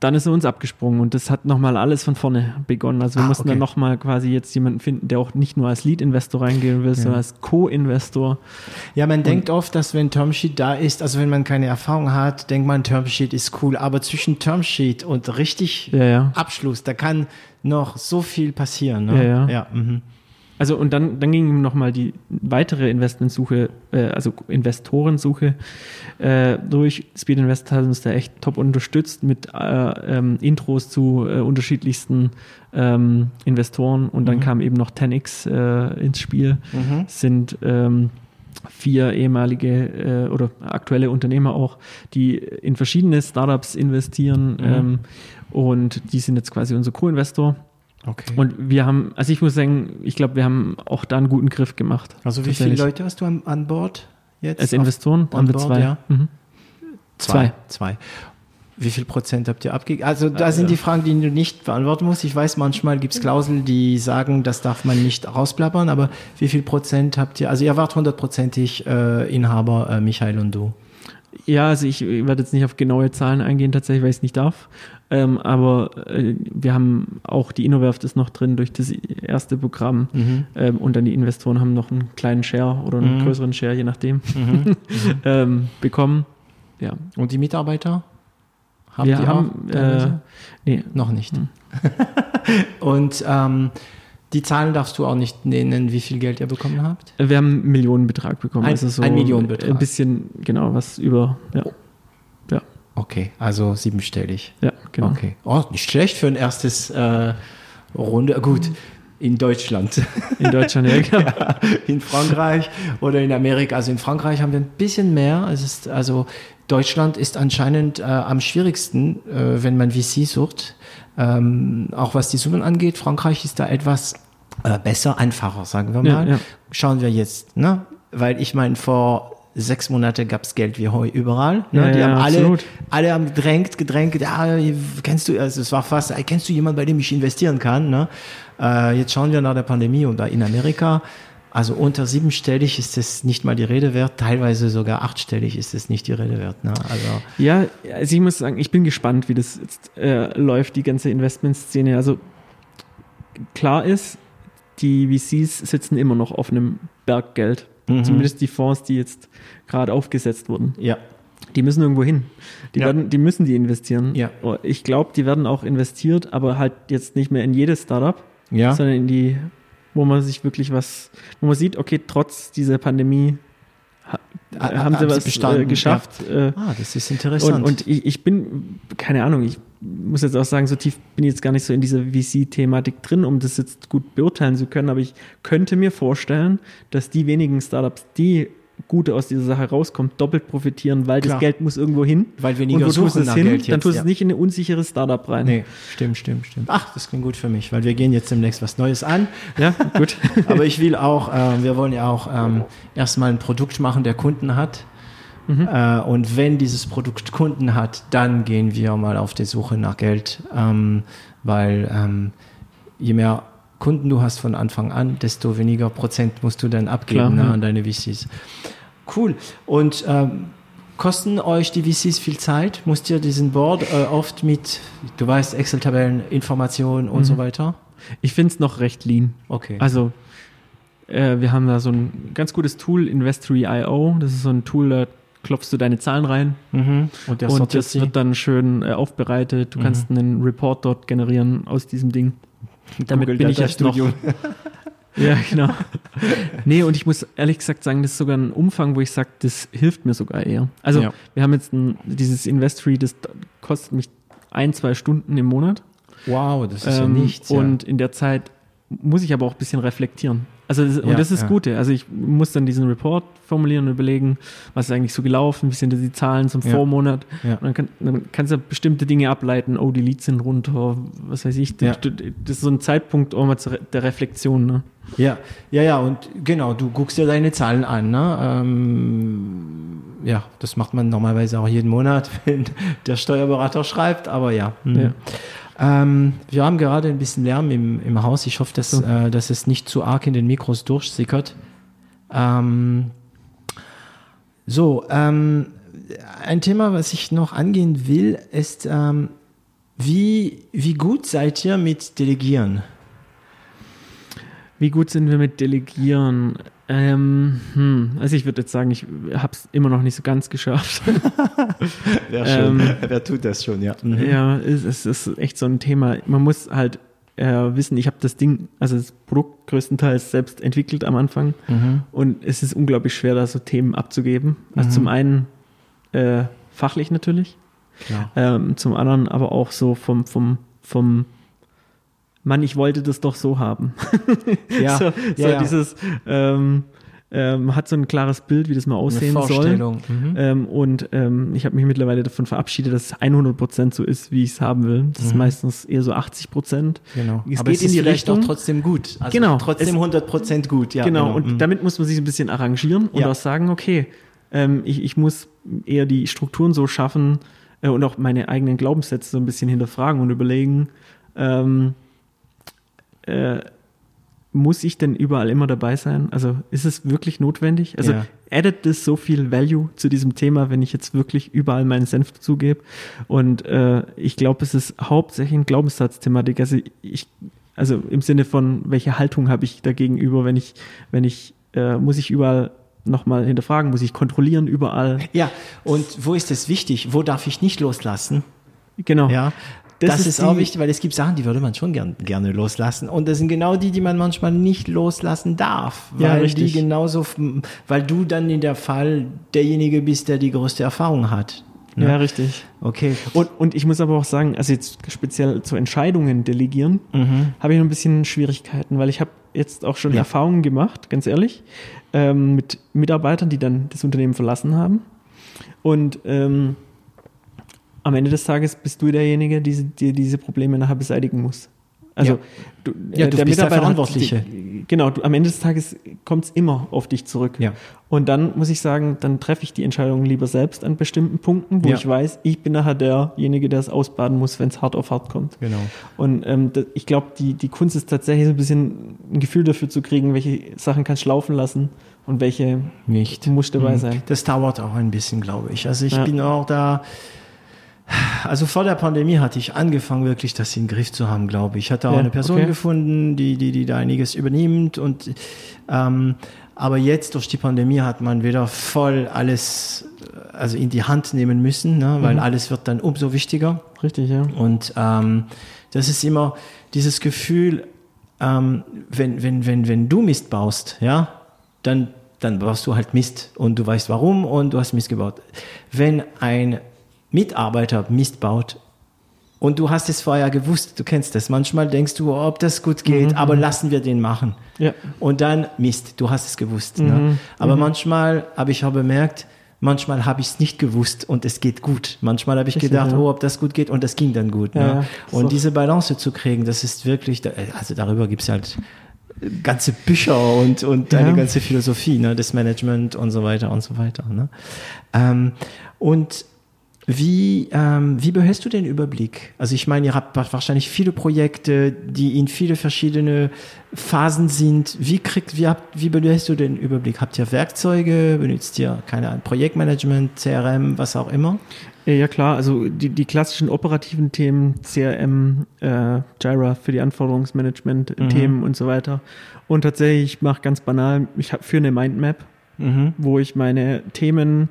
dann ist er uns abgesprungen und das hat nochmal alles von vorne begonnen. Also wir ah, mussten okay. dann nochmal quasi jetzt jemanden finden, der auch nicht nur als Lead-Investor reingehen will, ja. sondern als Co-Investor. Ja, man und denkt oft, dass wenn Termsheet da ist, also wenn man keine Erfahrung hat, denkt man, Termsheet ist cool, aber zwischen Termsheet und richtig ja, ja. Abschluss, da kann noch so viel passieren. Ne? Ja, ja. ja mhm. Also und dann, dann ging ihm nochmal die weitere Investmentsuche, äh, also Investorensuche äh, durch. Speed Invest hat uns da echt top unterstützt mit äh, ähm, Intros zu äh, unterschiedlichsten ähm, Investoren und dann mhm. kam eben noch 10x äh, ins Spiel. Mhm. Sind ähm, vier ehemalige äh, oder aktuelle Unternehmer auch, die in verschiedene Startups investieren mhm. ähm, und die sind jetzt quasi unser Co-Investor. Okay. Und wir haben, also ich muss sagen, ich glaube, wir haben auch da einen guten Griff gemacht. Also wie viele Leute hast du an, an Bord jetzt? Als Investoren haben wir zwei. Ja. Mhm. Zwei. Zwei. Wie viel Prozent habt ihr abgegeben? Also da sind die Fragen, die du nicht beantworten musst. Ich weiß, manchmal gibt es Klauseln, die sagen, das darf man nicht rausplappern, aber wie viel Prozent habt ihr? Also ihr wart hundertprozentig äh, Inhaber, äh, Michael und du. Ja, also ich werde jetzt nicht auf genaue Zahlen eingehen, tatsächlich, weil ich es nicht darf. Ähm, aber äh, wir haben auch die Innowerft ist noch drin durch das erste Programm mhm. ähm, und dann die Investoren haben noch einen kleinen Share oder einen mhm. größeren Share, je nachdem, mhm. ähm, bekommen. Ja. Und die Mitarbeiter? Haben wir die haben, auch? Äh, nee. Noch nicht. Mhm. und ähm, die Zahlen darfst du auch nicht nennen, wie viel Geld ihr bekommen habt? Wir haben einen Millionenbetrag bekommen. Ein, also so ein Millionenbetrag. Ein bisschen, genau, was über, ja. ja. Okay, also siebenstellig. Ja, genau. Okay. Oh, nicht schlecht für ein erstes äh, Runde. Gut, in Deutschland. In Deutschland, ja, genau. ja, In Frankreich oder in Amerika. Also in Frankreich haben wir ein bisschen mehr. Es ist, also Deutschland ist anscheinend äh, am schwierigsten, äh, wenn man VC sucht. Ähm, auch was die Summen angeht, Frankreich ist da etwas äh, besser, einfacher, sagen wir mal. Ja, ja. Schauen wir jetzt, ne? Weil ich meine, vor sechs Monate gab es Geld wie Heu überall. Ne? Ja, die haben alle, alle haben gedrängt, gedrängt, ja, kennst du, also es war fast, kennst du jemanden, bei dem ich investieren kann? Ne? Äh, jetzt schauen wir nach der Pandemie und da in Amerika also unter siebenstellig ist es nicht mal die Rede wert, teilweise sogar achtstellig ist es nicht die Rede wert. Ne? Also ja, also ich muss sagen, ich bin gespannt, wie das jetzt äh, läuft, die ganze Investmentszene. Also klar ist, die VCs sitzen immer noch auf einem Berg Geld. Mhm. Zumindest die Fonds, die jetzt gerade aufgesetzt wurden. Ja. Die müssen irgendwo hin. Die, ja. werden, die müssen die investieren. Ja. Oh, ich glaube, die werden auch investiert, aber halt jetzt nicht mehr in jedes Startup, ja. sondern in die wo man sich wirklich was, wo man sieht, okay, trotz dieser Pandemie ha, ah, haben sie was äh, geschafft. Ja. Äh, ah, das ist interessant. Und, und ich, ich, bin, keine Ahnung, ich muss jetzt auch sagen, so tief bin ich jetzt gar nicht so in dieser VC-Thematik drin, um das jetzt gut beurteilen zu können, aber ich könnte mir vorstellen, dass die wenigen Startups, die Gute aus dieser Sache rauskommt, doppelt profitieren, weil Klar. das Geld muss irgendwo hin. Weil weniger und wo suchen es hin, Geld dann tust du ja. es nicht in ein unsicheres Startup rein. Nee, stimmt, stimmt, stimmt. Ach, das klingt gut für mich, weil wir gehen jetzt demnächst was Neues an. Ja, gut. Aber ich will auch, äh, wir wollen ja auch ähm, erstmal ein Produkt machen, der Kunden hat. Mhm. Äh, und wenn dieses Produkt Kunden hat, dann gehen wir mal auf die Suche nach Geld, ähm, weil ähm, je mehr Kunden du hast von Anfang an, desto weniger Prozent musst du dann abgeben Klar, ne, an deine VCs. Cool. Und ähm, kosten euch die VCs viel Zeit? Musst ihr diesen Board äh, oft mit, du weißt, Excel-Tabellen, Informationen und mhm. so weiter? Ich finde es noch recht lean. Okay. Also, äh, wir haben da so ein ganz gutes Tool, Investory.io. Das ist so ein Tool, da klopfst du deine Zahlen rein mhm. Und, und das wird dann schön äh, aufbereitet. Du kannst einen Report dort generieren aus diesem Ding. Damit Google bin ich Data jetzt noch. Studio. Ja, genau. nee, und ich muss ehrlich gesagt sagen, das ist sogar ein Umfang, wo ich sage, das hilft mir sogar eher. Also, Ja. wir haben jetzt ein, dieses Investory, das kostet mich ein, zwei Stunden im Monat. Wow, das ist Ähm, ja nichts. Ja. Und in der Zeit muss ich aber auch ein bisschen reflektieren. Also das, Ja, und das ist ja. das Gute. Also ich muss dann diesen Report formulieren und überlegen, was ist eigentlich so gelaufen, wie sind die Zahlen zum Ja. Vormonat. Ja. Und dann, kann, dann kannst du bestimmte Dinge ableiten. Oh, die Leads sind runter, was weiß ich. Das, das ist so ein Zeitpunkt auch mal der Reflexion. Ne? Ja, ja, ja, und genau, du guckst dir deine Zahlen an. Ne? Ähm, ja, das macht man normalerweise auch jeden Monat, wenn der Steuerberater schreibt, aber ja. Mhm. Ähm, wir haben gerade ein bisschen Lärm im, im Haus. Ich hoffe, dass, So. äh, dass es nicht zu arg in den Mikros durchsickert. Ähm, so, ähm, ein Thema, was ich noch angehen will, ist, ähm, wie, wie gut seid ihr mit Delegieren? Wie gut sind wir mit Delegieren? Ähm, hm, also ich würde jetzt sagen, ich habe es immer noch nicht so ganz geschafft. Wer, schon. Wer tut das schon, ja. Ja, es, es ist echt so ein Thema. Man muss halt äh, wissen, ich habe das Ding, also das Produkt größtenteils selbst entwickelt am Anfang Mhm. und es ist unglaublich schwer, da so Themen abzugeben. Also Mhm. zum einen äh, fachlich natürlich, ähm, zum anderen aber auch so vom, vom, vom Mann, ich wollte das doch so haben. Ja, so, so ja. dieses ähm, ähm, hat so ein klares Bild, wie das mal aussehen Eine soll. Vorstellung. Mhm. Ähm, und ähm, ich habe mich mittlerweile davon verabschiedet, dass es 100% so ist, wie ich es haben will. Das ist Mhm. meistens eher so 80%. Genau. Es Aber geht es in ist die Richtung. auch trotzdem gut. Also Genau. Trotzdem Es- 100% gut, ja. genau, und Mhm. damit muss man sich ein bisschen arrangieren und Ja. auch sagen, okay, ähm, ich, ich muss eher die Strukturen so schaffen äh, und auch meine eigenen Glaubenssätze so ein bisschen hinterfragen und überlegen, ähm, äh, muss ich denn überall immer dabei sein? Also ist es wirklich notwendig? Also Ja. addet das so viel Value zu diesem Thema, wenn ich jetzt wirklich überall meinen Senf zugebe? Und äh, ich glaube, es ist hauptsächlich eine Glaubenssatzthematik. Also ich, also im Sinne von, welche Haltung habe ich dagegenüber, wenn ich, wenn ich, äh, muss ich überall nochmal hinterfragen, muss ich kontrollieren überall? Ja, und wo ist es wichtig? Wo darf ich nicht loslassen? Genau. Ja. Das, Das ist, ist auch wichtig, weil es gibt Sachen, die würde man schon gern, gerne loslassen. Und das sind genau die, die man manchmal nicht loslassen darf. Ja, Weil richtig. die genauso, weil du dann in der Fall derjenige bist, der die größte Erfahrung hat. Ne? Ja, richtig. Okay. Und, und ich muss aber auch sagen, also jetzt speziell zu Entscheidungen delegieren, Mhm. habe ich noch ein bisschen Schwierigkeiten, weil ich habe jetzt auch schon Ja. Erfahrungen gemacht, ganz ehrlich, ähm, mit Mitarbeitern, die dann das Unternehmen verlassen haben. Und ähm, am Ende des Tages bist du derjenige, der diese, die diese Probleme nachher beseitigen muss. Also Ja. du, Ja, du bist der Mitarbeiter hat Verantwortliche. Die, genau, du, am Ende des Tages kommt es immer auf dich zurück. Ja. Und dann muss ich sagen, dann treffe ich die Entscheidung lieber selbst an bestimmten Punkten, wo Ja. ich weiß, ich bin nachher derjenige, der es ausbaden muss, wenn es hart auf hart kommt. Genau. Und ähm, da, ich glaube, die, die Kunst ist tatsächlich so ein bisschen ein Gefühl dafür zu kriegen, welche Sachen kannst du laufen lassen und welche Nicht. muss dabei Mhm. sein. Das dauert auch ein bisschen, glaube ich. Also ich bin auch da. Also vor der Pandemie hatte ich angefangen, wirklich das in den Griff zu haben, glaube ich. Ich hatte auch Ja, eine Person okay. gefunden, die, die, die da einiges übernimmt. Und ähm, aber jetzt durch die Pandemie hat man wieder voll alles äh, also in die Hand nehmen müssen, ne? weil Mhm. alles wird dann umso wichtiger. Richtig, ja. Und ähm, das ist immer dieses Gefühl, ähm, wenn, wenn, wenn, wenn du Mist baust, ja, dann, dann baust du halt Mist und du weißt warum und du hast Mist gebaut. Wenn ein Mitarbeiter Mist baut und du hast es vorher gewusst, du kennst das, manchmal denkst du, ob das gut geht, aber lassen wir den machen. Ja. Und dann Mist, du hast es gewusst. Ne? Mhm. Aber manchmal habe ich auch bemerkt, manchmal habe ich es nicht gewusst und es geht gut. Manchmal habe ich Richtig, gedacht, ja. oh, ob das gut geht und das ging dann gut. Ja, ne? ja. Und So. diese Balance zu kriegen, das ist wirklich, also darüber gibt es halt ganze Bücher und, und Ja. eine ganze Philosophie ne, des Management und so weiter und so weiter. Ne? Ähm, und Wie, ähm, wie behältst du den Überblick? Also ich meine, ihr habt wahrscheinlich viele Projekte, die in viele verschiedene Phasen sind. Wie kriegt, wie habt, wie behältst du den Überblick? Habt ihr Werkzeuge? Benutzt ihr keine Ahnung, Projektmanagement, CRM, was auch immer? Ja, klar, also die, die klassischen operativen Themen, CRM, äh, Jira für die Anforderungsmanagement-Themen mhm. und so weiter. Und tatsächlich, ich mache ganz banal, ich habe für eine Mindmap, mhm. wo ich meine Themen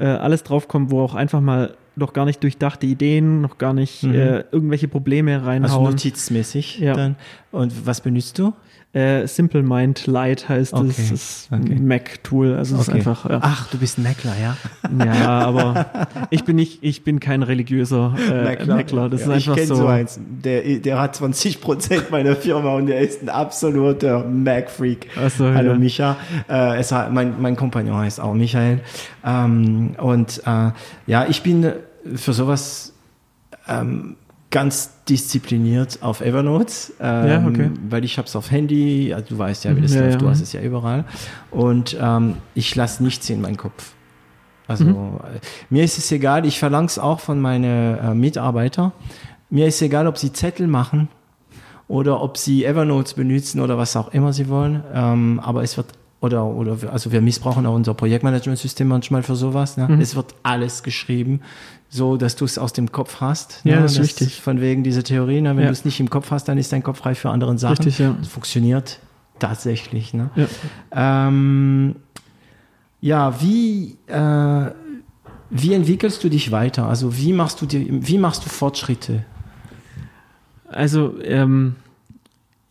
äh, alles draufkommt, wo auch einfach mal noch gar nicht durchdachte Ideen, noch gar nicht mhm. äh, irgendwelche Probleme reinhauen. Also notizmäßig ja. dann. Und was benutzt du? Äh, Simple Mind Lite heißt okay. es. Das ist okay. ein Mac-Tool. Also okay. ist einfach. Ja. Ach, du bist ein Mackler, ja? Ja, aber ich bin nicht, ich bin kein religiöser äh, Mackler. Mackler. Das ja, ist einfach ich so. so eins. Der, der hat 20 Prozent meiner Firma und der ist ein absoluter Mac-Freak. So, Hallo ja. Micha. Äh, es mein, mein Kompagnon heißt auch Michael. Ähm, und äh, ja, ich bin für sowas ähm, ganz diszipliniert auf Evernote, ähm, ja, okay. weil ich habe es auf Handy, also du weißt ja, wie das ja, läuft, ja. du hast es ja überall und ähm, ich lasse nichts in meinen Kopf. Also mhm. mir ist es egal, ich verlange es auch von meinen äh, Mitarbeitern. Mir ist egal, ob sie Zettel machen oder ob sie Evernote benutzen oder was auch immer sie wollen, ähm, aber es wird oder, oder also wir missbrauchen auch unser Projektmanagementsystem manchmal für sowas. Ne? Mhm. Es wird alles geschrieben so, dass du es aus dem Kopf hast. Ja, ne? das ist richtig. Von wegen dieser Theorie, ne? wenn ja. du es nicht im Kopf hast, dann ist dein Kopf frei für andere Sachen. Richtig, ja. Das funktioniert tatsächlich. Ne? Ja. Ähm, ja, wie, äh, wie entwickelst du dich weiter? Also wie machst du dir, wie machst du Fortschritte? Also ähm,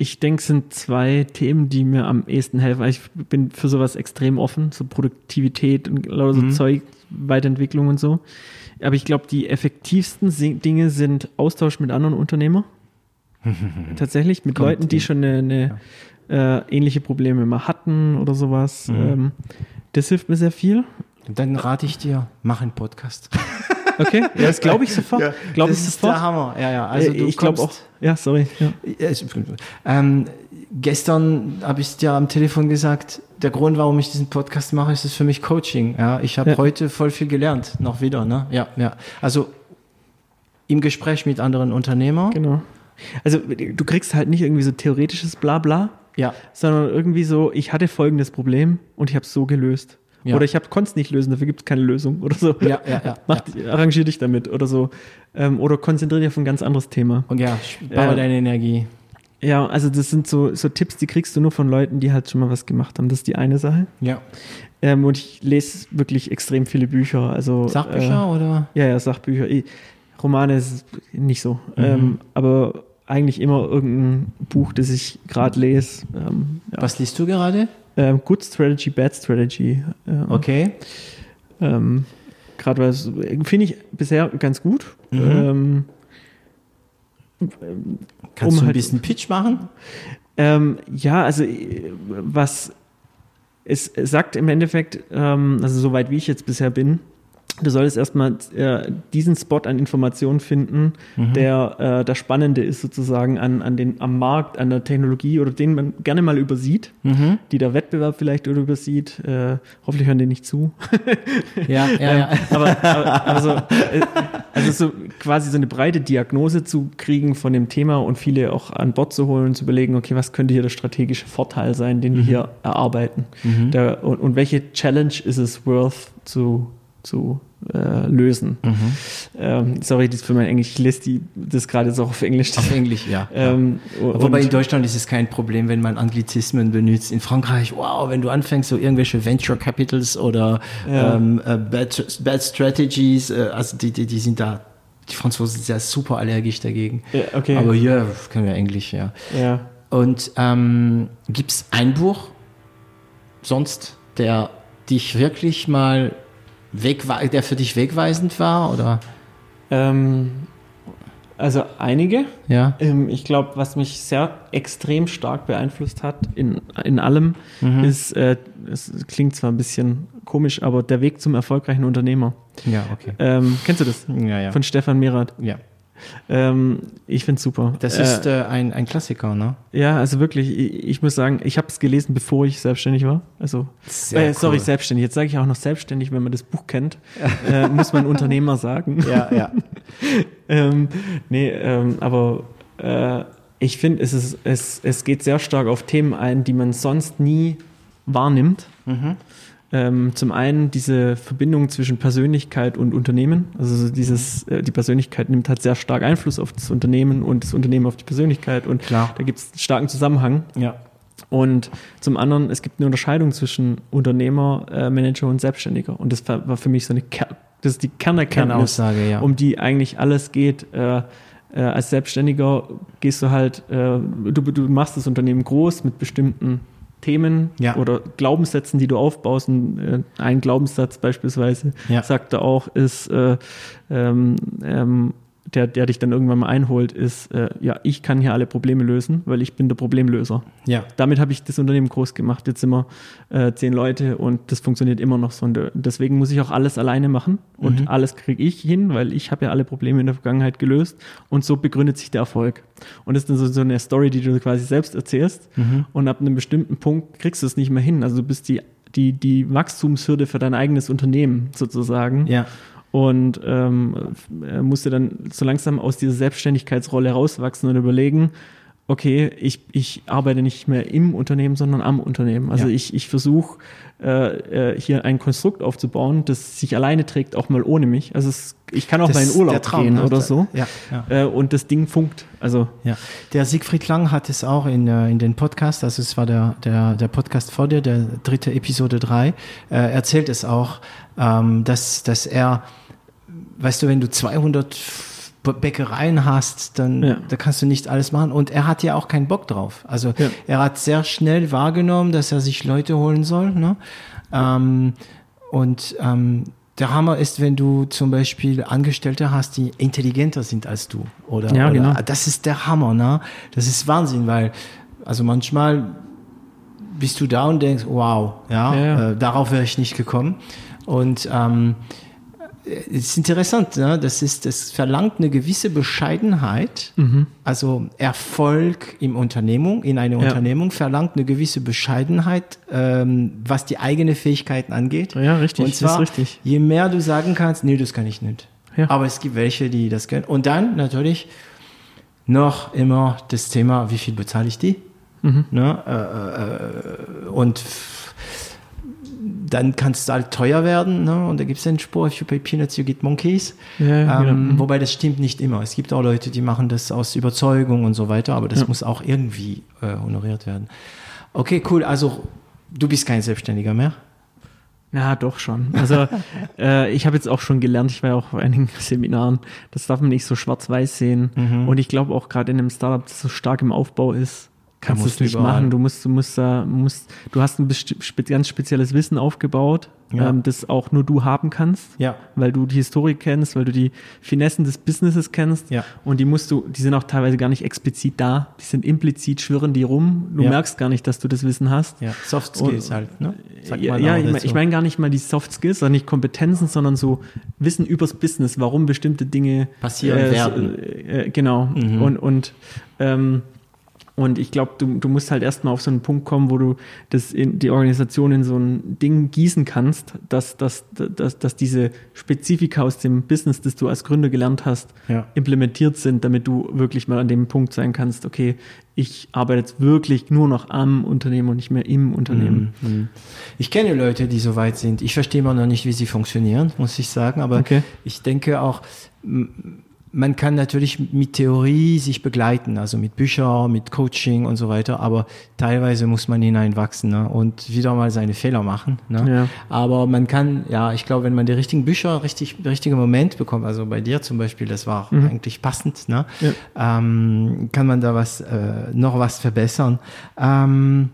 ich denke, es sind zwei Themen, die mir am ehesten helfen. Ich bin für sowas extrem offen, so Produktivität und lauter so mhm. Zeug, Weiterentwicklung und so. Aber ich glaube, die effektivsten Dinge sind Austausch mit anderen Unternehmern. Tatsächlich, mit Kommt Leuten, die schon eine, eine ja. äh, ähnliche Probleme mal hatten oder sowas. Mhm. Ähm, das hilft mir sehr viel. Dann rate ich dir, mach einen Podcast. Okay, ja, das glaube ich sofort. Ja, glaube ich sofort. der Hammer. Ja, ja. Also äh, ich glaube auch. Ja, sorry. Ja. Ähm, gestern habe ich dir am Telefon gesagt, der Grund, warum ich diesen Podcast mache, ist es für mich Coaching. Ja, ich habe ja. heute voll viel gelernt, noch wieder. Ne? Ja, ja. Also im Gespräch mit anderen Unternehmern. Genau. Also du kriegst halt nicht irgendwie so theoretisches Blabla, ja. sondern irgendwie so, ich hatte folgendes Problem und ich habe es so gelöst. Ja. Oder ich konnte es nicht lösen, dafür gibt es keine Lösung oder so. Ja, ja, ja. Mach, ja. Arrangier dich damit oder so. Ähm, oder konzentriere dich auf ein ganz anderes Thema. Und ja, baue deine Energie. Ja, also das sind so, so Tipps, die kriegst du nur von Leuten, die halt schon mal was gemacht haben. Das ist die eine Sache. Ja. Ähm, und ich lese wirklich extrem viele Bücher. Also, Sachbücher äh, oder? Ja, ja, Sachbücher. Romane ist nicht so. Mhm. Ähm, aber eigentlich immer irgendein Buch, das ich gerade lese. Ähm, ja. Was liest du gerade? Ähm, Good Strategy, Bad Strategy. Ähm, okay. Ähm, gerade was finde ich bisher ganz gut. Mhm. Kannst um du ein halt, bisschen Pitch machen? Ähm, ja, also was es sagt im Endeffekt, ähm, also soweit wie ich jetzt bisher bin, du solltest erstmal äh, diesen Spot an Informationen finden, mhm. der äh, das Spannende ist sozusagen an, an den, am Markt, an der Technologie oder den man gerne mal übersieht, mhm. die der Wettbewerb vielleicht oder übersieht. Äh, hoffentlich hören die nicht zu. ja, ja, ja. Ähm, aber, aber, aber so, äh, also so quasi so eine breite Diagnose zu kriegen von dem Thema und viele auch an Bord zu holen und zu überlegen, okay, was könnte hier der strategische Vorteil sein, den mhm. wir hier erarbeiten? Mhm. Der, und, und welche Challenge ist es worth zu zu äh, lösen. Mhm. Ähm, sorry, das für mein Englisch. Ich das gerade so auf Englisch. Auf Englisch, ja. Ähm, Wobei in Deutschland ist es kein Problem, wenn man Anglizismen benutzt. In Frankreich, wow, wenn du anfängst, so irgendwelche Venture Capitals oder ja. ähm, uh, bad, bad, Strategies, äh, also die, die, die sind da, die Franzosen sind ja super allergisch dagegen. Ja, okay. Aber hier können wir Englisch, ja. ja. Und ähm, gibt es ein Buch sonst, der dich wirklich mal der für dich wegweisend war? Oder? Ähm, also einige. Ja. Ähm, ich glaube, was mich sehr extrem stark beeinflusst hat in, in allem, mhm. ist, äh, es klingt zwar ein bisschen komisch, aber der Weg zum erfolgreichen Unternehmer. Ja, okay. Ähm, kennst du das? Ja, ja. Von Stefan Merath. Ja. Ähm, ich finde es super. Das ist äh, ein, ein Klassiker, ne? Ja, also wirklich, ich, ich muss sagen, ich habe es gelesen, bevor ich selbstständig war. Also, äh, sorry, cool. selbstständig. Jetzt sage ich auch noch selbstständig, wenn man das Buch kennt, äh, muss man Unternehmer sagen. Ja, ja. ähm, nee, ähm, aber äh, ich finde, es, ist, es, es geht sehr stark auf Themen ein, die man sonst nie wahrnimmt. Mhm. Ähm, zum einen diese Verbindung zwischen Persönlichkeit und Unternehmen. Also dieses, äh, die Persönlichkeit nimmt halt sehr stark Einfluss auf das Unternehmen und das Unternehmen auf die Persönlichkeit und Klar. da gibt es einen starken Zusammenhang. Ja. Und zum anderen, es gibt eine Unterscheidung zwischen Unternehmer, äh, Manager und Selbstständiger. Und das war für mich so eine, Ker das ist die Kernerkenntnis, Kernaussage, ja. um die eigentlich alles geht. Äh, äh, als Selbstständiger gehst du halt, äh, du, du machst das Unternehmen groß mit bestimmten Themen ja. oder Glaubenssätzen, die du aufbaust. Und, äh, ein Glaubenssatz beispielsweise, ja. sagt er auch, ist, äh, ähm, ähm, der, der dich dann irgendwann mal einholt, ist, äh, ja, ich kann hier alle Probleme lösen, weil ich bin der Problemlöser. Ja. Damit habe ich das Unternehmen groß gemacht. Jetzt sind wir äh, zehn Leute und das funktioniert immer noch so. Und äh, deswegen muss ich auch alles alleine machen und mhm. alles kriege ich hin, weil ich habe ja alle Probleme in der Vergangenheit gelöst und so begründet sich der Erfolg. Und das ist dann so, so eine Story, die du quasi selbst erzählst mhm. und ab einem bestimmten Punkt kriegst du es nicht mehr hin. Also du bist die die, die Wachstumshürde für dein eigenes Unternehmen sozusagen. Ja und ähm, musste dann so langsam aus dieser Selbstständigkeitsrolle rauswachsen und überlegen, okay, ich, ich arbeite nicht mehr im Unternehmen, sondern am Unternehmen. Also ja. ich, ich versuche äh, äh, hier ein Konstrukt aufzubauen, das sich alleine trägt, auch mal ohne mich. Also es, ich kann auch das mal in Urlaub Traum, gehen ne? oder so. Ja, ja. Äh, und das Ding funkt. Also ja. Der Siegfried Lang hat es auch in, äh, in den Podcast, also es war der, der, der Podcast vor dir, der dritte Episode drei, äh, erzählt es auch, ähm, dass, dass er weißt du, wenn du 200 Bäckereien hast, dann ja. da kannst du nicht alles machen. Und er hat ja auch keinen Bock drauf. Also ja. er hat sehr schnell wahrgenommen, dass er sich Leute holen soll. Ne? Ähm, und ähm, der Hammer ist, wenn du zum Beispiel Angestellte hast, die intelligenter sind als du. Oder, ja, oder genau. das ist der Hammer, ne? Das ist Wahnsinn, weil also manchmal bist du da und denkst, wow, ja, ja. Äh, darauf wäre ich nicht gekommen. Und ähm, es ist interessant, ne? das ist, das verlangt eine gewisse Bescheidenheit. Mhm. Also Erfolg im Unternehmung, in einer Ja. Unternehmung verlangt eine gewisse Bescheidenheit, ähm, was die eigenen Fähigkeiten angeht. Ja, richtig, Und das zwar, ist richtig. je mehr du sagen kannst, nee, das kann ich nicht. Ja. Aber es gibt welche, die das können. Und dann natürlich noch immer das Thema, wie viel bezahle ich die? Mhm. Ne? Äh, äh, und f- dann kann es halt teuer werden. Ne? Und da gibt es den Spruch, if you pay peanuts, you get monkeys. Ja, ähm, genau. Mhm. Wobei das stimmt nicht immer. Es gibt auch Leute, die machen das aus Überzeugung und so weiter, aber das Ja. muss auch irgendwie äh, honoriert werden. Okay, cool. Also du bist kein Selbstständiger mehr. Ja, doch schon. Also äh, ich habe jetzt auch schon gelernt, ich war ja auch auf einigen Seminaren, das darf man nicht so schwarz-weiß sehen. Mhm. Und ich glaube auch gerade in einem Startup, das so stark im Aufbau ist, kannst es nicht überall. machen. Du musst, du musst da, musst, du hast ein ganz spezielles Wissen aufgebaut, Ja. ähm, das auch nur du haben kannst, Ja. weil du die Historie kennst, weil du die Finessen des Businesses kennst. Ja. Und die musst du, die sind auch teilweise gar nicht explizit da, die sind implizit, schwirren die rum. Du Ja. merkst gar nicht, dass du das Wissen hast. Ja. Soft Skills Und- halt. Ne? Sagt ja, ja auch ich meine ich mein gar nicht mal die Soft Skills, sondern nicht Kompetenzen, sondern so Wissen übers Business, warum bestimmte Dinge Passieren äh, werden. So, äh, genau. Mhm. Und, und, ähm, und ich glaube, du, du musst halt erstmal auf so einen Punkt kommen, wo du das in, die Organisation in so ein Ding gießen kannst, dass, dass, dass, dass diese Spezifika aus dem Business, das du als Gründer gelernt hast, Ja. implementiert sind, damit du wirklich mal an dem Punkt sein kannst, okay, ich arbeite jetzt wirklich nur noch am Unternehmen und nicht mehr im Unternehmen. Mhm. Ich kenne Leute, die so weit sind. Ich verstehe immer noch nicht, wie sie funktionieren, muss ich sagen. Aber Okay. ich denke auch, man kann natürlich mit Theorie sich begleiten, also mit Büchern, mit Coaching und so weiter. Aber teilweise muss man hineinwachsen ne? und wieder mal seine Fehler machen. Ne? Ja. Aber man kann, ja, ich glaube, wenn man die richtigen Bücher, richtig, richtige Moment bekommt, also bei dir zum Beispiel, das war Mhm. eigentlich passend, ne? Ja. ähm, kann man da was, äh, noch was verbessern. Ähm,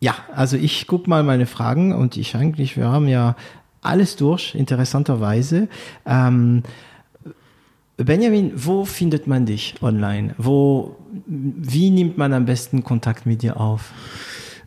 Ja, also ich guck mal meine Fragen und ich eigentlich, wir haben ja alles durch, interessanterweise. Ähm, Benjamin, wo findet man dich online? Wo, wie nimmt man am besten Kontakt mit dir auf?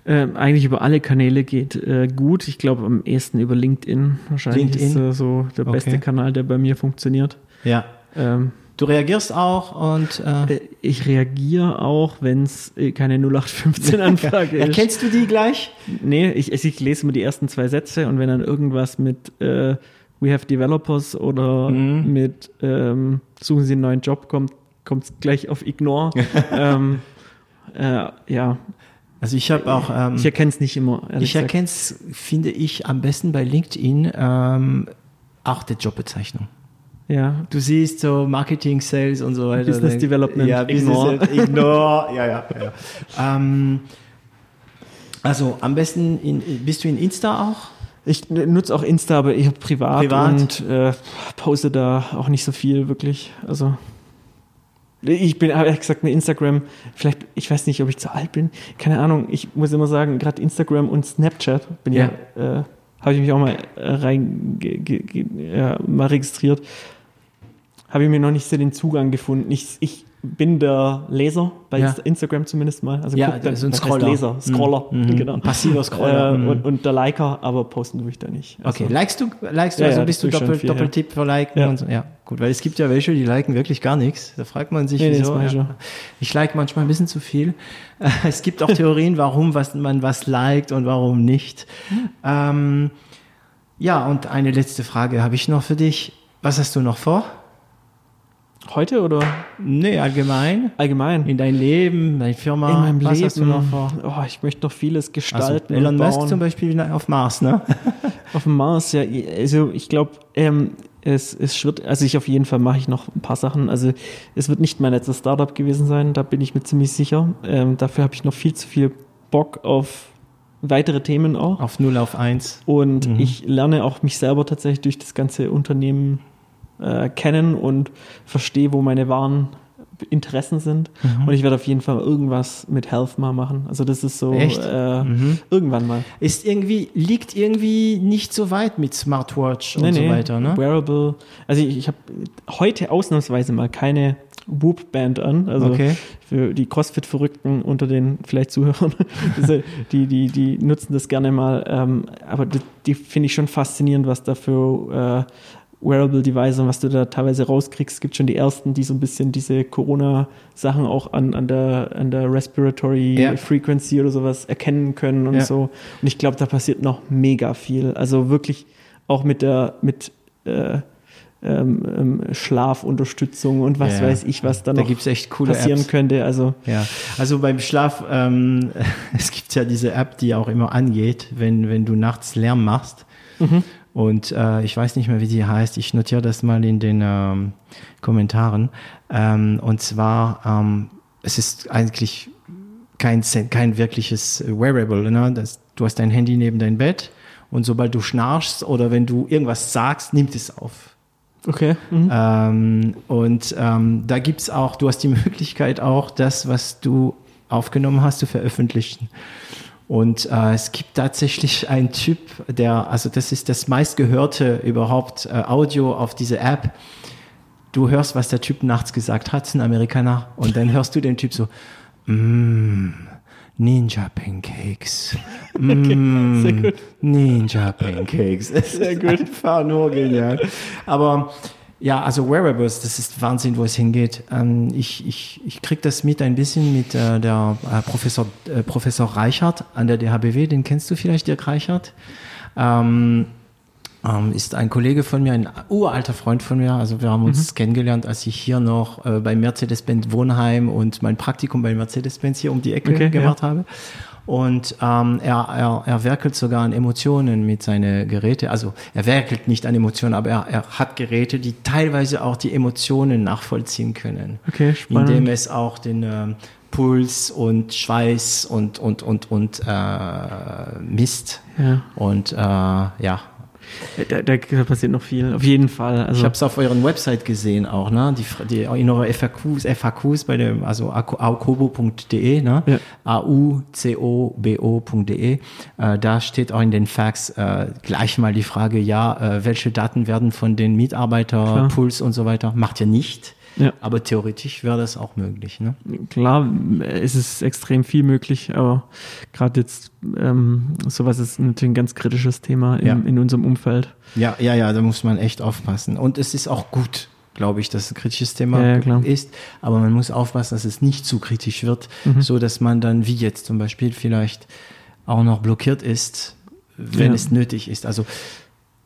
Äh, eigentlich über alle Kanäle geht äh, gut. Ich glaube am ehesten über LinkedIn. Wahrscheinlich LinkedIn? ist äh, so der beste Okay. Kanal, der bei mir funktioniert. Ja. Ähm, Du reagierst auch und äh, äh, ich reagiere auch, wenn es äh, keine 0815-Anfrage ist. erkennst du die gleich? Nee, ich, ich lese immer die ersten zwei Sätze und wenn dann irgendwas mit äh, We have developers oder Mhm. mit ähm, Suchen Sie einen neuen Job kommt, kommt es gleich auf Ignore. ähm, äh, ja, Also ich habe auch, ähm, ich erkenne es nicht immer. ich erkenne es, finde ich, am besten bei LinkedIn ähm, auch der Jobbezeichnung. Ja, Du siehst so Marketing, Sales und so weiter. Business Development, ja, Ignore. Business Ignore, ja, ja. ja. ähm, also am besten in, bist du in Insta auch? ich nutze auch Insta, aber eher privat, Privat? und äh, poste da auch nicht so viel wirklich. Also ich bin ehrlich gesagt mit Instagram, vielleicht, ich weiß nicht, ob ich zu alt bin, keine Ahnung. Ich muss immer sagen, gerade Instagram und Snapchat bin ja, äh, habe ich mich auch mal rein ge, ge, ge, ja, mal registriert. Habe ich mir noch nicht so den Zugang gefunden. Ich, ich bin der Leser bei Ja. Instagram zumindest mal. Also Ja, guck dann, so ein Scroller. Leser, Scroller, Mhm. Mhm. genau. Passiver Scroller. Äh, Mhm. und, und der Liker, aber posten tue ich da nicht. Also, Okay, likest du, likest du, Ja, also ja, bist du doppelt, viel, ja. Doppeltipp für liken Ja. und so. Ja, gut, weil es gibt ja welche, die liken wirklich gar nichts. Da fragt man sich, Nee, wieso. Ich like manchmal ein bisschen zu viel. Es gibt auch Theorien, warum was, man was liked und warum nicht. Ähm, ja, und eine letzte Frage habe ich noch für dich. Was hast du noch vor? Heute oder Nee, allgemein. allgemein? In dein Leben, deine Firma. In meinem was Leben. hast du noch vor? Oh, ich möchte noch vieles Also, gestalten. Elon und Musk zum Beispiel auf Mars, ne? Auf dem Mars, ja. Also ich glaube, ähm, es, es wird, also ich auf jeden Fall mache ich noch ein paar Sachen. Also es wird nicht mein letztes Startup gewesen sein, da bin ich mir ziemlich sicher. Ähm, dafür habe ich noch viel zu viel Bock auf weitere Themen auch. Auf 0 auf 1. Und Mhm. ich lerne auch mich selber tatsächlich durch das ganze Unternehmen äh, kennen und verstehe, wo meine wahren Interessen sind. Mhm. Und ich werde auf jeden Fall irgendwas mit Health mal machen. Also das ist so Echt? Äh, Mhm. irgendwann mal. Ist irgendwie, liegt irgendwie nicht so weit mit Smartwatch und so weiter, ne? Wearable. Also ich, ich habe heute ausnahmsweise mal keine Whoop-Band an. Also Okay. für die CrossFit-Verrückten unter den vielleicht Zuhörern, diese, die, die, die nutzen das gerne mal. Ähm, aber die, die finde ich schon faszinierend, was da für äh, Wearable Device und was du da teilweise rauskriegst. Es gibt schon die ersten, die so ein bisschen diese Corona-Sachen auch an, an, der, an der Respiratory Ja. Frequency oder sowas erkennen können und Ja. so. Und ich glaube, da passiert noch mega viel. Also wirklich auch mit der, mit äh, ähm, ähm, Schlafunterstützung und was Ja. weiß ich, was da Da noch gibt's echt coole passieren Apps. könnte. Also Ja, also beim Schlaf, ähm, es gibt ja diese App, die auch immer angeht, wenn, wenn du nachts Lärm machst. Und äh, ich weiß nicht mehr, wie die heißt. Ich notiere das mal in den ähm, Kommentaren. Ähm, und zwar, ähm, es ist eigentlich kein, kein wirkliches Wearable. Ne? Das, du hast dein Handy neben dein Bett und sobald du schnarchst oder wenn du irgendwas sagst, nimmt es auf. okay. Mhm. Ähm, und ähm, da gibt's auch, du hast die Möglichkeit auch, das, was du aufgenommen hast, zu veröffentlichen. Und äh, es gibt tatsächlich einen Typ, der, also das ist das meistgehörte überhaupt äh, Audio auf diese App. Du hörst, was der Typ nachts gesagt hat, ein Amerikaner, und dann hörst du den Typ so, mm, Ninja Pancakes. Mm, sehr gut. Ninja Pancakes. Sehr gut. Einfach nur genial. Aber ja, also Wearables, das ist Wahnsinn, wo es hingeht. Ähm, ich ich, ich kriege das mit ein bisschen mit äh, der äh, Professor, äh, Professor Reichert an der DHBW, den kennst du vielleicht, Dirk Reichert. Ähm, ähm, ist ein Kollege von mir, ein uralter Freund von mir. Also wir haben uns Mhm. kennengelernt, als ich hier noch äh, bei Mercedes-Benz Wohnheim und mein Praktikum bei Mercedes-Benz hier um die Ecke Okay, gemacht habe. Und ähm, er, er, er werkelt sogar an Emotionen mit seinen Geräten. Also er werkelt nicht an Emotionen, aber er, er hat Geräte, die teilweise auch die Emotionen nachvollziehen können. Okay, spannend. Indem es auch den ähm, Puls und Schweiß und, und, und, und äh, misst. Ja. Und äh, ja, Da, da passiert noch viel, auf jeden Fall. Also, ich habe es auf euren Website gesehen auch, ne? Die, die in eurer FAQs, FAQs bei dem, also aukobo.de, ne? Ja. A-U-C-O-B-O.de. Äh, da steht auch in den Facts äh, gleich mal die Frage, ja, äh, welche Daten werden von den Mitarbeitern, Klar. Puls und so weiter, macht ihr nicht. Ja. Aber theoretisch wäre das auch möglich. Ne? Klar, es ist extrem viel möglich, aber gerade jetzt ähm, sowas ist natürlich ein ganz kritisches Thema in, ja. in unserem Umfeld. Ja, ja, ja, da muss man echt aufpassen. Und es ist auch gut, glaube ich, dass es ein kritisches Thema ja, ist. Aber man muss aufpassen, dass es nicht zu kritisch wird, mhm. so dass man dann, wie jetzt zum Beispiel, vielleicht auch noch blockiert ist, wenn ja. es nötig ist. Also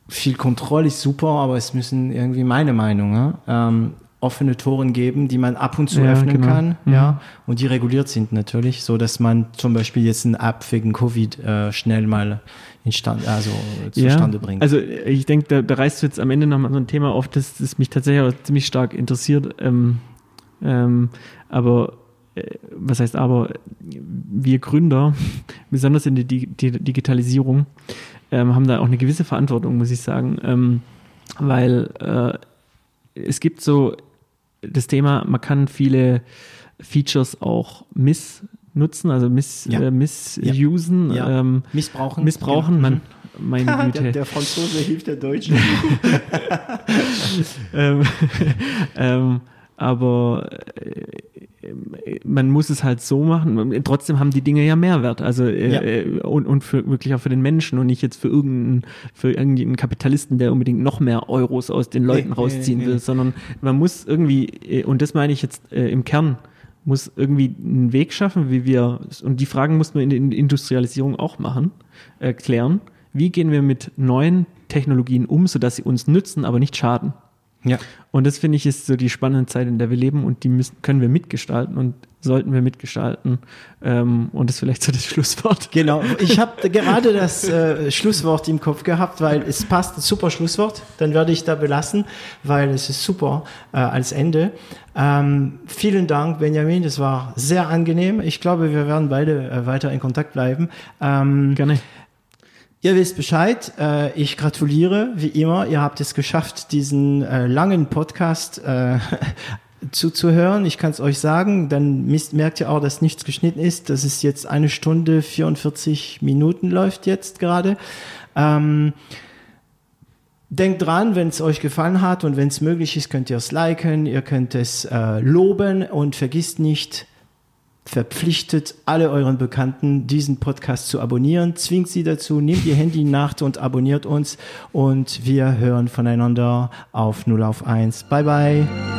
viel Kontrolle ist super, aber es müssen irgendwie meine Meinung, ja, ähm, offene Toren geben, die man ab und zu ja, öffnen genau. kann, mhm. ja, und die reguliert sind natürlich, so dass man zum Beispiel jetzt eine App wegen Covid äh, schnell mal instand, also zustande ja, bringt. Also ich denke, da, da reißt du jetzt am Ende nochmal so ein Thema auf, das, das mich tatsächlich auch ziemlich stark interessiert. Ähm, ähm, aber äh, was heißt aber, wir Gründer, besonders in der Digitalisierung, ähm, haben da auch eine gewisse Verantwortung, muss ich sagen, ähm, weil äh, es gibt so das Thema, man kann viele Features auch missnutzen, also miss, ja. äh, missusen, ja. Ähm, missbrauchen. Missbrauchen, genau. man, mhm. meine Güte. Der, der, Franzose hilft der Deutsche. ähm, ähm, aber äh, man muss es halt so machen. Trotzdem haben die Dinge ja Mehrwert. Also äh, ja. Äh, und, und für, wirklich auch für den Menschen und nicht jetzt für irgendeinen, für irgendeinen Kapitalisten, der unbedingt noch mehr Euros aus den Leuten nee, rausziehen nee, will, nee. sondern man muss irgendwie, und das meine ich jetzt äh, im Kern, muss irgendwie einen Weg schaffen, wie wir, und die Fragen muss man in der Industrialisierung auch machen, äh, klären. Wie gehen wir mit neuen Technologien um, sodass sie uns nützen, aber nicht schaden? Ja. Und das finde ich ist so die spannende Zeit, in der wir leben und die müssen, können wir mitgestalten und sollten wir mitgestalten. Ähm, und das ist vielleicht so das Schlusswort. Genau. Ich habe gerade das äh, Schlusswort im Kopf gehabt, weil es passt, ein super Schlusswort. Dann werde ich da belassen, weil es ist super äh, als Ende. Ähm, vielen Dank, Benjamin. Das war sehr angenehm. Ich glaube, wir werden beide äh, weiter in Kontakt bleiben. Ähm, Gerne. Ihr wisst Bescheid. Äh, ich gratuliere, wie immer. Ihr habt es geschafft, diesen äh, langen Podcast äh, zuzuhören. Ich kann es euch sagen. Dann merkt ihr auch, dass nichts geschnitten ist. Das ist jetzt eine Stunde 44 Minuten läuft jetzt gerade. Ähm, Denkt dran, wenn es euch gefallen hat und wenn es möglich ist, könnt ihr es liken, ihr könnt es äh, loben und vergisst nicht, verpflichtet alle euren Bekannten, diesen Podcast zu abonnieren. Zwingt sie dazu, nehmt ihr Handy nach und abonniert uns. Und wir hören voneinander auf 0 auf 1. Bye bye.